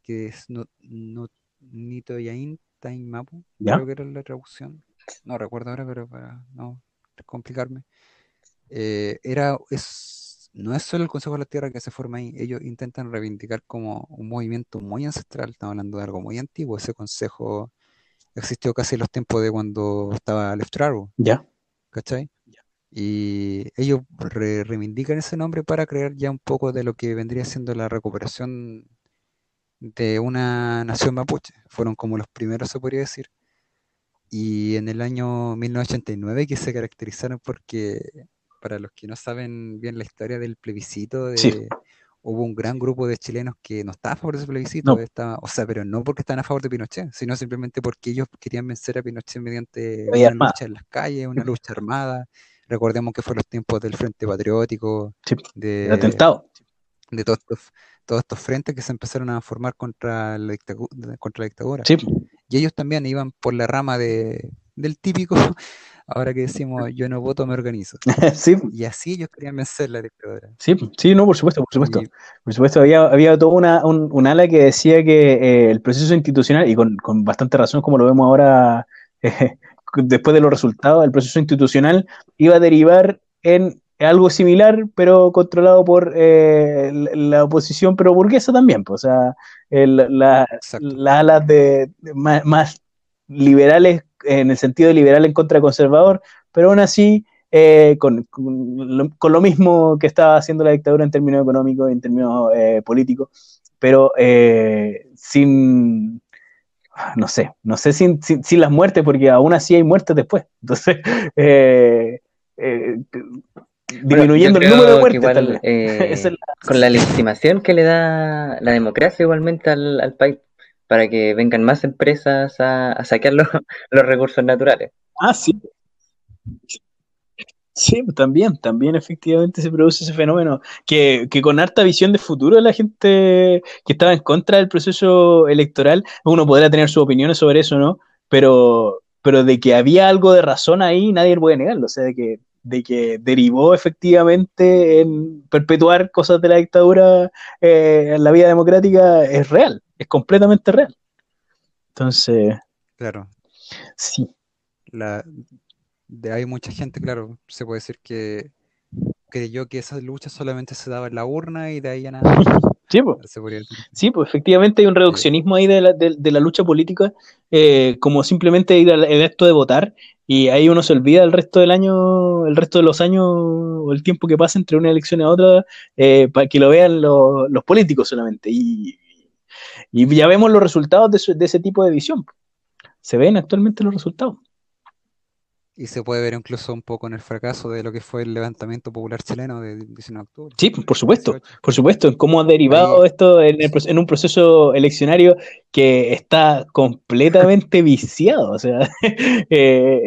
que es no, no, Nitoyain Tain Mapu, Ya. creo que era la traducción. No recuerdo ahora, pero para no complicarme. Eh, era, es, no es solo el Consejo de la Tierra que se forma ahí, ellos intentan reivindicar como un movimiento muy ancestral, estamos hablando de algo muy antiguo, ese consejo existió casi en los tiempos de cuando estaba Leftraro, Ya. ¿cachai? Y ellos re- reivindican ese nombre para crear ya un poco de lo que vendría siendo la recuperación de una nación mapuche. Fueron como los primeros, se podría decir. Y en el año 1989 que se caracterizaron porque, para los que no saben bien la historia del plebiscito, de, Sí. Hubo un gran grupo de chilenos que no estaban a favor de ese plebiscito, No. estaba- o sea, pero no porque estaban a favor de Pinochet, sino simplemente porque ellos querían vencer a Pinochet mediante una armada. lucha en las calles, una lucha armada. Recordemos que fue los tiempos del Frente Patriótico, Sí. de, El atentado. de todos estos, todos estos frentes que se empezaron a formar contra la, contra la dictadura. Sí. Y ellos también iban por la rama de, del típico, ahora que decimos yo no voto, me organizo. sí. Y así ellos querían vencer la dictadura. Sí, sí, no, por supuesto, por supuesto. Y- Por supuesto, había, había toda una, un, un ala que decía que eh, el proceso institucional, y con, con bastante razón, como lo vemos ahora, eh, después de los resultados, el proceso institucional iba a derivar en algo similar, pero controlado por eh, la oposición, pero burguesa también, pues, o sea, el- la- las alas de, de más, más liberales, en el sentido liberal en contra conservador, pero aún así eh, con, con lo, con lo mismo que estaba haciendo la dictadura en términos económicos y en términos eh, políticos, pero eh, sin, no sé, no sé sin, sin, sin, las muertes, porque aún así hay muertes después. Entonces, eh, eh, disminuyendo el número de muertes. igual, eh, Esa es la- con la legitimación que le da la democracia igualmente al, al país, para que vengan más empresas a, a saquear los, los recursos naturales. Ah, sí. Sí, también, también efectivamente se produce ese fenómeno, que, que con harta visión de futuro la gente que estaba en contra del proceso electoral, uno podrá tener sus opiniones sobre eso, ¿no? Pero, pero de que había algo de razón ahí, nadie puede negarlo, o sea, de que, de que derivó efectivamente en perpetuar cosas de la dictadura eh, en la vida democrática, es real, es completamente real. Entonces, Claro. sí. La, de, hay mucha gente, claro, se puede decir que creyó que esa lucha solamente se daba en la urna y de ahí a nada. Sí, pues. Sí, pues efectivamente hay un reduccionismo ahí de la, de, de la lucha política, eh, como simplemente ir al el acto de votar, y ahí uno se olvida el resto del año, el resto de los años, o el tiempo que pasa entre una elección y otra, eh, para que lo vean lo, los políticos solamente. Y, y ya vemos los resultados de, su, de ese tipo de visión. Se ven actualmente los resultados. Y se puede ver incluso un poco en el fracaso de lo que fue el levantamiento popular chileno de 19 de octubre. Sí, por supuesto, 18. por supuesto, en cómo ha derivado Ahí. esto en, el, en, un proceso eleccionario que está completamente viciado, o sea, eh,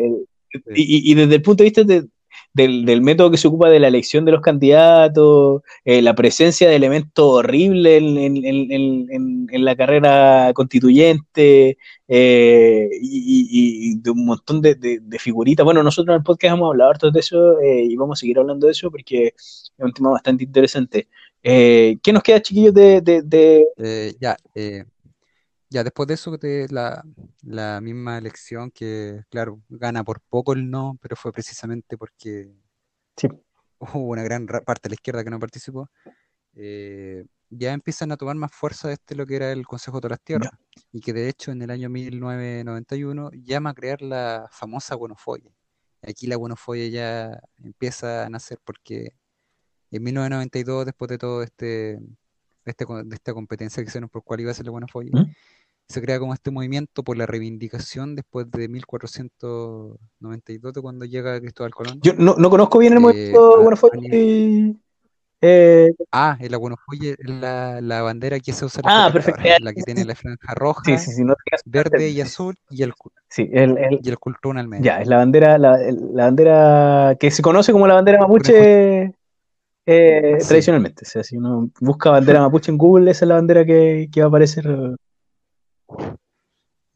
y, y, desde el punto de vista de, del, del, método que se ocupa de la elección de los candidatos, eh, la presencia de elementos horribles en, en, en, la carrera constituyente eh, y, de un montón de, de, de, figuritas. Bueno, nosotros en el podcast hemos hablado harto de eso eh, y vamos a seguir hablando de eso porque es un tema bastante interesante. Eh, ¿Qué nos queda, chiquillos, de...? Eh, ya, ya, después de eso, de la, la, misma elección que, claro, gana por poco el no, pero fue precisamente porque sí. hubo una gran parte de la izquierda que no participó, eh, ya empiezan a tomar más fuerza este lo que era el Consejo de las Tierras, y que de hecho en el año 1991 llama a crear la famosa Buenofoye. Aquí la Buenofoye ya empieza a nacer porque En 1992, después de todo este, este de esta competencia que hicieron por cuál iba a ser la buena folla, ¿Mm? Se crea como este movimiento por la reivindicación después de 1492, de cuando llega Cristóbal Colón. Yo no, no conozco bien el eh, movimiento de Buenafolla. Eh, ah, el Aguanofolle es la, la bandera que se usa ah, perfecto. la que tiene la franja roja, sí, sí, no verde y azul y el, sí, el, el, y el cultún al medio. Ya, es la bandera, la, la, bandera que se conoce como la bandera mapuche eh, tradicionalmente. O sea, si uno busca bandera mapuche en Google, esa es la bandera que, que va a aparecer.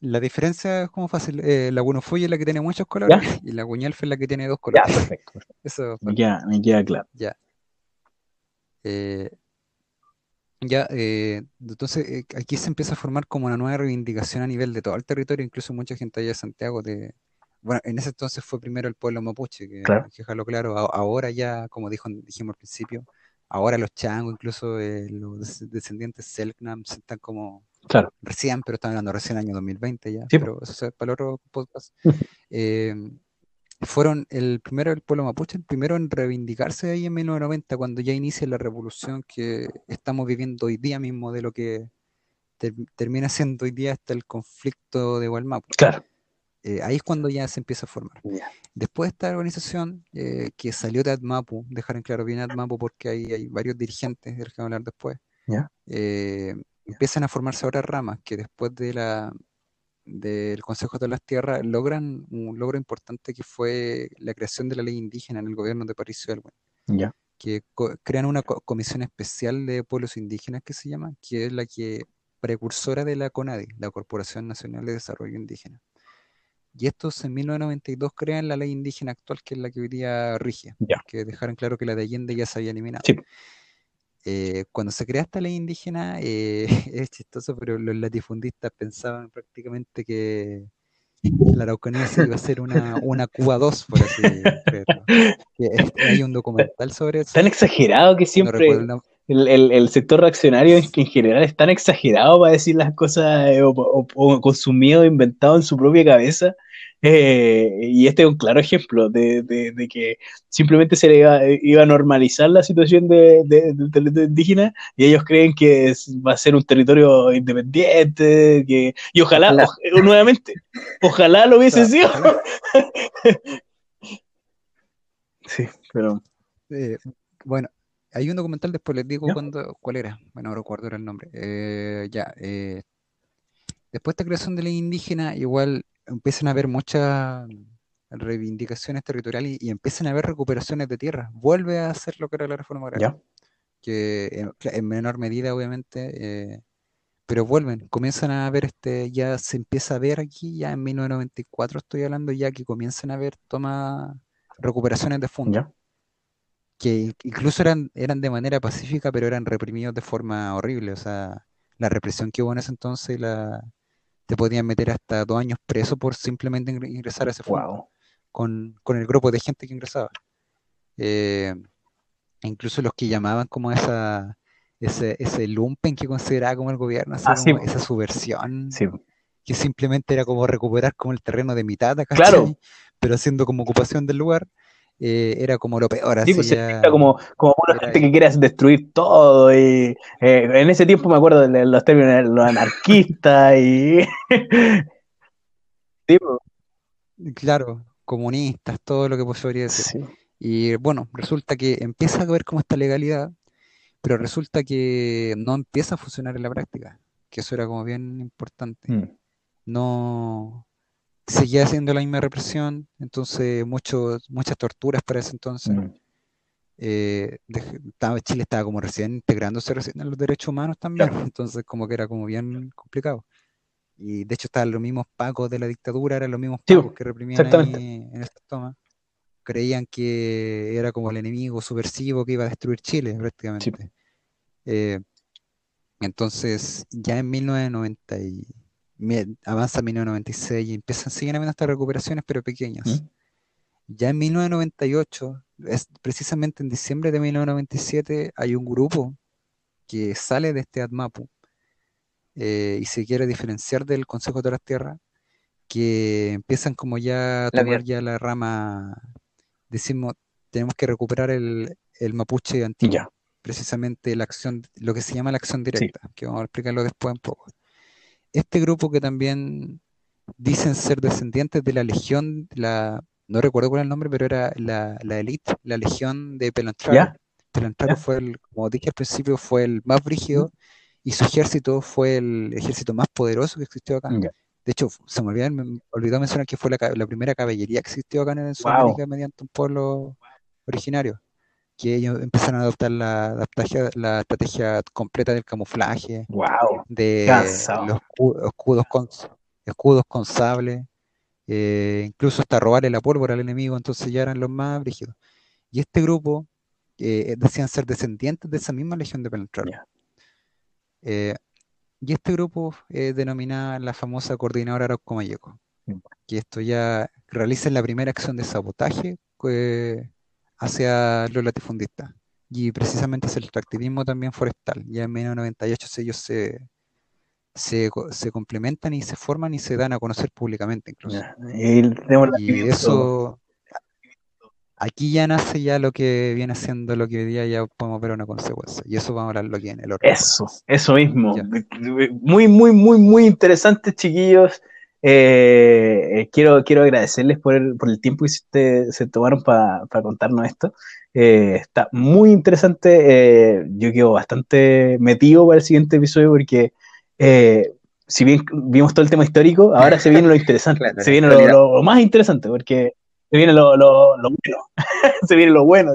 La diferencia es como fácil. Eh, la Aguanofolle es la que tiene muchos colores y la Guñalfe es la que tiene dos colores. Ya, perfecto. Eso, me, queda, me queda claro. Ya. Eh, ya, eh, entonces eh, aquí se empieza a formar como una nueva reivindicación a nivel de todo el territorio, incluso mucha gente allá de Santiago, de, bueno, en ese entonces fue primero el pueblo mapuche, que, claro. claro, ahora ya, como dijo, dijimos al principio, ahora los changos, incluso los descendientes Selknam, están como claro. recién, pero están hablando recién año 2020 ya, pero eso es para el otro podcast. fueron el primero del pueblo mapuche, el primero en reivindicarse ahí en 1990, cuando ya inicia la revolución que estamos viviendo hoy día mismo, de lo que termina siendo hoy día hasta el conflicto de Gualmapu. Claro. Eh, ahí es cuando ya se empieza a formar. Después de esta organización eh, que salió de ADMAPU, dejar en claro bien ADMAPU porque hay, hay varios dirigentes, del que hablar después, eh, empiezan a formarse ahora ramas que después de la, del Consejo de las Tierras logran un logro importante que fue la creación de la ley indígena en el gobierno de París Ya. Que crean una comisión especial de pueblos indígenas que se llama, que es la que precursora de la CONADI, la Corporación Nacional de Desarrollo Indígena. Y estos en 1992 crean la ley indígena actual, que es la que hoy día rige, que dejaron claro que la de Allende ya se había eliminado. Sí. Eh, cuando se crea esta ley indígena, eh, es chistoso, pero los latifundistas pensaban prácticamente que la Araucanía se iba a ser una, una Cuba 2, por así decirlo. hay un documental sobre eso. Tan exagerado que siempre el, el, sector reaccionario en, en general es tan exagerado para decir las cosas eh, o, o, con su miedo inventado en su propia cabeza eh, y este es un claro ejemplo de, de, que simplemente se le iba, a normalizar la situación de, territorio indígena y ellos creen que va a ser un territorio independiente, que, y ojalá, nuevamente, ojalá lo hubiese sido. sí, pero... Eh, bueno, hay un documental, después les digo cuándo, cuál era, bueno, no recuerdo el nombre. Eh, ya, después de esta creación de la indígena, igual empiezan a haber muchas reivindicaciones territoriales y, empiezan a haber recuperaciones de tierra. Vuelve a hacer lo que era la reforma agraria. Que en, menor medida, obviamente, eh, pero vuelven, comienzan a ver, este, ya se empieza a ver aquí, ya en 1994 estoy hablando, ya que comienzan a haber toma recuperaciones de fondos. Que incluso eran, eran de manera pacífica, pero eran reprimidos de forma horrible. O sea, la represión que hubo en ese entonces, la, te podían meter hasta dos años preso por simplemente ingresar a ese fondo. Con, el grupo de gente que ingresaba. Eh, incluso los que llamaban como esa ese, ese lumpen que consideraba como el gobierno, ah, esa subversión, que simplemente era como recuperar como el terreno de mitad, claro. pero haciendo como ocupación del lugar. Eh, era como lo peor. Sí, pues como, como una gente que quiere destruir todo. Y eh, en ese tiempo me acuerdo de los términos los anarquistas y. Pues. Claro, comunistas, todo lo que podría decir. Y bueno, resulta que empieza a ver como esta legalidad, pero resulta que no empieza a funcionar en la práctica, que eso era como bien importante. Mm. No, seguía haciendo la misma represión, entonces muchos, muchas torturas para ese entonces. Mm. Eh, Chile estaba como recién integrándose recién en los derechos humanos también, entonces como que era como bien complicado. Y de hecho estaban los mismos pacos de la dictadura, eran los mismos pacos que reprimían ahí en esta toma. Creían que era como el enemigo subversivo que iba a destruir Chile prácticamente. Eh, entonces, ya en 1990 avanza 1996 y empiezan, siguen habiendo estas recuperaciones, pero pequeñas. ¿Mm? Ya en 1998, es precisamente en diciembre de 1997, hay un grupo que sale de este ADMAPU eh, y se quiere diferenciar del Consejo de las Tierras, que empiezan como ya a tomar ya la rama, decimos, tenemos que recuperar el, el mapuche antiguo. Precisamente la acción, lo que se llama la acción directa, que vamos a explicarlo después un poco. Este grupo que también dicen ser descendientes de la legión, la, no recuerdo cuál es el nombre, pero era la, la elite, la legión de Pelantraco. Pelantraco fue el, como dije al principio, fue el más brígido y su ejército fue el ejército más poderoso que existió acá. De hecho, se me olvidó, mencionar que fue la, primera caballería que existió acá en Sudamérica mediante un pueblo originario. Que ellos empezaron a adoptar la, la, estrategia completa del camuflaje, de los escudos con, escudos con sable, eh, incluso hasta robarle la pólvora al enemigo, entonces ya eran los más brígidos. Y este grupo eh, decían ser descendientes de esa misma legión de Penetrar. Eh, y este grupo es denominada la famosa Coordinadora Arauco Mayeco, que esto ya realiza la primera acción de sabotaje hacia los latifundistas. Y precisamente es el extractivismo también forestal. Ya en 1998 ellos se, se, complementan y se forman y se dan a conocer públicamente incluso. y eso, aquí ya nace ya lo que viene siendo lo que hoy día ya podemos ver una consecuencia. Y eso vamos a hablar lo que en el otro. Eso, eso mismo. Muy, muy, muy, muy interesante, chiquillos. Eh, quiero, quiero agradecerles por el, por el tiempo que se, tomaron para contarnos esto. Eh, está muy interesante. Eh, yo quedo bastante metido para el siguiente episodio porque si bien vimos todo el tema histórico, ahora se viene lo interesante, se viene lo, más interesante, porque se viene lo, lo, bueno, se viene lo bueno.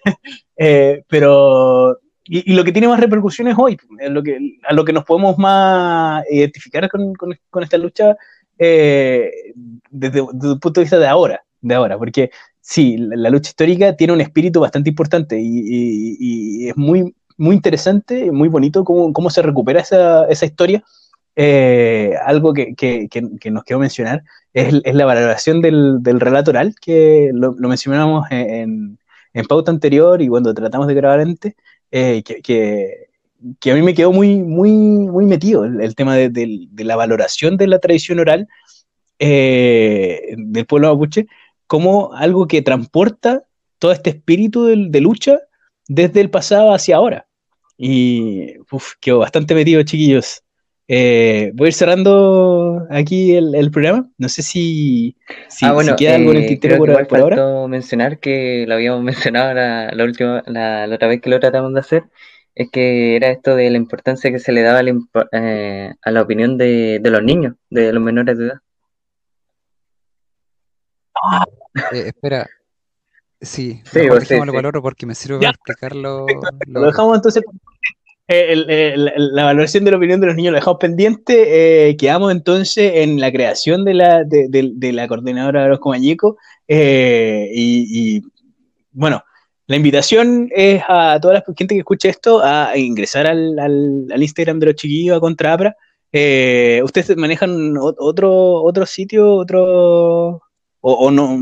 eh, pero, y, y, lo que tiene más repercusiones hoy, lo que, a lo que nos podemos más identificar con, con, con esta lucha eh, desde, desde, el punto de vista de ahora, de ahora, porque sí, la, la lucha histórica tiene un espíritu bastante importante y, y, y es muy, muy interesante, muy bonito cómo, cómo se recupera esa, esa historia. Eh, algo que, que, que, nos quiero mencionar es, es la valoración del, del, relato oral, que lo, lo mencionamos en, en, pauta anterior y cuando tratamos de grabar antes, eh, que, que, a mí me quedó muy, muy, muy metido el, el tema de, de, de, la valoración de la tradición oral eh, del pueblo mapuche como algo que transporta todo este espíritu de, de lucha desde el pasado hacia ahora. Y uf, quedó bastante metido, chiquillos. Eh, voy a ir cerrando aquí el, el, programa. No sé si, si, ah, bueno, si queda eh, algo en el tintero por, por ahora. mencionar que lo habíamos mencionado la, la última, la, la, otra vez que lo tratamos de hacer, es que era esto de la importancia que se le daba la, eh, a la opinión de, de, los niños, de los menores de edad. Eh, espera, Sí, sí, mejor sí, sí. valoro porque me sirve para explicarlo. Lo, lo dejamos entonces eh, el, el, la valoración de la opinión de los niños lo dejamos pendiente. Eh, quedamos entonces en la creación de la, de, de, de la coordinadora de los Comañicos. Eh, y, y, bueno, la invitación es a toda la gente que escuche esto a ingresar al, al, al Instagram de los chiquillos a Contrapra. Eh, ¿Ustedes manejan otro, otro sitio, otro o, o no?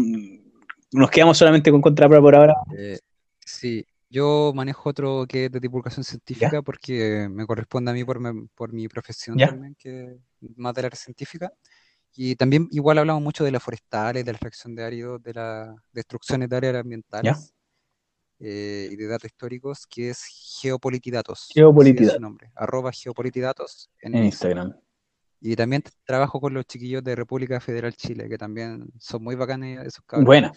¿Nos quedamos solamente con Contrapra por ahora? Eh, sí, yo manejo otro que es de divulgación científica ¿Ya? porque me corresponde a mí por, me, por mi profesión ¿Ya? también, que es más de la científica. Y también igual hablamos mucho de las forestales, de la extracción de áridos, de las destrucciones de áreas ambientales eh, y de datos históricos, que es Geopolitidatos. Geopolitidatos. Nombre, arroba Geopolitidatos en, en Instagram. Instagram. Y también trabajo con los chiquillos de República Federal Chile, que también son muy bacanes esos cabros. Bueno.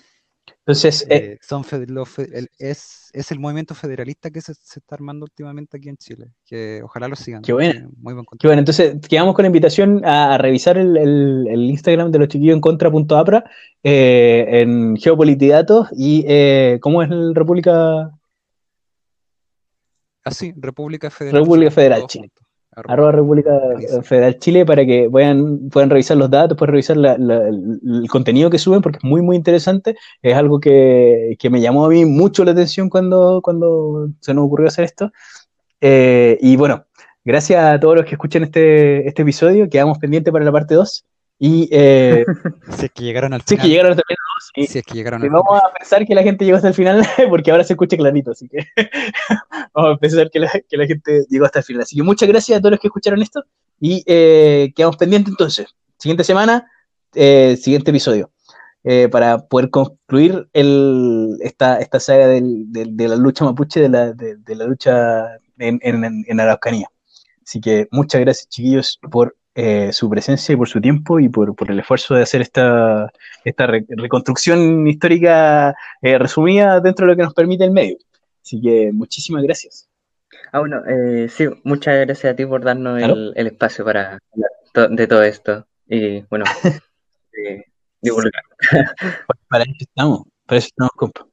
Entonces, eh, eh, son lo, el, es, es, el movimiento federalista que se, se, está armando últimamente aquí en Chile, que ojalá lo sigan. Qué bueno. Muy buen qué bueno. Entonces, quedamos con la invitación a, revisar el, el, el, Instagram de los chiquillos en contra.apra eh, en Geopolitidatos y eh, ¿cómo es el República? Ah, sí, República Federal. República Federal Chile. Juntos arroba República Federal Chile para que puedan, puedan revisar los datos, puedan revisar la, la, el contenido que suben porque es muy, muy interesante. Es algo que, que, me llamó a mí mucho la atención cuando, cuando se nos ocurrió hacer esto. Eh, y bueno, gracias a todos los que escuchan este, este episodio. Quedamos pendientes para la parte 2. Y eh, si es que llegaron al final. Si es que llegaron hasta el final. Y, si es que llegaron y vamos a pensar que la gente llegó hasta el final porque ahora se escucha clarito. Así que vamos a pensar que la, que la, gente llegó hasta el final. Así que muchas gracias a todos los que escucharon esto. Y eh, quedamos pendientes entonces. Siguiente semana, eh, siguiente episodio. eh, para poder concluir el, esta, esta saga del, de la lucha mapuche, de la, de, la lucha en, en, en, Araucanía. Así que muchas gracias, chiquillos, por eh, su presencia y por su tiempo y por, por el esfuerzo de hacer esta, esta reconstrucción histórica eh, resumida dentro de lo que nos permite el medio. Así que muchísimas gracias. Ah, bueno, eh, sí, muchas gracias a ti por darnos el, el, espacio para hablar de todo esto. Y bueno, eh, divulgar. para eso estamos, para eso estamos, compa.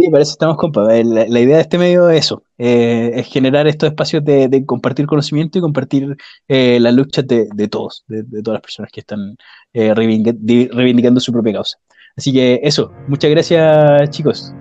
Sí, para eso estamos, compa. La, la idea de este medio es eso, eh, es generar estos espacios de, de, compartir conocimiento y compartir eh, las luchas de, de todos, de, todas las personas que están eh, reivindicando su propia causa. Así que eso, muchas gracias chicos.